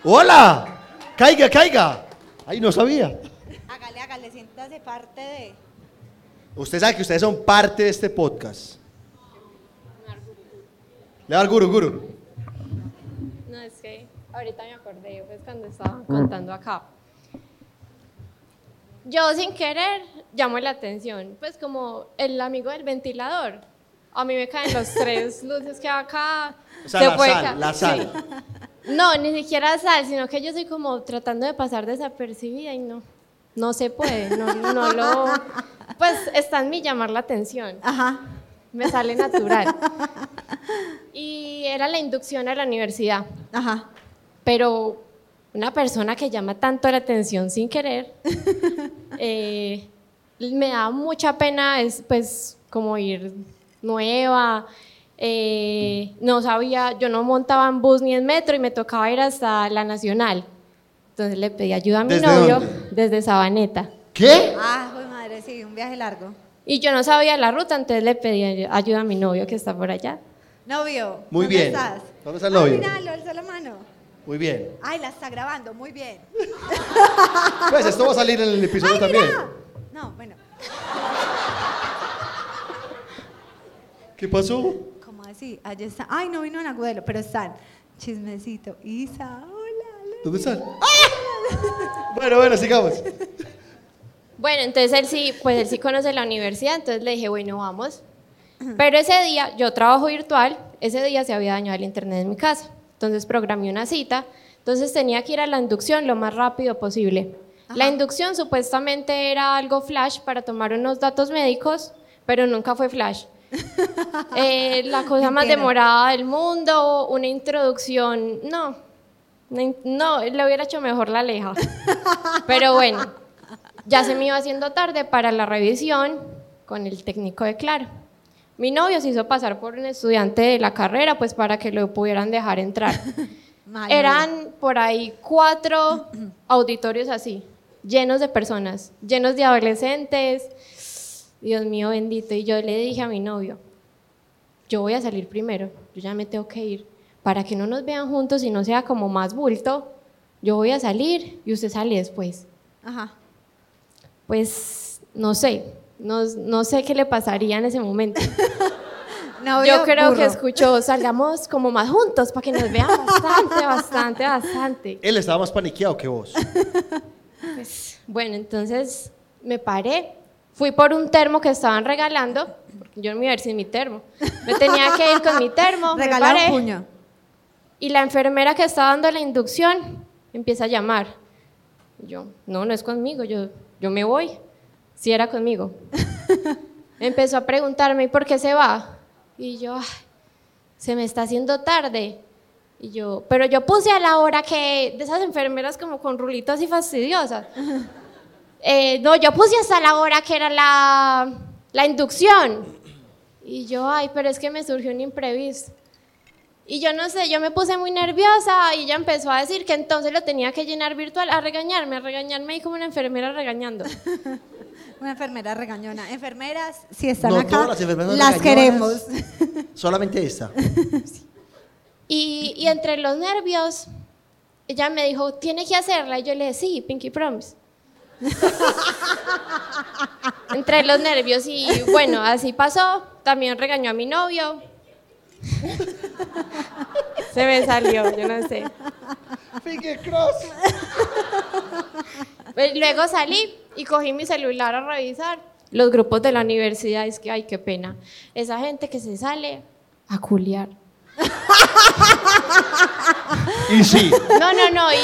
¡Hola! ¡Caiga, caiga! ¡Ay, no sabía! Hágale, hágale, siéntase parte de. Usted sabe que ustedes son parte de este podcast. Le da el guru, guru. No, es que ahorita me acordé, pues cuando estaba contando acá. Yo sin querer llamo la atención, pues como el amigo del ventilador. A mí me caen los tres luces que acá. O sea, se la puede sal, la sí. sal. No, ni siquiera sal, sino que yo soy como tratando de pasar desapercibida y no, no se puede, no, no lo... Pues está en mí llamar la atención, Ajá. me sale natural. Y era la inducción a la universidad, Ajá. pero una persona que llama tanto la atención sin querer, eh, me da mucha pena, es pues como ir nueva, eh, no sabía, yo no montaba en bus ni en metro y me tocaba ir hasta la Nacional. Entonces le pedí ayuda a mi ¿Desde novio dónde? desde Sabaneta. ¿Qué? Ah, joder, madre, sí, un viaje largo. Y yo no sabía la ruta, entonces le pedí ay- ayuda a mi novio que está por allá. Novio. Muy ¿dónde bien. estás? ¿Dónde está el Ah, novio? mira, lo alzó la mano. Muy bien. Ay, la está grabando, muy bien. Pues esto va a salir en el episodio Ay, también. mira. No, bueno, ¿Qué pasó? ¿cómo así? Allí está. Ay, no vino en agudelo, pero están. Chismecito. Isa, hola. hola. ¿Dónde están? Bueno, bueno, sigamos. Bueno, entonces él sí, pues él sí conoce la universidad, entonces le dije, bueno, vamos. Pero ese día, yo trabajo virtual, ese día se había dañado el internet en mi casa, entonces programé una cita, entonces tenía que ir a la inducción lo más rápido posible. La inducción supuestamente era algo flash para tomar unos datos médicos, pero nunca fue flash. Eh, la cosa más demorada del mundo, una introducción, no, no, le hubiera hecho mejor la leja. Pero bueno, ya se me iba haciendo tarde para la revisión con el técnico de Claro. Mi novio se hizo pasar por un estudiante de la carrera, pues para que lo pudieran dejar entrar. Eran por ahí cuatro auditorios así, llenos de personas, llenos de adolescentes. Dios mío bendito. Y yo le dije a mi novio, yo voy a salir primero, yo ya me tengo que ir. Para que no nos vean juntos y no sea como más bulto, yo voy a salir y usted sale después. Ajá. Pues no sé, no, no sé qué le pasaría en ese momento. Yo creo burro. que escuchó, salgamos como más juntos para que nos vean bastante, bastante, bastante. Él estaba más paniqueado que vos. Pues, bueno, entonces me paré, fui por un termo que estaban regalando, porque yo no me iba a ir sin mi termo. Me tenía que ir con mi termo, me Regalado paré, un puño. y la enfermera que estaba dando la inducción empieza a llamar. Y yo, no, no es conmigo, yo, yo me voy. Si era conmigo. Empezó a preguntarme, ¿y por qué se va? Y yo, "Ay, se me está haciendo tarde. Y yo, pero yo puse a la hora que, de esas enfermeras como con rulitas y fastidiosas. Eh, no, yo puse hasta la hora que era la, la inducción. Y yo, ay, pero es que me surgió un imprevisto. Y yo no sé, yo me puse muy nerviosa y ella empezó a decir que entonces lo tenía que llenar virtual, a regañarme, a regañarme y como una enfermera regañando. Una enfermera regañona. Enfermeras, si están No acá, todas las las queremos. Solamente esta. Y, y entre los nervios, ella me dijo, ¿tiene que hacerla? Y yo le dije, sí, Pinky Promise. entre los nervios y bueno, así pasó. También regañó a mi novio. Se me salió, yo no sé. Finger cross. Pues luego salí y cogí mi celular a revisar los grupos de la universidad. Es que, ay, qué pena. Esa gente que se sale a culiar. Y sí. No, no, no. Y,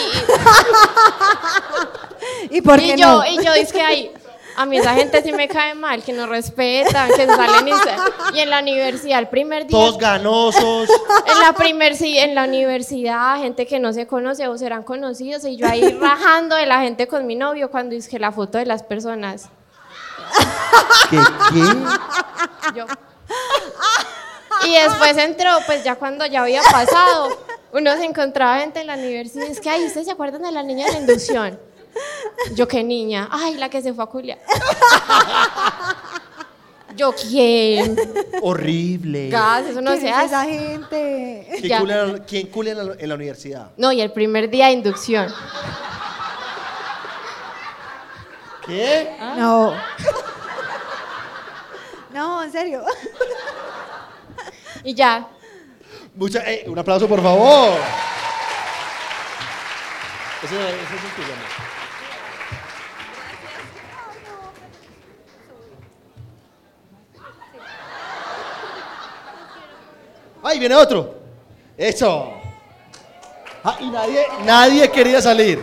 ¿Y por y qué yo, no? y yo, es que ay, a mí esa gente sí me cae mal, que no respetan, que salen y, y en la universidad el primer día. Todos ganosos. En la primer sí, en la universidad, gente que no se conoce o serán conocidos, y yo ahí rajando de la gente con mi novio cuando dije la foto de las personas. ¿Qué? ¿Qué? Yo. Y después entró, pues ya cuando ya había pasado, uno se encontraba gente en la universidad. Es que, ay, ¿ustedes se acuerdan de la niña de la inducción? Yo, ¿qué niña? Ay, la que se fue a culiar. Yo, ¿quién? Horrible. Gas, eso no ¿Quién se es hace. esa gente? ¿Quién Ya. culea, quién culea en, la, en la universidad? No, y el primer día de inducción. ¿Qué? No. No, en serio. Y ya. Mucha, eh, un aplauso, por favor. Ese, ese es el. ¡Ay, viene otro! ¡Eso! Ah, y nadie, nadie quería salir.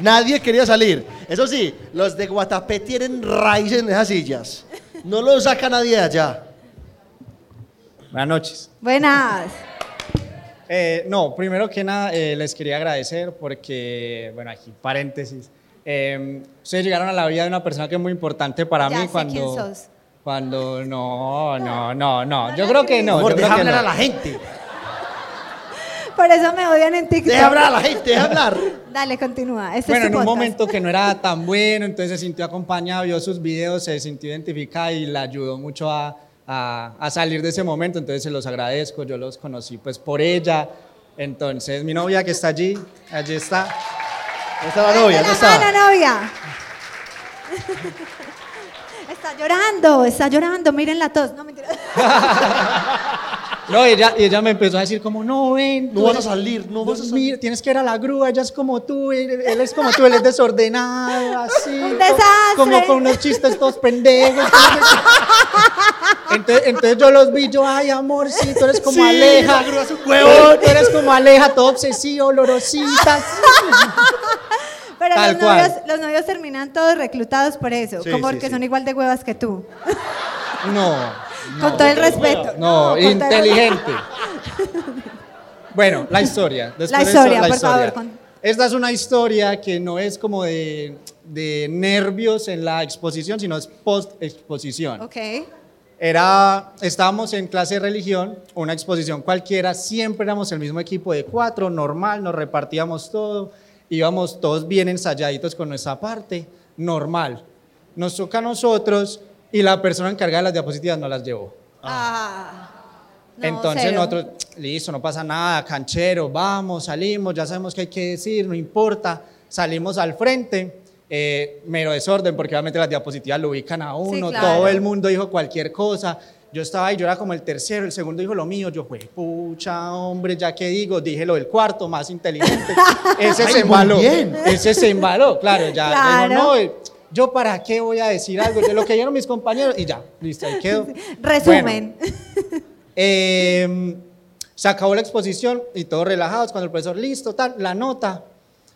Nadie quería salir. Eso sí, los de Guatapé tienen raíces en esas sillas. No lo saca nadie de allá. Buenas noches. Buenas. Eh, no, primero que nada eh, les quería agradecer porque, bueno, aquí paréntesis. eh, ustedes llegaron a la vida de una persona que es muy importante para Ya mí sé cuando... quién sos. Cuando no, no, no, no. No Yo la creo que no. Amor, yo creo deja que hablar a no. la gente. Por eso me odian en TikTok. Deja hablar a la gente, deja hablar. Dale, continúa. Este Bueno, es en un momento que no era tan bueno, entonces se sintió acompañado, vio sus videos, se sintió identificada y le ayudó mucho a, a- a salir de ese momento, entonces se los agradezco, yo los conocí pues por ella, entonces mi novia que está allí, allí está. ¿Dónde está la novia? ¿Dónde la mano, está? novia. Está llorando, está llorando. Miren la tos. No, mentira. No, ella, y ella me empezó a decir como, no, ven. No vas a salir, no vas a salir. Mira, tienes que ir a la grúa, ella es como tú, él, él es como tú, él es desordenado, así. Un desastre. Como con unos chistes todos pendejos. Entonces, entonces yo los vi, yo, ay, amor, sí, tú eres como Sí, Aleja. la grúa es un Tú huevón. tú eres como Aleja, todo obsesivo, olorosita. Pero Tal los cual. novios, los novios terminan todos reclutados por eso. Sí, como sí, porque sí. son igual de huevas que tú. No. Con todo el respeto. No, con todo el- inteligente. Bueno, la historia. Después La de historia, por favor, con- Esta es una historia que no es como de, de nervios en la exposición, sino es post-exposición. Ok. Era, estábamos en clase de religión, una exposición cualquiera, siempre éramos el mismo equipo de cuatro, normal, nos repartíamos todo, íbamos todos bien ensayaditos con nuestra parte, normal. Nos toca a nosotros y la persona encargada de las diapositivas no las llevó. Ah. No, Entonces cero. nosotros, listo, no pasa nada, canchero, vamos, salimos, ya sabemos qué hay que decir, no importa. Salimos al frente, eh, mero desorden, porque obviamente las diapositivas lo ubican a uno, claro. todo el mundo dijo cualquier cosa. Yo estaba ahí, yo era como el tercero, el segundo dijo lo mío, yo, fue pucha, hombre, ya que digo, dije lo del cuarto, más inteligente. Ese Ay, se embaló, ese se embaló, claro, ya Claro. no, eh, yo para qué voy a decir algo, de lo que dijeron mis compañeros, y ya, listo, ahí quedó. Resumen. Eh, se acabó la exposición y todos relajados cuando el profesor, listo, tal, la nota.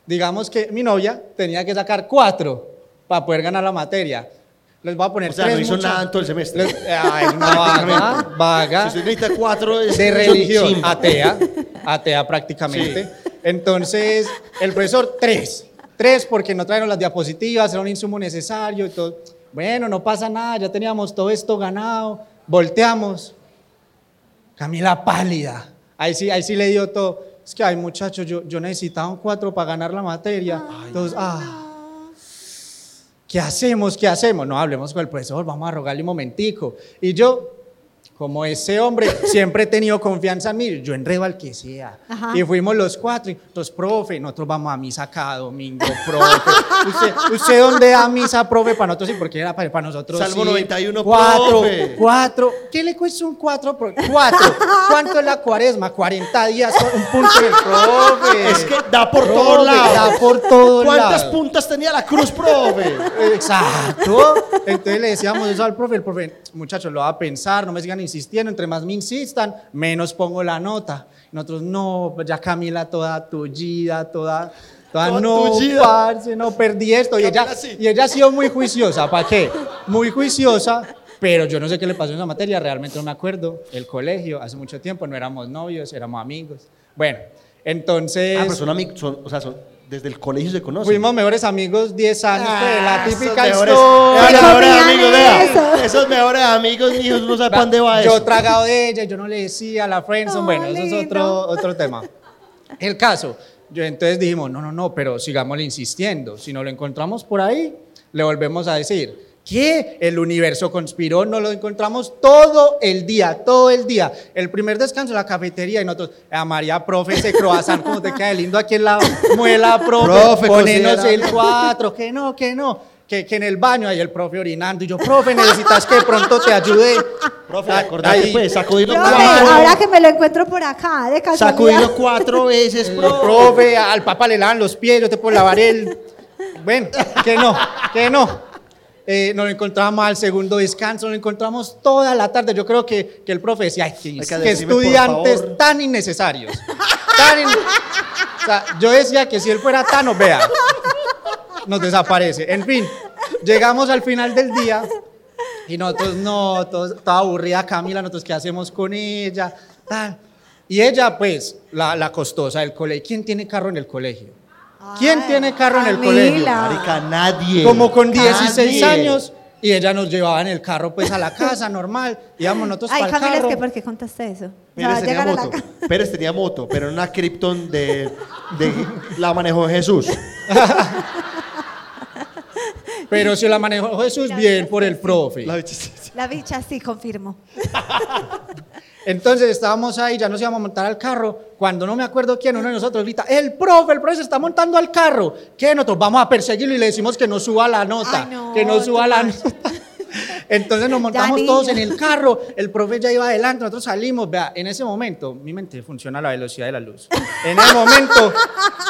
Digamos que mi novia tenía que sacar cuatro para poder ganar la materia. Les voy a poner O sea, tres no hizo mucha- nada en todo el semestre. Les- Ay, una vaga, vaga Si usted necesita cuatro es de religión, chimba. atea, atea prácticamente. Entonces, el profesor, tres. Tres porque no trajeron las diapositivas, era un insumo necesario y todo. Bueno, no pasa nada, ya teníamos todo esto ganado. Volteamos. Camila pálida. Ahí sí, ahí sí le dio todo. Es que, ay, muchachos, yo, yo necesitaba un cuatro para ganar la materia. Entonces, ah. ¿Qué hacemos? ¿Qué hacemos? No, hablemos con el profesor, vamos a rogarle un momentico. Y yo, como ese hombre, siempre he tenido confianza en mí, yo enredo al que sea. Ajá. Y fuimos los cuatro, los profe, nosotros vamos a misa cada domingo, profe. ¿Usted, usted dónde da misa, profe? Para nosotros sí, porque era para, para nosotros Salmo sí. 91, Cuatro, profe. cuatro. ¿Qué le cuesta un cuatro? pro- Cuatro. ¿Cuánto es la cuaresma? 40 días, un punto del profe. Es que da por Profe, todos lados. Da por todos ¿Cuántas lados. puntas tenía la cruz, profe? Exacto. Entonces le decíamos eso al profe, el profe, muchachos, lo va a pensar, no me sigan insistiendo, entre más me insistan, menos pongo la nota. Nosotros, no, ya Camila toda tullida, toda, toda, Toda no, tullida. parce, no, perdí esto. Y ella, sí. y ella ha sido muy juiciosa, ¿para qué? Muy juiciosa, pero yo no sé qué le pasó en esa materia, realmente no me acuerdo. El colegio, hace mucho tiempo, no éramos novios, éramos amigos. Bueno, entonces... Ah, pero son amigos, o sea, son, desde el colegio se conocen. Fuimos mejores amigos 10 años, pues, la Ah, típica esos mejores- historia. esos mejores amigos, vea. eso. Esos mejores amigos míos, no sabe para dónde va Yo eso. tragado de ella, yo no le decía a la friendzone, Oh, bueno, eso es lindo. otro, otro tema. El caso, yo entonces dijimos, no, no, no, pero sigámosle insistiendo. Si no lo encontramos por ahí, le volvemos a decir, ¿qué? El universo conspiró, nos lo encontramos todo el día, todo el día. El primer descanso en la cafetería y nosotros, a María, profe, ese croissant, como te queda de lindo aquí en la muela, profe, Profe, ponenos considera- el cuatro, que no, que no. que, que en el baño hay el profe orinando. Y yo, profe, necesitas que pronto te ayude. Profe, acordate, pues, sacudirlo cuatro. ahora que me lo encuentro por acá, de casualidad. Sacudirlo cuatro veces, El profe. profe, al papá le lavan los pies, yo te puedo lavar el. Bueno, que no, que no. Eh, nos encontramos al segundo descanso, nos encontramos toda la tarde. Yo creo que, que el profe decía, ay, qué, que estudiantes favor". tan innecesarios. Tan in- O sea, yo decía que si él fuera Thanos, vea, nos desaparece. En fin, llegamos al final del día y nosotros no, todos, toda aburrida Camila, nosotros qué hacemos con ella, tal. Y ella, pues, la, la costosa del colegio. ¿Quién tiene carro en el colegio? ¿Quién Ay, tiene carro en el Camila. colegio? Marica, nadie. Como con 16 Nadie. años. Y ella nos llevaba en el carro, pues, a la casa, normal. Íbamos nosotros Ay, para el Camila, es carro. que ¿por qué contaste eso? O sea, Pérez tenía llegar a la moto. Pérez tenía moto, pero en una Krypton de, de la manejó Jesús. Pero si la manejó Jesús bien por el profe. La bicha-. La bicha sí, confirmo. Entonces estábamos ahí, ya nos íbamos a montar al carro. Cuando no me acuerdo quién, uno de nosotros grita: El profe, el profe se está montando al carro. ¿Qué? Nosotros vamos a perseguirlo y le decimos que no suba la nota. Ay, no, que no suba la nota. Entonces nos montamos todos en el carro. El profe ya iba adelante, nosotros salimos. Vea, en ese momento, mi mente funciona a la velocidad de la luz. En ese momento,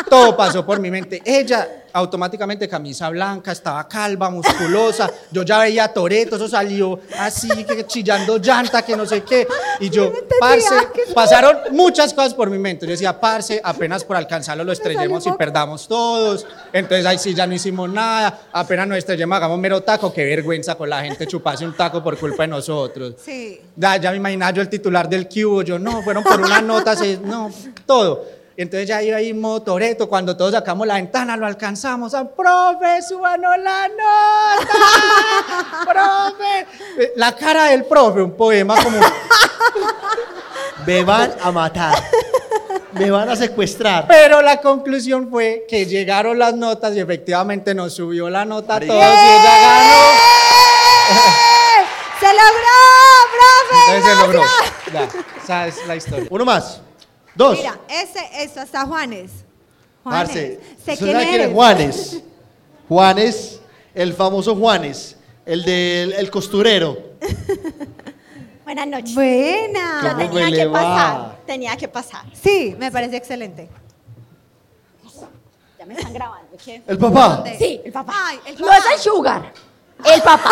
todo pasó por mi mente. Ella, automáticamente, camisa blanca, estaba calva, musculosa. Yo ya veía Toreto, eso salió así, que chillando llanta, que no sé qué. Y yo, parce, pasaron muchas cosas por mi mente. Yo decía, parce, apenas por alcanzarlo lo estrellemos y perdamos todos. Entonces ahí sí ya no hicimos nada. Apenas nos estrellemos, hagamos mero taco. Qué vergüenza con la gente chuparse un taco por culpa de nosotros. Sí. Ya, ya me imaginaba yo el titular del cubo, yo no, fueron por una nota, se- no, todo. Entonces ya iba ahí en modo Toreto, cuando todos sacamos la ventana, lo alcanzamos, a profe, súbanos la nota, profe. La cara del profe, un poema como, Me van a matar. Me van a secuestrar. pero la conclusión fue que llegaron las notas y efectivamente nos subió la nota a todos y ella ganó. ¡Se logró, profe! Entonces se logró. Ya, esa es la historia. Uno más. Dos. Mira, ese, eso hasta Juanes. Juanes. Parce, Sé ¿usted quién sabe quién es eres. Juanes. Juanes, el famoso Juanes, el del el costurero. Buenas noches. Buena. Yo ¿Cómo me tenía le que va? pasar. Tenía que pasar. Sí, me parece excelente. Ya me están grabando. ¿qué? El papá. Sí, el papá. Ay, el No papá. es el sugar. El papá.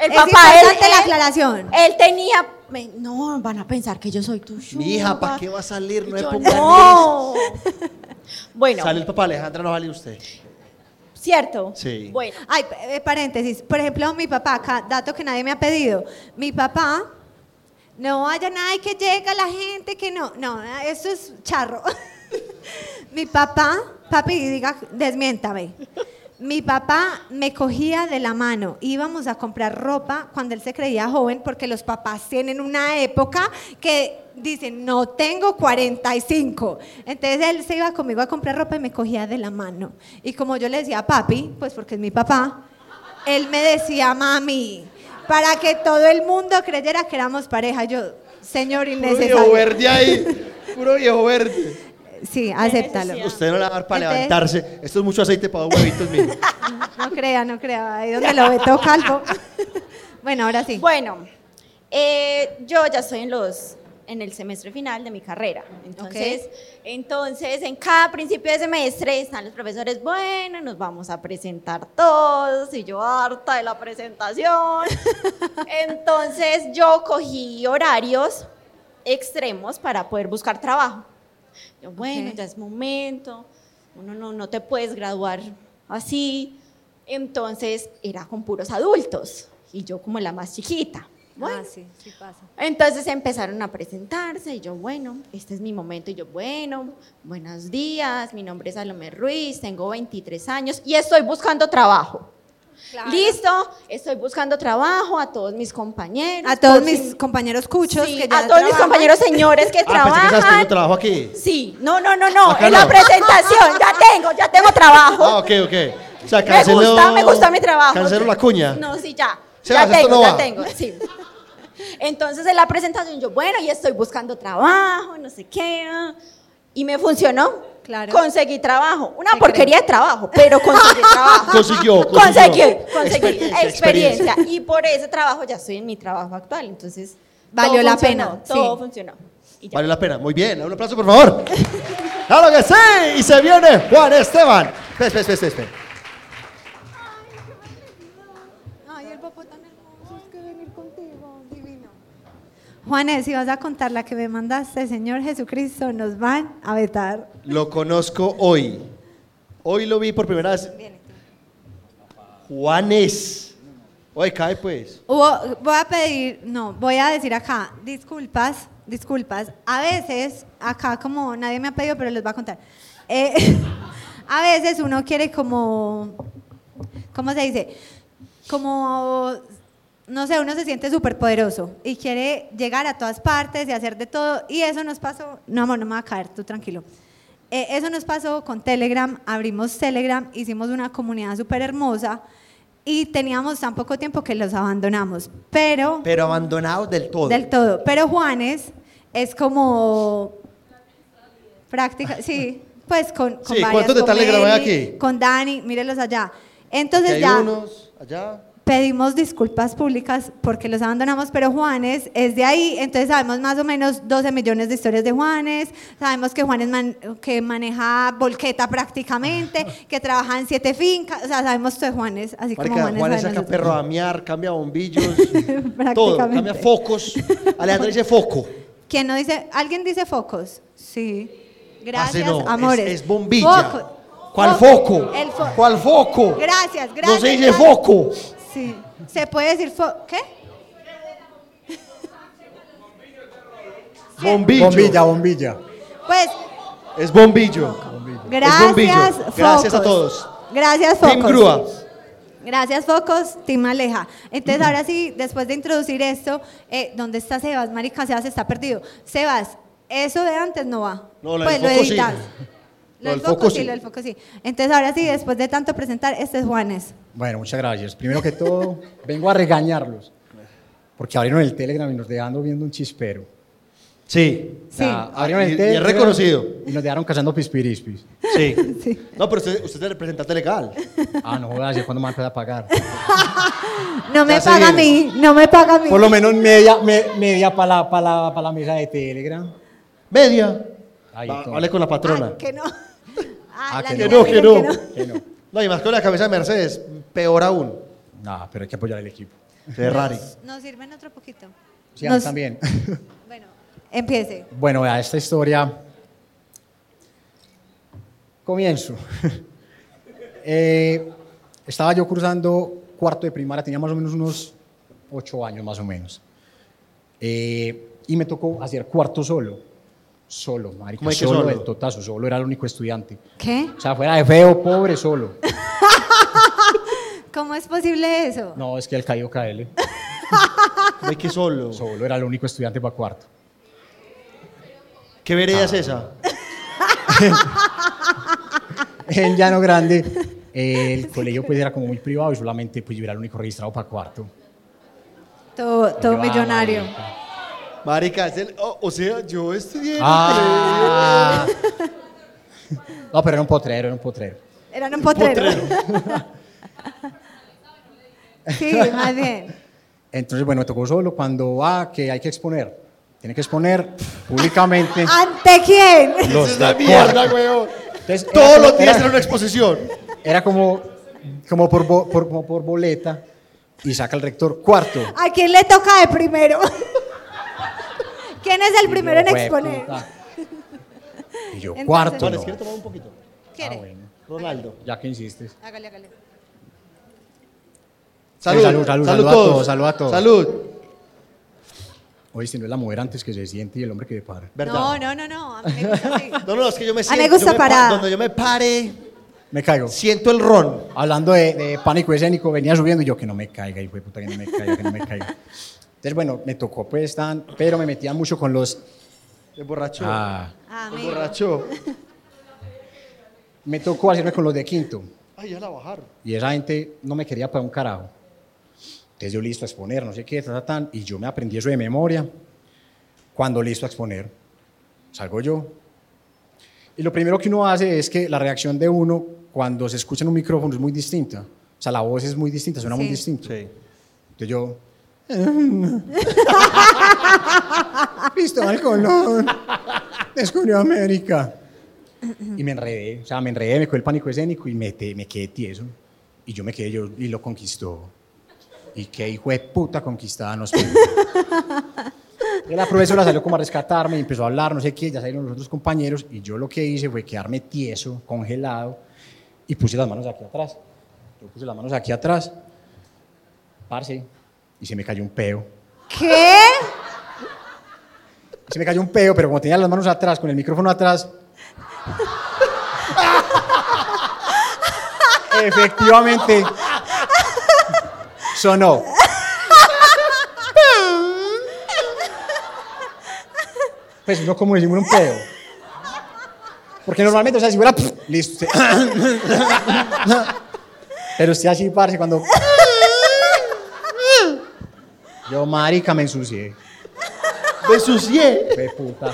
el Es papá. Él, importante la él- aclaración. él tenía. Me- no, van a pensar que yo soy tu sugar. Mi hija, ¿para qué va a salir? No yo, no. bueno, Sale el papá Alejandra, no sale usted. ¿cierto? Sí. Bueno, Ay, eh, paréntesis. Por ejemplo, mi papá, acá, dato que nadie me ha pedido. Mi papá, no vayan, ay, que llega la gente, que no. No, eso es charro. mi papá, papi, diga, desmiéntame. Mi papá me cogía de la mano. Íbamos a comprar ropa cuando él se creía joven, porque los papás tienen una época que dicen, no tengo 45. Entonces él se iba conmigo a comprar ropa y me cogía de la mano. Y como yo le decía papi, pues porque es mi papá, él me decía mami, para que todo el mundo creyera que éramos pareja. Yo, señor Puro viejo innecesario. verde ahí. Puro viejo verde. Sí, acéptalo. Usted no le va a dar para Entonces- levantarse. Esto es mucho aceite para dos huevitos, mire. No crea, no crea. Ahí donde lo ve todo calvo. Bueno, ahora sí. bueno. eh, yo ya estoy en los en el semestre final de mi carrera. Entonces, entonces, en cada principio de semestre están los profesores, bueno, nos vamos a presentar todos, y yo harta de la presentación. Entonces, yo cogí horarios extremos para poder buscar trabajo. Yo, bueno, Ok. ya es momento, uno no, no te puedes graduar así. Entonces, era con puros adultos, y yo como la más chiquita. Bueno, Ah, sí, sí pasa. entonces empezaron a presentarse y yo, bueno, este es mi momento. Y yo, bueno, buenos días, mi nombre es Salomé Ruiz, tengo 23 años y estoy buscando trabajo. Listo, estoy buscando trabajo a todos mis compañeros. A todos mis si- compañeros cuchos Sí, que ya a todos mis compañeros señores que Ah, pensé que trabajan. teniendo trabajo aquí. Sí, no, no, no, no, Acá en la presentación, ya tengo, ya tengo trabajo. Ah, ok, ok. O sea, me canceló. gusta, me gusta mi trabajo. Canceló la cuña. No, sí, ya. Sebas, ya tengo, no ya va. tengo, sí. Entonces en la presentación yo, bueno, y estoy buscando trabajo, no sé qué. ah, Y me funcionó. Claro. conseguí trabajo. Una porquería de trabajo, pero conseguí trabajo. Consiguió, consiguió. Conseguí, conseguí Experiencia, experiencia. Y por ese trabajo ya estoy en mi trabajo actual. Entonces, Valió la funcionó, pena, Todo sí. funcionó. Vale la pena. Muy bien. Un aplauso, por favor. ¡Claro que sí! Y se viene Juan Esteban. Espera, espera, espera, espera. Ay, el papá tan hermoso, es que venir contigo, divino. Juanes, si vas a contar la que me mandaste, Señor Jesucristo, nos van a vetar. Lo conozco hoy. Hoy lo vi por primera vez. Juanes. Oye, cae pues. Hubo- voy a pedir, no, voy a decir acá, disculpas, disculpas. A veces, acá como nadie me ha pedido, pero les voy a contar. Eh, a veces uno quiere como, ¿cómo se dice? Como, no sé, uno se siente súper poderoso y quiere llegar a todas partes y hacer de todo. Y eso nos pasó, no amor, no me va a caer, tú tranquilo. Eh, eso nos pasó con Telegram, abrimos Telegram, hicimos una comunidad súper hermosa y teníamos tan poco tiempo que los abandonamos. Pero, Pero abandonados del todo. del todo. Pero Juanes es como práctica, sí, pues con, con Sí, varias, ¿cuántos de con Telegram hay aquí? Con Dani, mírelos allá. Entonces hay ya unos, allá. Pedimos disculpas públicas porque los abandonamos, pero Juanes es de ahí, entonces sabemos más o menos 12 millones de historias de Juanes, sabemos que Juanes man- que maneja volqueta prácticamente, que trabaja en siete fincas, o sea, sabemos todo de Juanes, así como Juanes, Juanes saca nosotros. perro a miar, cambia bombillos, todo, cambia focos. Alejandro dice foco. ¿Quién no dice? ¿Alguien dice focos? Sí. Gracias, Parce, no, amores. Es, es bombilla. ¿Cuál Foco. foco? El fo- ¿Cuál foco? Gracias, gracias. No se dice gracias. foco. Sí. ¿Se puede decir fo ¿Qué? Bombillo. Bombilla, bombilla. Pues, Es bombillo. gracias, bombillo. Gracias a focos. todos. Gracias, Focos. Team Grúa. Gracias, Focos. Team Aleja. Entonces, ahora sí, después de introducir esto, eh, ¿dónde está Sebas? Marica, Sebas está perdido. Sebas, eso de antes no va. No, lo pues lo sí. Lo del foco foco sí, sí. lo del foco sí. Entonces, ahora sí, después de tanto presentar, este es Juanes. Bueno, muchas gracias. Primero que todo, vengo a regañarlos. Porque abrieron el Telegram y nos dejaron viendo un chispero. Sí. Sí. abrieron el Y- y es Telegram reconocido. Y nos dejaron cazando pispirispis. Sí. Sí. No, pero usted, usted es representante legal. Ah, no ¿y cuándo me van a a pagar? No me paga a viene. mí, no me paga a mí. Por lo menos media, me- media para la, pa la, pa la mesa de Telegram. Media. Ay, Va, no. hable con la patrona. Ay, que no. Ah, la que no, que no. Que no. No, y más con la cabeza de Mercedes, peor aún. No, pero hay que apoyar al equipo. Ferrari. Nos sirven otro poquito. Sí, a mí Nos- también. Bueno, empiece. Bueno, vea, esta historia. Comienzo. Eh, estaba yo cruzando cuarto de primaria, tenía más o menos unos ocho años, más o menos. Eh, y me tocó hacer cuarto solo. Solo, marica, ¿Cómo que solo, solo? del totazo, solo era el único estudiante. ¿Qué? O sea, fuera de feo, pobre, solo. ¿Cómo es posible eso? No, es que el caído KL. No hay que solo. Solo era el único estudiante para cuarto. ¿Qué vereda es esa? En Llano Grande, el colegio pues era como muy privado y solamente pues yo era el único registrado para cuarto. Todo, todo Yo, ah, millonario. Marica. Es el- oh, o sea, yo estudié en Ah. No, pero era un potrero, era un potrero. Eran un potrero. sí, más bien. Entonces, bueno, me tocó solo cuando, ah, que hay que exponer. Tiene que exponer públicamente ¿Ante quién? Esa los es la mierda, weón. Entonces, era Todos como- los días era- era una exposición. Era como, como, por, bo- por- como por boleta y saca el rector cuarto. ¿A quién le toca de primero? ¿Quién es el Y primero yo, en "Jue exponer? puta". Y yo, Entonces- cuarto. Vale, no. ¿quiere tomar un poquito? ¿Quiere? Ah, bueno, Ronaldo. ya que insistes. Hágale, hágale. Salud, salud, salud, salud a todos, salud a todos. Salud. Oye, si no es la mujer antes que se siente y el hombre que se para. ¿Verdad? No, no, no, no. A mí me gusta así. No, no, es que yo me A mí siento. me gusta yo pa- parada. Cuando yo me pare, Me caigo. siento el ron. Hablando de, de pánico escénico, venía subiendo y yo que no me caiga, hijo de puta, que no me caiga, que no me caiga. Entonces, bueno, me tocó pues tan, pero me metían mucho con los... El borracho. Ah, Ah, el borracho. me tocó hacerme con los de quinto. Ay, ya la bajaron. Y esa gente no me quería para un carajo. Entonces yo listo a exponer, no sé qué, ta, ta, tan, y yo me aprendí eso de memoria. Cuando listo a exponer, salgo yo Y lo primero que uno hace es que la reacción de uno cuando se escucha en un micrófono es muy distinta. O sea, la voz es muy distinta, suena muy Sí. distinto. Sí. Entonces yo... Cristóbal Colón descubrió América. Y me enredé, o sea, me enredé, me cogió el pánico escénico y me, te- me quedé tieso. Y yo me quedé, yo, y lo conquistó. Y qué hijo de puta conquistada nos pegó. La profesora salió como a rescatarme y empezó a hablar, no sé qué, ya salieron los otros compañeros y yo lo que hice fue quedarme tieso, congelado y puse las manos aquí atrás. Yo puse las manos aquí atrás, parce, y se me cayó un peo. ¿Qué? Se me cayó un peo, pero como tenía las manos atrás, con el micrófono atrás. efectivamente, sonó. Pues no como decimos un peo. Porque normalmente, o sea, si fuera, listo. Pero usted así, parce, cuando... Yo, marica, me ensucié. Me ensucié. Fue puta.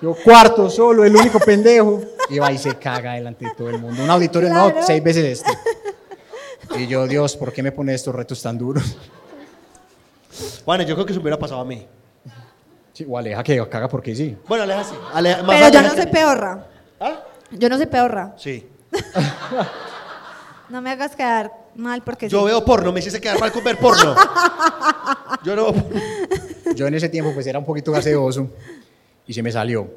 Yo cuarto solo, el único pendejo. Y va y se caga delante de todo el mundo. Un auditorio, no, seis veces este. Y yo, Dios, ¿por qué me pone estos retos tan duros? Bueno, yo creo que eso me hubiera pasado a mí. Sí, o Aleja que caga porque sí. Bueno, Aleja sí. Aleja- más Pero yo no que soy peorra. ¿Ah? Yo no soy peorra. Sí. No me hagas quedar mal porque Yo sí. veo porno, me hiciste quedar mal con ver porno. Yo no. Yo en ese tiempo pues era un poquito gaseoso y se me salió.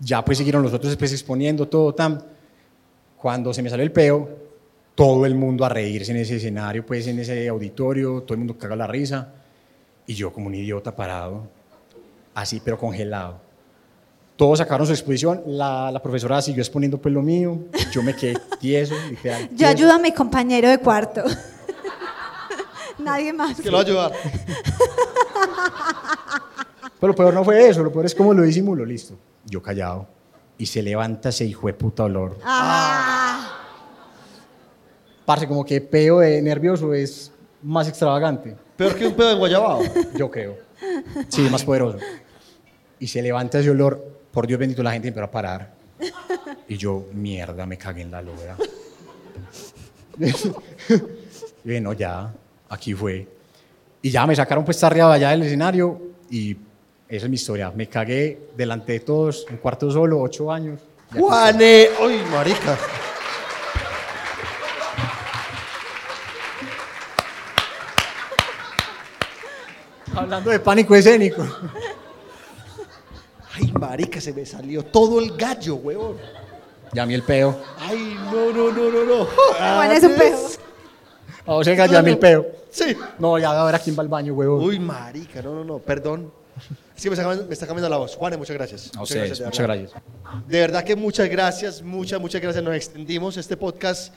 Ya pues siguieron los otros después exponiendo todo tan. Cuando se me salió el peo, todo el mundo a reírse en ese escenario, pues en ese auditorio, todo el mundo caga la risa y yo como un idiota parado, así pero congelado. Todos sacaron su exposición, la, la profesora siguió exponiendo pues lo mío, yo me quedé tieso, literal. Yo tieso. ayudo a mi compañero de cuarto. Nadie más. Que lo va a ayudar. Pero lo peor no fue eso, lo peor es cómo lo disimulo, listo. Yo callado. Y se levanta ese hijo de puta olor. Ah, Parce, como que peo de nervioso es más extravagante, Peor que un pedo en Guayabao. yo creo. Sí, más poderoso. Y se levanta ese olor, por Dios bendito, la gente empezó a parar. Y yo, mierda, me cagué en la lora. y bueno, ya, aquí fue. Y ya me sacaron pues tarreado allá del escenario y esa es mi historia. Me cagué delante de todos, un cuarto solo, ocho años. Juane. Uy, marica. Hablando de pánico escénico. Ay, marica, se me salió todo el gallo, huevón. Ya a mí el peo. Ay, no, no, no, no, no. Juan es un peo. A vos el gallo, ya a mí el peo. Sí. No, ya a ver a quién va al baño, huevón. Uy, marica, no, no, no, perdón. Es que me está, cambiando- me está cambiando la voz. Juane, muchas gracias. A Muchas ustedes, de muchas gracias. De verdad que muchas gracias, muchas, muchas gracias. Nos extendimos este podcast.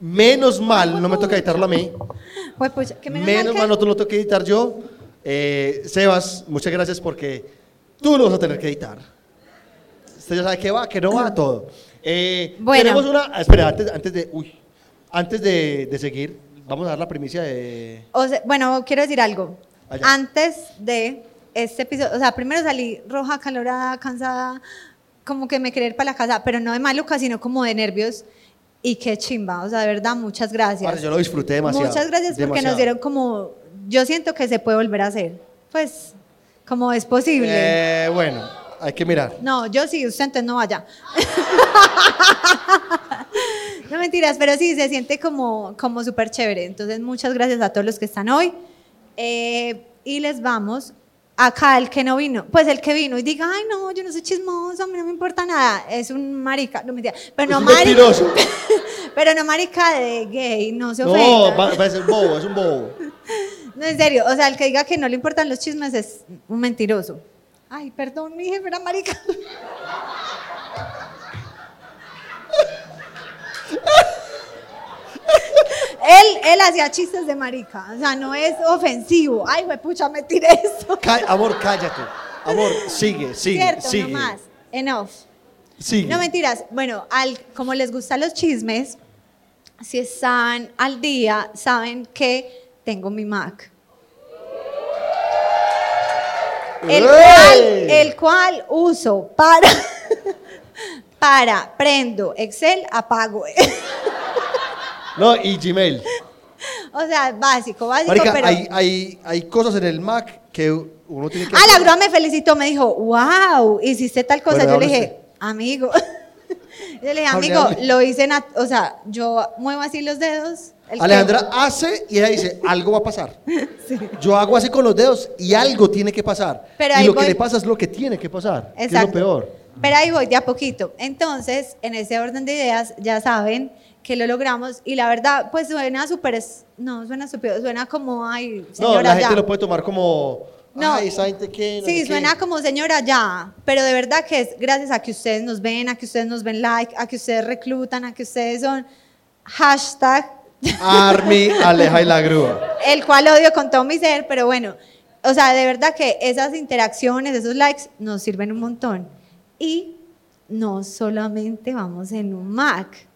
Menos mal, no me toca editarlo a mí. Pues, pues, que menos, Menos mal que- mal, no te lo toca editar yo. Eh, Sebas, muchas gracias porque tú lo vas a tener que editar. Usted ya sabe que va, que no va, todo. Eh, Bueno. Tenemos una. ah, Espera, antes, antes de. Uy. Antes de, de seguir, vamos a dar la primicia de. O sea, bueno, quiero decir algo. Allá. Antes de este episodio, o sea, primero salí roja, calorada, cansada, como que me quería ir para la casa, pero no de maluca, sino como de nervios. Y qué chimba, o sea, de verdad, muchas gracias. Yo lo disfruté demasiado. Muchas gracias porque demasiado. nos dieron como, yo siento que se puede volver a hacer. Pues, como es posible. Eh, bueno, hay que mirar. No, yo sí, usted entonces no vaya. no mentiras, pero sí, se siente como, como súper chévere. Entonces, muchas gracias a todos los que están hoy. Eh, y les vamos. Acá el que no vino, pues el que vino y diga, ay no, yo no soy chismoso, a mí no me importa nada, es un marica, no mentira, pero no Es un marica, mentiroso. pero no marica de gay, no se No, ofenda. va, va a ser bobo, es un bobo. No, en serio, o sea, el que diga que no le importan los chismes es un mentiroso. Ay, perdón, mi jefe era marica. él, él hacía chistes de marica, o sea, no es ofensivo. Ay, güey, pucha, me tiré eso. Cá- amor, cállate. Amor, sigue, sigue, Cierto, sigue. no más. Enough. Sigue. No mentiras. Bueno, al, como les gustan los chismes, si están al día, saben que tengo mi Mac. El cual, el cual uso para... Para, prendo, Excel, apago. No, y Gmail. o sea, básico, básico, Marica, pero... hay, hay, hay cosas en el Mac que uno tiene que Ah, la grúa me felicitó, me dijo, wow, hiciste tal cosa. Bueno, yo le dije, amigo. yo le dije, amigo, lo hice, o sea, yo muevo así los dedos. El que- Alejandra hace y ella dice, algo va a pasar. Yo hago así con los dedos y algo tiene que pasar. Pero y lo voy- que le pasa es lo que tiene que pasar. que es Exacto. lo peor. Pero ahí voy de a poquito. Entonces, en ese orden de ideas, ya saben que lo logramos. Y la verdad, pues suena súper, no, suena estúpido, suena como, ay, No, la gente ya. lo puede tomar como, No. ay, esa gente que... no Sí, suena qué". como señora ya, pero de verdad que es gracias a que ustedes nos ven, a que ustedes nos ven like, a que ustedes reclutan, a que ustedes son hashtag, Army, Aleja y la grúa. el cual odio con todo mi ser, pero bueno, o sea, de verdad que esas interacciones, esos likes nos sirven un montón. Y no solamente vamos en un Mac,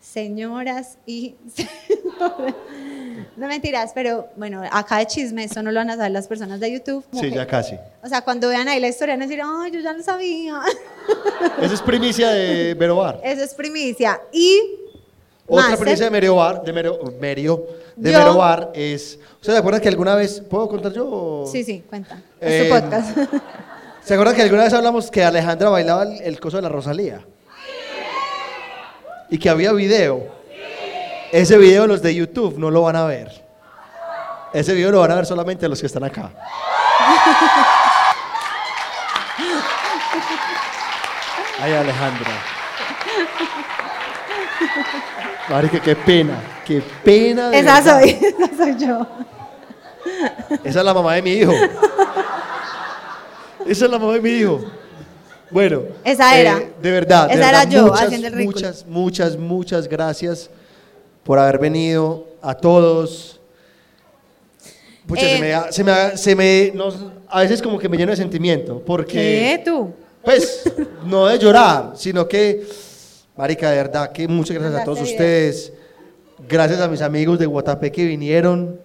señoras y señores. No mentiras, pero bueno, acá de chisme, eso no lo van a saber las personas de YouTube. como Sí, ya casi. O sea, cuando vean ahí la historia van a decir, ay, yo ya lo sabía. Esa es primicia de Merobar. Eso es primicia. Y Otra Master- primicia de Merobar, de Mero, Merio, de Yo- Merobar es... ¿Ustedes se acuerdan que alguna vez... ¿Puedo contar yo? Sí, sí, cuenta. Es Eh, tu podcast. ¿Se acuerdan que alguna vez hablamos que Alejandra bailaba el, el coso de la Rosalía? Y que había video. Ese video los de YouTube no lo van a ver. Ese video lo van a ver solamente los que están acá. Ay, Alejandra. Marica, qué pena. Qué pena. de Esa verdad. soy, esa soy yo. Esa es la mamá de mi hijo. Esa es la mamá de mi hijo. Bueno. Esa eh, era. de verdad. de Esa era yo, muchas, haciendo el ridículo. Muchas, muchas, muchas gracias por haber venido a todos. Pucha, Eh, se me, da- se me, da- se me no, a veces como que me lleno de sentimiento, porque, ¿Qué tú? pues, no de llorar, sino que, marica, de verdad, que muchas gracias a todos ustedes, gracias a mis amigos de Guatapé que vinieron,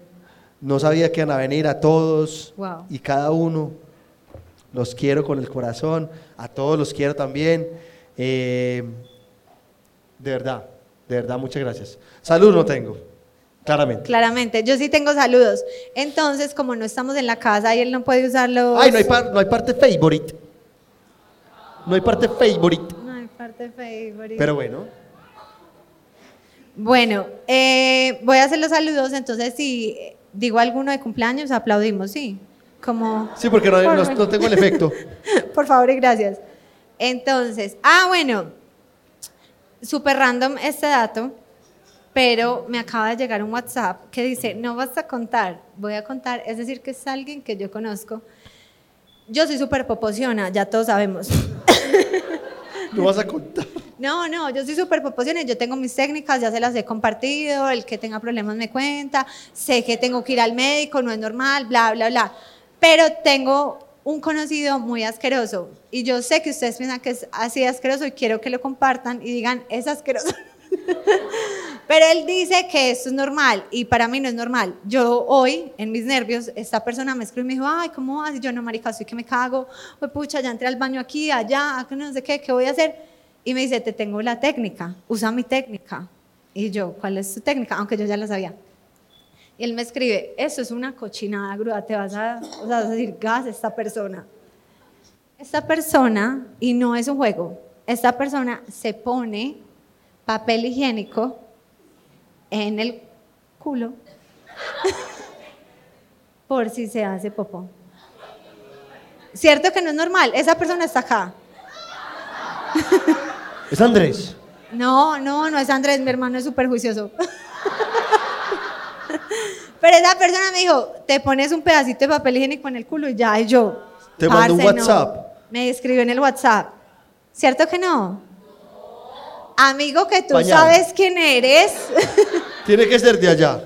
no sabía que iban a venir a todos Wow. y cada uno, los quiero con el corazón, a todos los quiero también, eh, de verdad, de verdad, muchas gracias. Salud no tengo, claramente. Claramente, yo sí tengo saludos. Entonces, como no estamos en la casa y él no puede usarlo. Ay, no hay, par- no hay parte favorite. No hay parte favorite. Parte. Pero bueno. Bueno, eh, voy a hacer los saludos. Entonces, si digo alguno de cumpleaños, aplaudimos, sí. Como. Sí, porque no, no- no tengo el efecto. Por favor y gracias. Entonces, ah, bueno, súper random este dato, pero me acaba de llegar un WhatsApp que dice, no vas a contar, voy a contar, es decir, que es alguien que yo conozco. Yo soy súper popociona, ya todos sabemos. No vas a contar. No, no, yo soy súper popociona, y yo tengo mis técnicas, ya se las he compartido, el que tenga problemas me cuenta, sé que tengo que ir al médico, no es normal, bla, bla, bla. Pero tengo un conocido muy asqueroso y yo sé que ustedes piensan que es así asqueroso y quiero que lo compartan y digan, es asqueroso. Pero él dice que esto es normal y para mí no es normal. Yo hoy, en mis nervios, esta persona me escribió y me dijo, ay, ¿cómo vas? Y yo, no, marica, estoy que me cago. Pues pucha, ya entré al baño aquí, allá, que no sé qué, ¿qué voy a hacer? Y me dice, te tengo la técnica, usa mi técnica. Y yo, ¿cuál es tu técnica? Aunque yo ya la sabía. Y él me escribe, eso es una cochinada, grúa, te vas a, o sea, vas a decir, gas, esta persona. Esta persona, y no es un juego, esta persona se pone papel higiénico en el culo por si se hace popó. ¿Cierto que no es normal? Esa persona está acá. Es Andrés. No, no, no es Andrés, mi hermano es súper juicioso. Pero esa persona me dijo, te pones un pedacito de papel higiénico en el culo y ya, y yo. Te mandó un. WhatsApp. Me escribió en el WhatsApp. ¿Cierto que no? Amigo que tú Pañal. sabes quién eres. Tiene que ser de allá.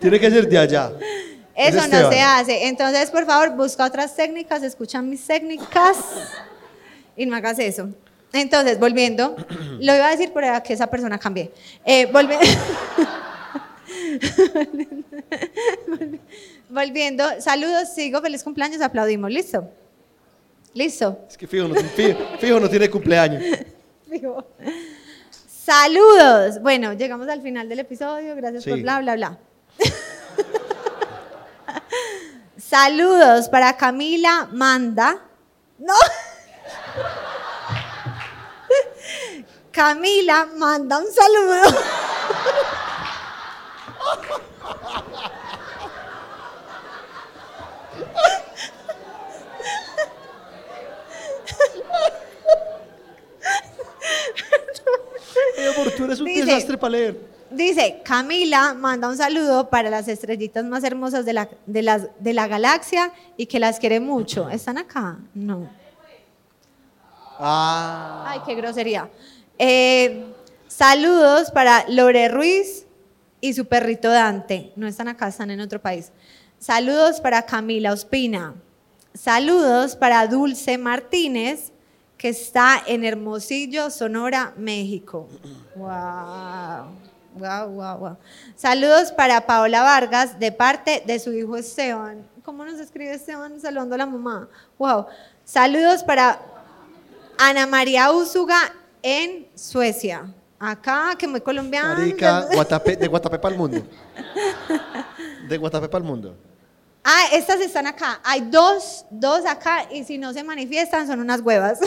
Tiene que ser de allá. Es Eso no se hace. Entonces, por favor, busca otras técnicas, escucha mis técnicas y no hagas eso. Entonces, volviendo, lo iba a decir, era que esa persona cambie. Eh, volvi- volviendo, saludos, sigo, feliz cumpleaños, aplaudimos, listo. Listo. Es que fijo no, fijo, fijo no tiene cumpleaños. Saludos. Bueno, llegamos al final del episodio. Gracias por bla, bla, bla. Saludos para Camila Manda. No. Camila manda un saludo. Eres un Dice- desastre para leer. Dice, Camila manda un saludo para las estrellitas más hermosas de la, de, las, de la galaxia y que las quiere mucho. ¿Están acá? No. Ah. Ay, qué grosería. Eh, saludos para Lore Ruiz y su perrito Dante. No están acá, están en otro país. Saludos para Camila Ospina. Saludos para Dulce Martínez, que está en Hermosillo, Sonora, México. Wow. Wow, wow, wow. Saludos para Paola Vargas de parte de su hijo Esteban. ¿Cómo nos escribe Esteban saludando a la mamá? Wow. Saludos para Ana María Úsuga en Suecia. Acá, que muy colombiana. Marica, Guatapé, de Guatapé para el mundo. De Guatapé para el mundo. Ah, estas están acá. Hay dos, dos acá y si no se manifiestan son unas huevas.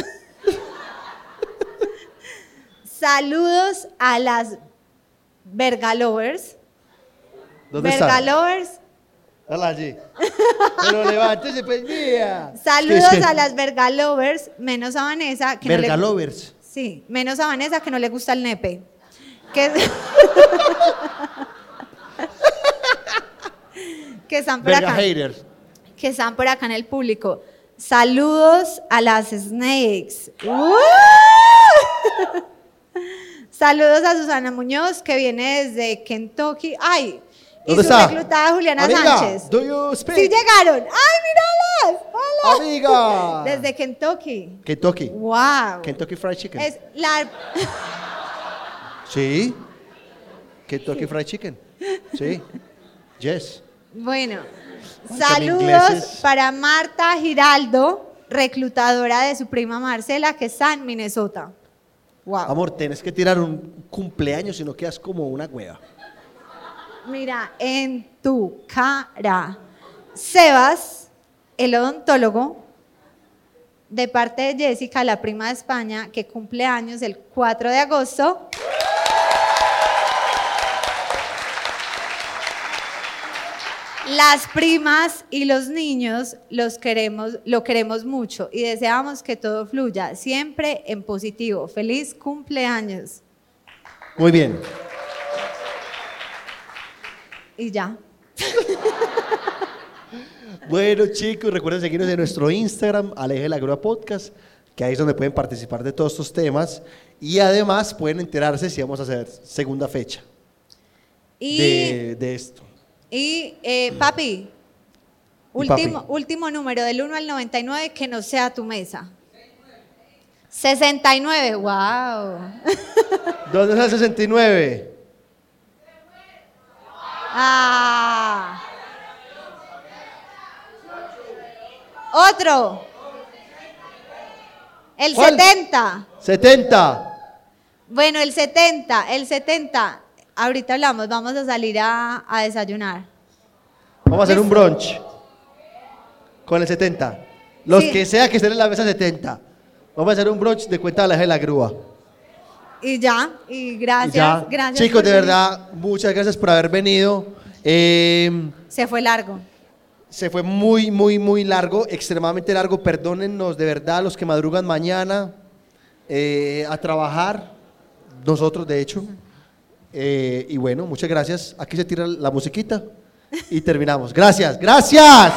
Saludos a las Vergalovers. ¿Dónde están? Vergalovers. Dale allí. Pero levántese, pues, mía. Saludos a las Vergalovers, menos a Vanessa. Que no le- Vergalovers. Sí, menos a Vanessa que no le gusta el nepe. Que, que están por Verga acá. haters. Que están por acá en el público. Saludos a las Snakes. ¡Uh! Saludos a Susana Muñoz, que viene desde Kentucky. ¡Ay! Y ¿Dónde su está? reclutada Juliana Amiga, Sánchez. do you speak? ¡Sí llegaron! ¡Ay, míralas! ¡Hola! Amiga. Desde Kentucky. Kentucky. ¡Wow! Kentucky Fried Chicken. Es la, Sí. Kentucky Fried Chicken. Sí. Yes. bueno, Ay, saludos para Marta Giraldo, reclutadora de su prima Marcela, que está en Minnesota. Wow. Amor, tienes que tirar un cumpleaños si no quedas como una hueva. Mira, en tu cara. Sebas, el odontólogo, de parte de Jessica, la prima de España, que cumple años el 4 de agosto. Las primas y los niños los queremos, lo queremos mucho y deseamos que todo fluya siempre en positivo. Feliz cumpleaños. Muy bien. Y ya. Bueno, chicos, recuerden seguirnos en nuestro Instagram, Aleje la Grúa Podcast, que ahí es donde pueden participar de todos estos temas. Y además pueden enterarse si vamos a hacer segunda fecha Y de, de esto. Y, eh, papi, último, último número del 1 al 99 que no sea tu mesa. 69, wow. ¿Dónde está el 69? Ah. Otro. El ¿Cuál? 70. 70. Bueno, el 70, el 70. Ahorita hablamos, vamos a salir a, a desayunar. Vamos a hacer un brunch con el 70. Los Sí. que sea que estén en la mesa 70. Vamos a hacer un brunch de cuenta de Aleje la Grúa. Y ya, y Y gracias, ya. gracias. Chicos, de venir. verdad, muchas gracias por haber venido. Eh, Se fue largo. Se fue muy, muy, muy largo, extremadamente largo. Perdónennos de verdad los que madrugan mañana eh, a trabajar, nosotros de hecho. Eh, y bueno, muchas gracias. Aquí se tira la musiquita y terminamos. Gracias, gracias.